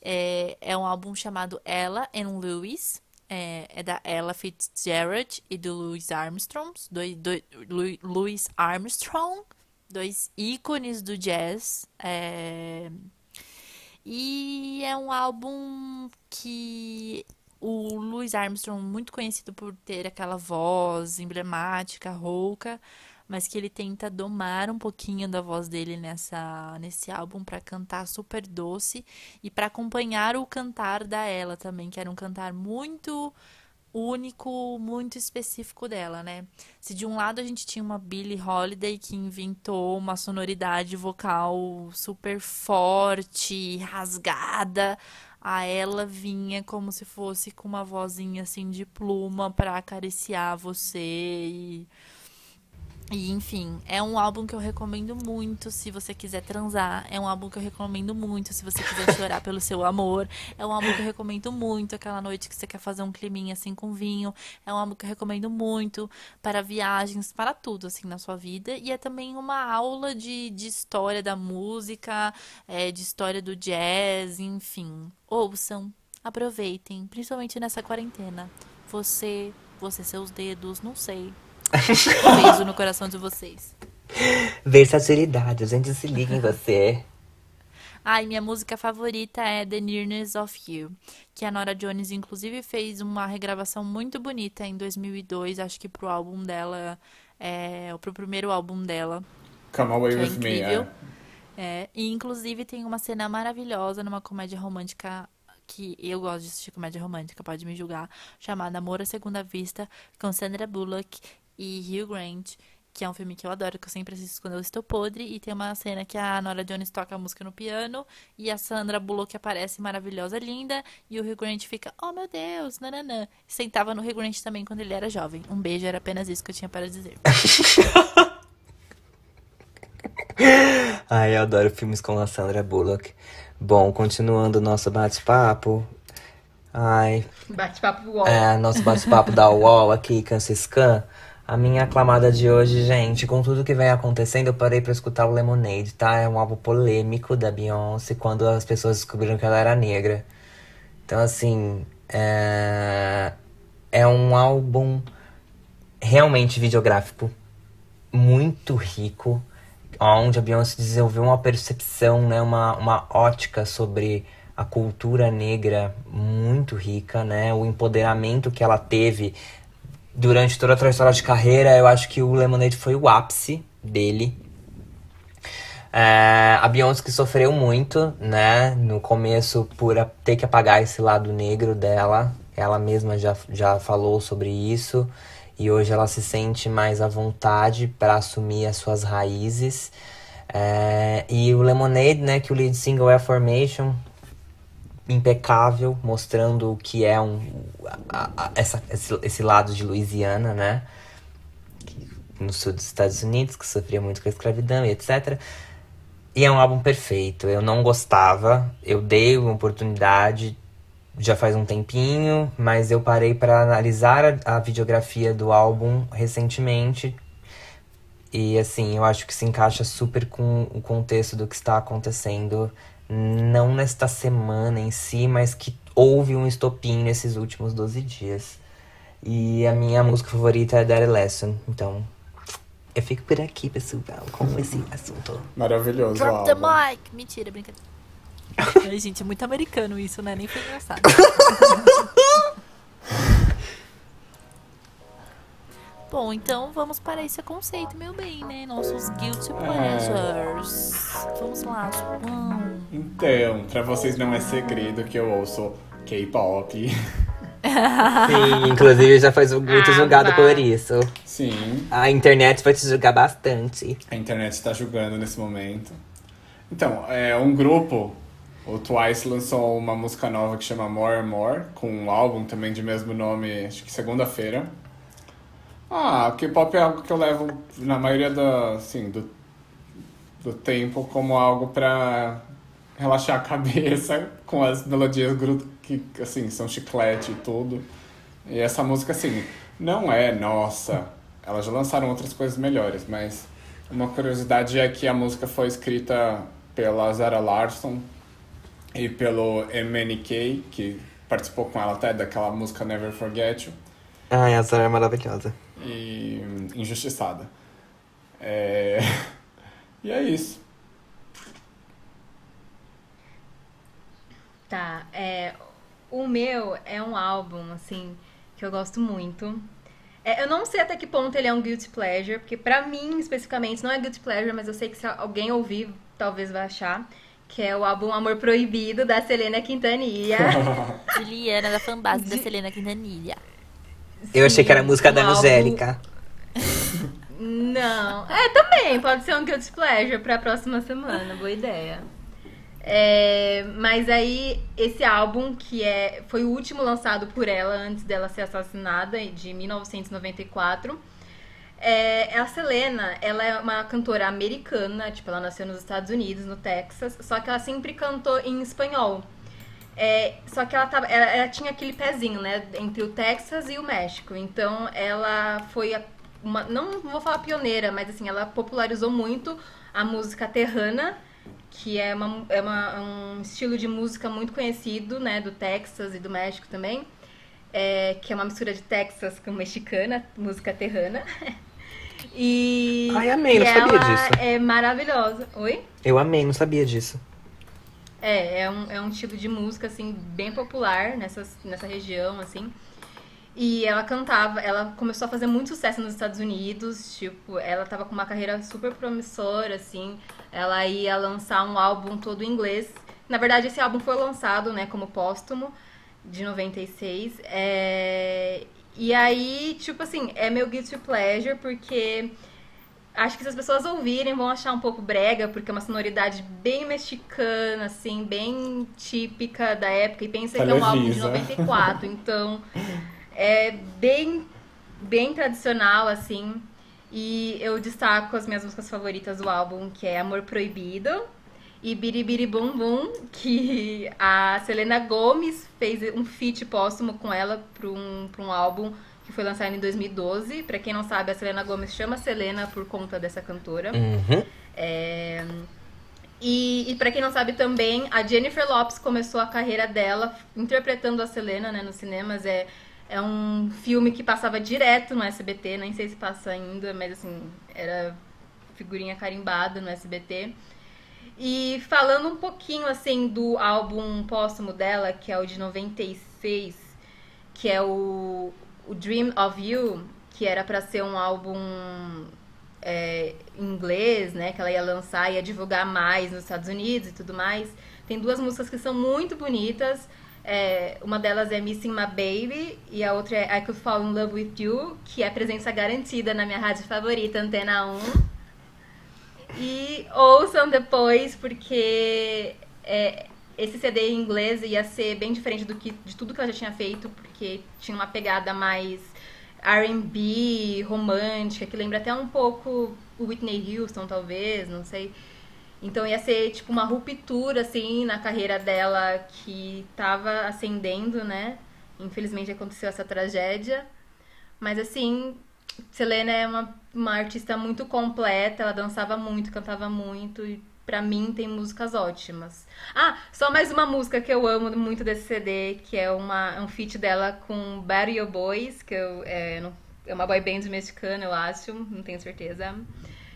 É, é um álbum chamado Ella and Lewis, é, é da Ella Fitzgerald e do Louis Armstrong, dois, dois, Louis Armstrong, dois ícones do jazz. É, e é um álbum que o Louis Armstrong, muito conhecido por ter aquela voz emblemática, rouca, mas que ele tenta domar um pouquinho da voz dele nessa nesse álbum para cantar super doce e para acompanhar o cantar da ela também, que era um cantar muito único, muito específico dela, né? Se de um lado a gente tinha uma Billie Holiday que inventou uma sonoridade vocal super forte, rasgada, a ela vinha como se fosse com uma vozinha assim de pluma para acariciar você e e enfim, é um álbum que eu recomendo muito se você quiser transar. É um álbum que eu recomendo muito se você quiser chorar pelo seu amor. É um álbum que eu recomendo muito aquela noite que você quer fazer um climinha assim com vinho. É um álbum que eu recomendo muito para viagens, para tudo assim na sua vida. E é também uma aula de, de história da música, é, de história do jazz, enfim. Ouçam, aproveitem, principalmente nessa quarentena. Você, você seus dedos, não sei um beijo no coração de vocês. Versatilidade, a gente se liga em você. Ai, minha música favorita é The Nearness of You, que a Nora Jones inclusive fez uma regravação muito bonita em 2002, acho que pro álbum dela, é, pro primeiro álbum dela. Come Away é With Me, é. é. E inclusive tem uma cena maravilhosa numa comédia romântica que eu gosto de assistir comédia romântica, pode me julgar, chamada Amor à Segunda Vista, com Sandra Bullock e Hugh Grant, que é um filme que eu adoro, que eu sempre assisto quando eu estou podre. E tem uma cena que a Nora Jones toca a música no piano e a Sandra Bullock aparece maravilhosa, linda. E o Hugh Grant fica, oh meu Deus, nananã. Sentava no Hugh Grant também quando ele era jovem. Um beijo, era apenas isso que eu tinha para dizer. Ai, eu adoro filmes com a Sandra Bullock. Bom, continuando o nosso bate-papo. Ai. Bate-papo UOL. É, nosso bate-papo da UOL aqui, Cansiscan. A minha aclamada de hoje, gente, com tudo que vem acontecendo, eu parei para escutar o Lemonade, tá? É um álbum polêmico da Beyoncé quando as pessoas descobriram que ela era negra. Então, assim, é, é um álbum realmente videográfico, muito rico, onde a Beyoncé desenvolveu uma percepção, né, uma, uma ótica sobre a cultura negra muito rica, né? O empoderamento que ela teve durante toda a trajetória de carreira, eu acho que o Lemonade foi o ápice dele. É, a Beyoncé que sofreu muito, né, no começo por ter que apagar esse lado negro dela. Ela mesma já, já falou sobre isso e hoje ela se sente mais à vontade para assumir as suas raízes. É, e o Lemonade, né, que o lead single é Formation, impecável, mostrando o que é um, a, a, essa, esse, esse, lado de Louisiana, né? No sul dos Estados Unidos, que sofria muito com a escravidão e etc. E é um álbum perfeito. Eu não gostava, eu dei uma oportunidade já faz um tempinho, mas eu parei para analisar a, a videografia do álbum recentemente. E assim, eu acho que se encaixa super com o contexto do que está acontecendo, não nesta semana em si, mas que houve um estopim nesses últimos 12 dias. E a minha música favorita é Daddy Lesson, então eu fico por aqui, pessoal, com esse assunto. Maravilhoso. Drop the mic! Mentira, brincadeira. Ai, gente, é muito americano isso, né? Nem foi engraçado. Bom, então vamos para esse conceito, meu bem, né? Nossos guilty pleasures. Vamos lá, João. Então, pra vocês não é segredo que eu ouço K-pop. Sim, inclusive já foi muito Ah, julgado por isso. Sim, A internet vai te julgar bastante. a internet está julgando nesse momento. Então, é um grupo, o Twice lançou uma música nova que chama More and More, com um álbum também de mesmo nome, acho que segunda-feira. Ah, o K-pop é algo que eu levo na maioria da, assim, do, do tempo como algo pra relaxar a cabeça com as melodias que assim são chiclete e tudo. E essa música assim não é nossa. Elas já lançaram outras coisas melhores, mas uma curiosidade é que a música foi escrita pela Zara Larsson e pelo MNK, que participou com ela até daquela música Never Forget You Ai, a Zara é maravilhosa. E injustiçada. É... E é isso. Tá, é, o meu é um álbum, assim, que eu gosto muito. É, eu não sei até que ponto ele é um guilty pleasure, porque pra mim, especificamente, não é guilty pleasure, mas eu sei que se alguém ouvir, talvez vai achar, que é o álbum Amor Proibido, da Selena Quintanilha. Juliana, da fanbase da Selena Quintanilha. Eu achei que era a música da Angélica. Não. É, também, pode ser um guilty pleasure pra próxima semana, boa ideia. É, mas aí, esse álbum, que é, foi o último lançado por ela antes dela ser assassinada, de 1994. É, a Selena, ela é uma cantora americana, tipo, ela nasceu nos Estados Unidos, no Texas, só que ela sempre cantou em espanhol. É, só que ela, tava, ela, ela tinha aquele pezinho, né, entre o Texas e o México. Então, ela foi uma, não vou falar pioneira, mas assim, ela popularizou muito a música terrana, que é, uma, é uma- um estilo de música muito conhecido, né, do Texas e do México também, é, que é uma mistura de Texas com mexicana, música terrana. E, Ai, amei, não sabia disso. é maravilhosa. Oi? Eu amei, não sabia disso. É, é um, é um estilo de música, assim, bem popular nessa, nessa região, assim. E ela cantava, ela começou a fazer muito sucesso nos Estados Unidos, tipo, ela tava com uma carreira super promissora, assim. Ela ia lançar um álbum todo em inglês. Na verdade, esse álbum foi lançado, né, como póstumo, de 96. É... E aí, tipo assim, é meu guilty pleasure, porque acho que se as pessoas ouvirem vão achar um pouco brega, porque é uma sonoridade bem mexicana, assim, bem típica da época. E pensa que é um álbum de Televisa. 94, então é bem, bem tradicional, assim. E eu destaco as minhas músicas favoritas do álbum, que é Amor Proibido e Biribiri Bum Bum, que a Selena Gomes fez um feat póstumo com ela para um, pra um álbum foi lançado em 2012. Pra quem não sabe, a Selena Gomes chama Selena por conta dessa cantora. Uhum. É, E, e para quem não sabe também, a Jennifer Lopes começou a carreira dela interpretando a Selena né, nos cinemas. É, é um filme que passava direto no SBT, nem sei se passa ainda, mas assim, era figurinha carimbada no SBT. E falando um pouquinho assim do álbum póstumo dela, que é o de 96, que é o, o Dream of You, que era pra ser um álbum é, inglês, né, que ela ia lançar, ia divulgar mais nos Estados Unidos e tudo mais. Tem duas músicas que são muito bonitas. É, uma delas é Missing My Baby e a outra é I Could Fall in Love With You, que é presença garantida na minha rádio favorita, Antena 1. E ouçam depois, porque é, esse CD em inglês ia ser bem diferente do que, de tudo que ela já tinha feito, porque tinha uma pegada mais R&B, romântica, que lembra até um pouco Whitney Houston, talvez, não sei. Então ia ser tipo uma ruptura assim na carreira dela que tava ascendendo, né? Infelizmente aconteceu essa tragédia. Mas assim, Selena é uma uma artista muito completa, ela dançava muito, cantava muito e pra mim tem músicas ótimas. Ah, só mais uma música que eu amo muito desse CD, que é uma, um feat dela com Barrio Boys, que eu, é, é uma boy band mexicana, eu acho, não tenho certeza,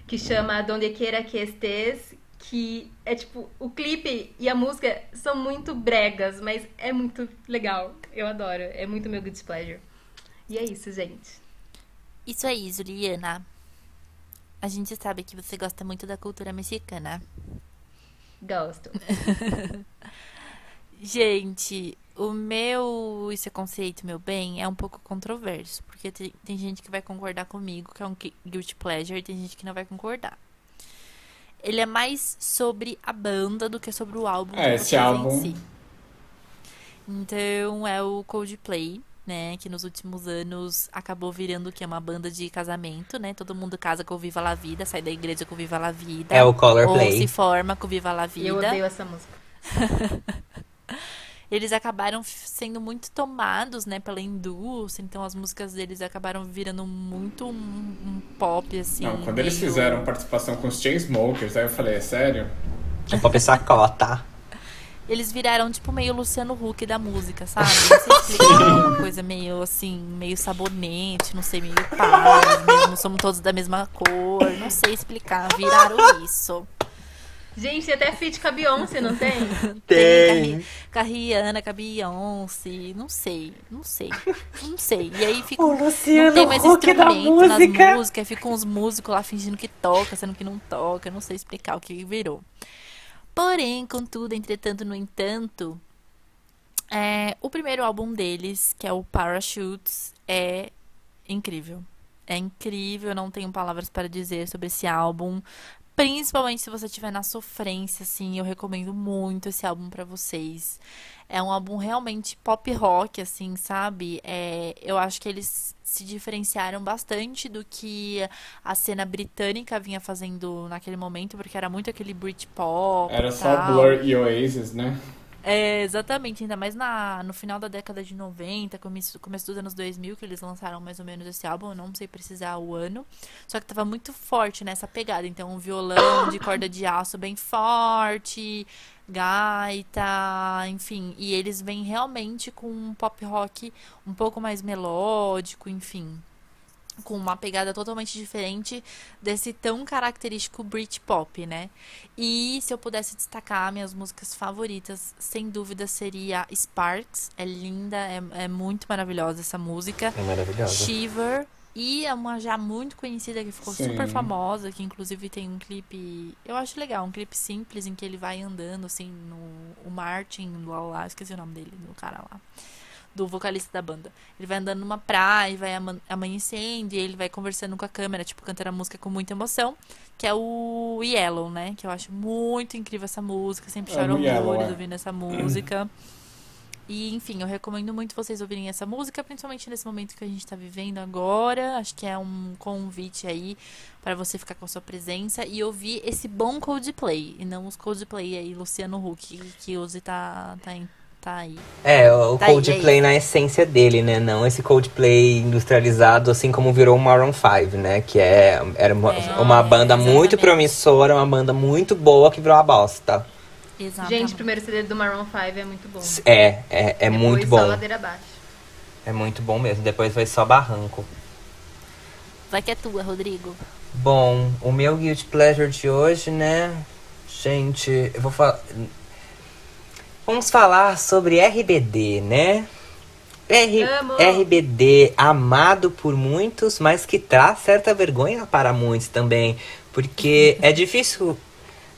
que chama Donde Quiera Que Estés, que é tipo, o clipe e a música são muito bregas, mas é muito legal. Eu adoro. É muito meu good pleasure. E é isso, gente. Isso aí, Juliana. A gente sabe que você gosta muito da cultura mexicana. Gosto. gente, o meu esse conceito, meu bem, é um pouco controverso. Porque tem, tem gente que vai concordar comigo que é um guilty pleasure e tem gente que não vai concordar ele é mais sobre a banda do que sobre o álbum. É, esse álbum. Si. Então é o Coldplay, né? Que nos últimos anos acabou virando que é uma banda de casamento, né? Todo mundo casa com o Viva la Vida, sai da igreja com o Viva la Vida. É o Color ou Play. se forma com o Viva la Vida. Eu odeio essa música. eles acabaram sendo muito tomados, né, pela indústria, então as músicas deles acabaram virando muito um, um pop, assim. Não, quando meio... eles fizeram participação com os Chainsmokers, aí eu falei, é sério? É pop sacota. Eles viraram, tipo, meio Luciano Huck da música, sabe? Não sei explicar, uma coisa meio, assim, meio sabonete, não sei, meio paz, mesmo, somos todos da mesma cor, não sei explicar, viraram isso. Gente, até feat com a Beyoncé, não tem? Tem. Com a Rihanna, com a Beyoncé. Não sei, não sei. Não sei. E aí fica. O Luciano não tem mais Huck instrumento nas músicas. músicas. Ficam uns músicos lá fingindo que toca, sendo que não toca. Não sei explicar o que virou. Porém, contudo, entretanto, no entanto, é, o primeiro álbum deles, que é o Parachutes, é incrível. É incrível, não tenho palavras para dizer sobre esse álbum. Principalmente se você estiver na sofrência, assim, eu recomendo muito esse álbum para vocês. É um álbum realmente pop rock, assim, sabe? É, eu acho que eles se diferenciaram bastante do que a cena britânica vinha fazendo naquele momento, porque era muito aquele Britpop. Era só Blur e Oasis, né? É, exatamente, ainda mais na, no final da década de 90, começo, começo dos anos 2000, que eles lançaram mais ou menos esse álbum, eu não sei precisar o ano. Só que tava muito forte nessa pegada. Então, um violão de corda de aço bem forte, gaita, enfim. E eles vêm realmente com um pop rock um pouco mais melódico, enfim com uma pegada totalmente diferente desse tão característico Britpop, né? E se eu pudesse destacar minhas músicas favoritas, sem dúvida seria Sparks, é linda, é, é muito maravilhosa essa música. É maravilhosa. Shiver e é uma já muito conhecida que ficou Sim. super famosa, que inclusive tem um clipe, eu acho legal, um clipe simples em que ele vai andando assim no o Martin lá, lá esqueci o nome dele, do cara lá do vocalista da banda. Ele vai andando numa praia, vai amanhecendo, e ele vai conversando com a câmera, tipo, cantando a música com muita emoção, que é o Yellow, né? Que eu acho muito incrível essa música, sempre choro horrores é. ouvindo essa música. E, enfim, eu recomendo muito vocês ouvirem essa música, principalmente nesse momento que a gente está vivendo agora. Acho que é um convite aí para você ficar com a sua presença e ouvir esse bom Coldplay. E não os Coldplay aí, Luciano Huck, que hoje tá, tá em tá aí. É, o tá Coldplay aí, na essência dele, né? Não esse Coldplay industrializado, assim como virou o Maroon 5, né? Que é, era uma, é, uma banda exatamente. muito promissora, uma banda muito boa que virou uma bosta. Exatamente. Gente, o primeiro CD do Maroon 5 é muito bom. É, é, é muito Só bom. ladeira abaixo. É muito bom mesmo. Depois vai só barranco. Vai que é tua, Rodrigo. Bom, o meu Guilty Pleasure de hoje, né? Gente, eu vou falar. Vamos falar sobre RBD, né? R... Amo. RBD, amado por muitos, mas que traz certa vergonha para muitos também. Porque é difícil.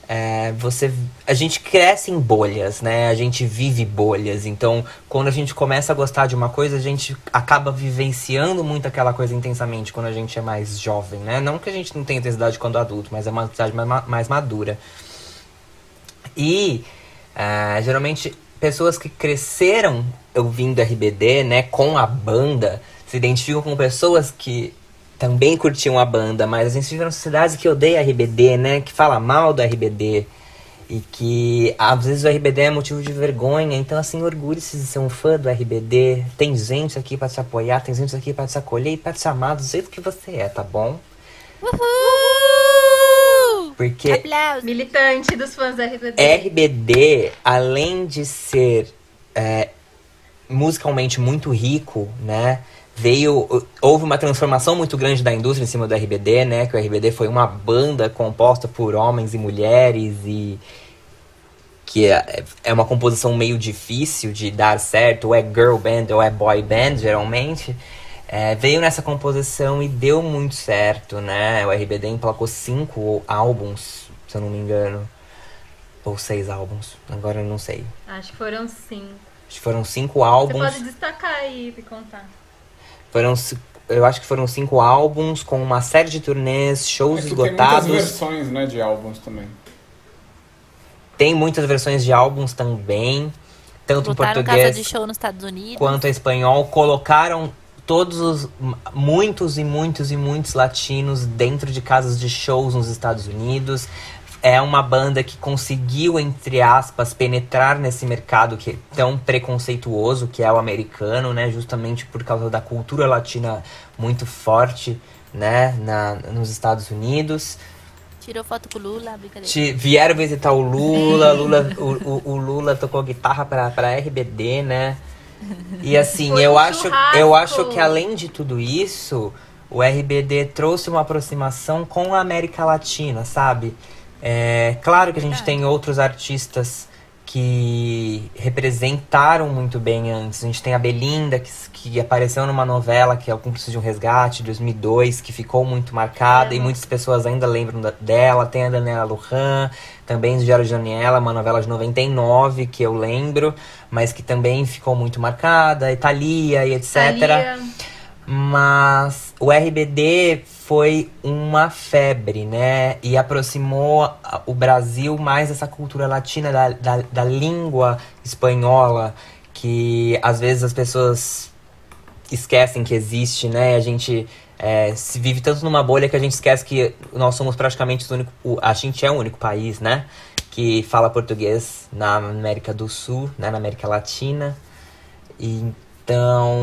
é, você, a gente cresce em bolhas, né? A gente vive bolhas. Então, quando a gente começa a gostar de uma coisa, a gente acaba vivenciando muito aquela coisa intensamente quando a gente é mais jovem, né? Não que a gente não tenha intensidade quando adulto, mas é uma intensidade mais, ma- mais madura. E ah, geralmente pessoas que cresceram ouvindo RBD, né, com a banda, se identificam com pessoas que também curtiam a banda, mas a gente vive numa sociedade que odeia RBD, né, que fala mal do RBD. E que às vezes o RBD é motivo de vergonha, então assim, orgulhe-se de ser um fã do RBD. Tem gente aqui pra te apoiar, tem gente aqui pra te acolher e pra te amar do jeito que você é, tá bom? Uhul! Porque Aplausos. Militante dos fãs da RBD. RBD, além de ser é, musicalmente muito rico, né? Veio, houve uma transformação muito grande da indústria em cima do RBD, né? Que o RBD foi uma banda composta por homens e mulheres e que é, é uma composição meio difícil de dar certo, ou é girl band ou é boy band, geralmente. É, veio nessa composição e deu muito certo, né? O RBD emplacou cinco álbuns, se eu não me engano. Ou seis álbuns, agora eu não sei. Acho que foram cinco. Acho que foram cinco Você álbuns. pode destacar aí e contar. Foram, eu acho que foram cinco álbuns com uma série de turnês, shows É que tem muitas esgotados. versões, né, de álbuns também. Tem muitas versões de álbuns também, tanto em Botaram português casa de show nos Estados Unidos. quanto em espanhol. Colocaram todos os muitos e muitos e muitos latinos dentro de casas de shows nos Estados Unidos. É uma banda que conseguiu, entre aspas, penetrar nesse mercado que é tão preconceituoso que é o americano, né? Justamente por causa da cultura latina muito forte, né? Na, nos Estados Unidos. Tirou foto com o Lula, brincadeira. Vieram visitar o Lula, Lula o, o, o Lula tocou guitarra pra, pra RBD, né? E assim, Foi eu um acho, churrasco. eu acho que além de tudo isso, o RBD trouxe uma aproximação com a América Latina, sabe? É, claro que a gente tem outros artistas que representaram muito bem antes. A gente tem a Belinda, que, que apareceu numa novela, que é o Cúmplice de um Resgate, de 2002, que ficou muito marcada, e muitas pessoas ainda lembram da- dela. Tem a Daniela Lujan, também do Diário de Daniela, uma novela de 99, que eu lembro, mas que também ficou muito marcada, Italia e etc. Thalia, Mas o RBD foi uma febre, né? E aproximou o Brasil mais dessa cultura latina, da, da, da língua espanhola, que às vezes as pessoas esquecem que existe, né? A gente é, se vive tanto numa bolha que a gente esquece que nós somos praticamente o único. o- a gente é o único país, né? Que fala português na América do Sul, né? Na América Latina. Então,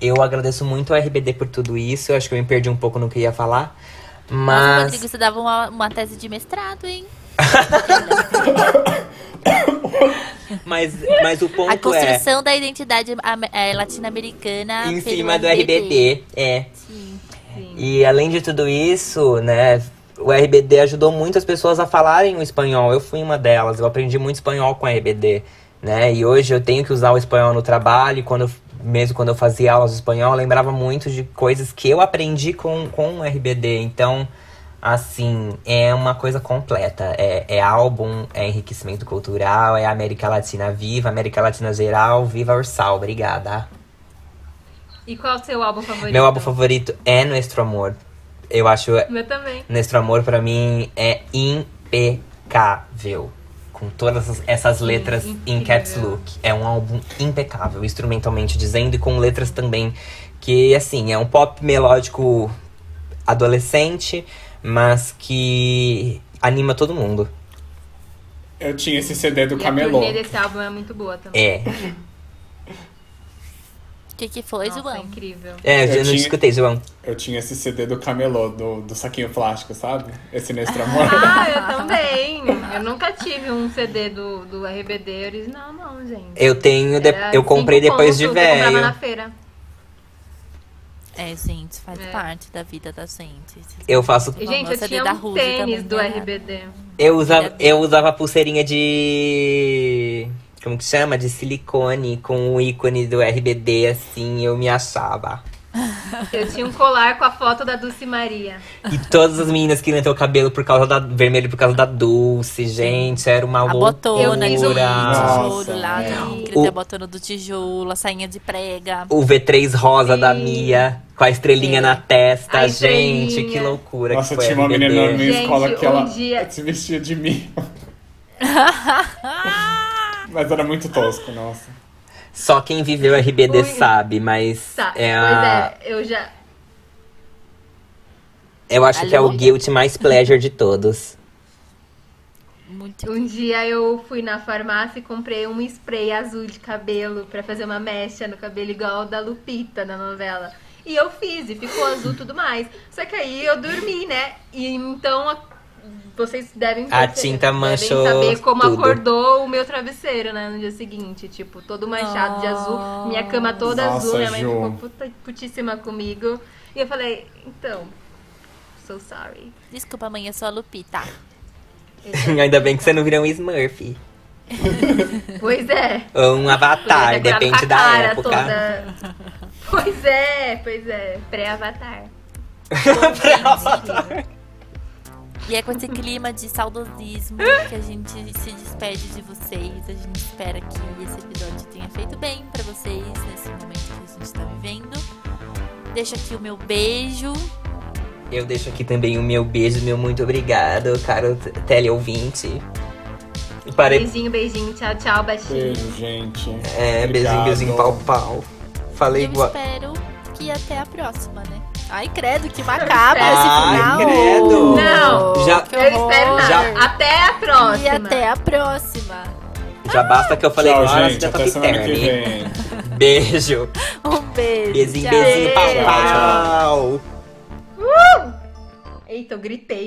eu agradeço muito ao RBD por tudo isso. Eu acho que eu me perdi um pouco no que ia falar. Nossa, Mas. Rodrigo, você dava uma, uma tese de mestrado, hein? Mas, mas o A ponto é. construção da identidade é, latino-americana Em cima do RBD. É. Sim. sim. E além de tudo isso, né, o RBD ajudou muitas pessoas a falarem o espanhol. Eu fui uma delas, eu aprendi muito espanhol com o RBD, né? E hoje eu tenho que usar o espanhol no trabalho, quando eu- mesmo quando eu fazia aulas de espanhol, eu lembrava muito de coisas que eu aprendi com, com o RBD. Então, assim, é uma coisa completa. É, é álbum, é enriquecimento cultural, é América Latina viva, América Latina geral, viva Ursal. Obrigada. E qual é o seu álbum favorito? Meu álbum favorito é Nuestro Amor. Eu acho Meu também. Nuestro Amor pra mim é impecável. Com todas essas- essas letras em caps look. É um álbum impecável, instrumentalmente dizendo, e com letras também que, assim, é um pop melódico adolescente, mas que anima todo mundo. Eu tinha esse CD do E a Camelô. turnê desse álbum é muito boa também. É. O que, que foi, Nossa, João? é incrível. É, eu, Eu não tinha- escutei, João. Eu tinha esse CD do Camelô, do, do saquinho plástico, sabe? Esse Nestor Amor. Ah, eu também. Eu nunca tive um CD do, do RBD original, não, gente. Eu tenho, de- eu comprei depois de que eu comprava velho. na feira. É, gente, faz É. parte da vida da gente. Eu faço gente, eu tinha um tênis do era. RBD. Eu usava, eu usava pulseirinha de. Como que chama? De silicone com o ícone do RBD, assim, eu me achava. Eu tinha um colar com a foto da Dulce Maria. E todas as meninas queriam ter o cabelo por causa da vermelho por causa da Dulce, gente, era uma A loucura. botona tijolo Nossa, lá, é. O- a botona do tijolo, a sainha de prega. O V3 rosa da Sim. Mia, com a estrelinha É. na testa, A gente, estrelinha. que loucura Nossa, que foi tinha uma menina na minha Gente, escola que um ela dia- se vestia de mim. Mas era muito tosco, nossa. Só quem viveu RBD Ui. sabe, mas Tá, é a... pois é, eu já. eu acho que é o guilt mais pleasure de todos. Muito. Um dia eu fui na farmácia e comprei um spray azul de cabelo pra fazer uma mecha no cabelo igual o da Lupita na novela. E eu fiz, e ficou azul e tudo mais. Só que aí eu dormi, né? E então a- vocês devem, A tinta devem manchou saber como tudo. acordou o meu travesseiro, né? No dia seguinte. Tipo, todo manchado de azul. Minha cama toda Nossa, azul. Minha mãe Ju. ficou puta, putíssima comigo. E eu falei, então, so sorry. Desculpa, mãe, eu sou a Lupita. Ainda bem que você não virou um Smurf. Pois é. Ou um avatar, ter depende da cara época. toda- Pois é, pois é. Pré-avatar. E é com esse clima de saudosismo que a gente se despede de vocês. A gente espera que esse episódio tenha feito bem pra vocês nesse momento que a gente tá vivendo. Deixo aqui o meu beijo. Eu deixo aqui também o meu beijo, meu muito obrigado, caro teleouvinte. E Para... Beijinho, beijinho. Tchau, tchau, baixinho. Beijo, gente. É, beijinho, Obrigado. beijinho, pau, pau. Falei Eu igual. espero que até a próxima, né? Ai, credo, que macabro esse Ai, final. credo. Não. Já- Que Eu espero nada. Já- Até a próxima. E até a próxima. Já basta que eu falei Tchau, igual a gente. Até semana que vem. Beijo. Um beijo. Beijinho, beijinho, pau, pau. Eita, eu gritei.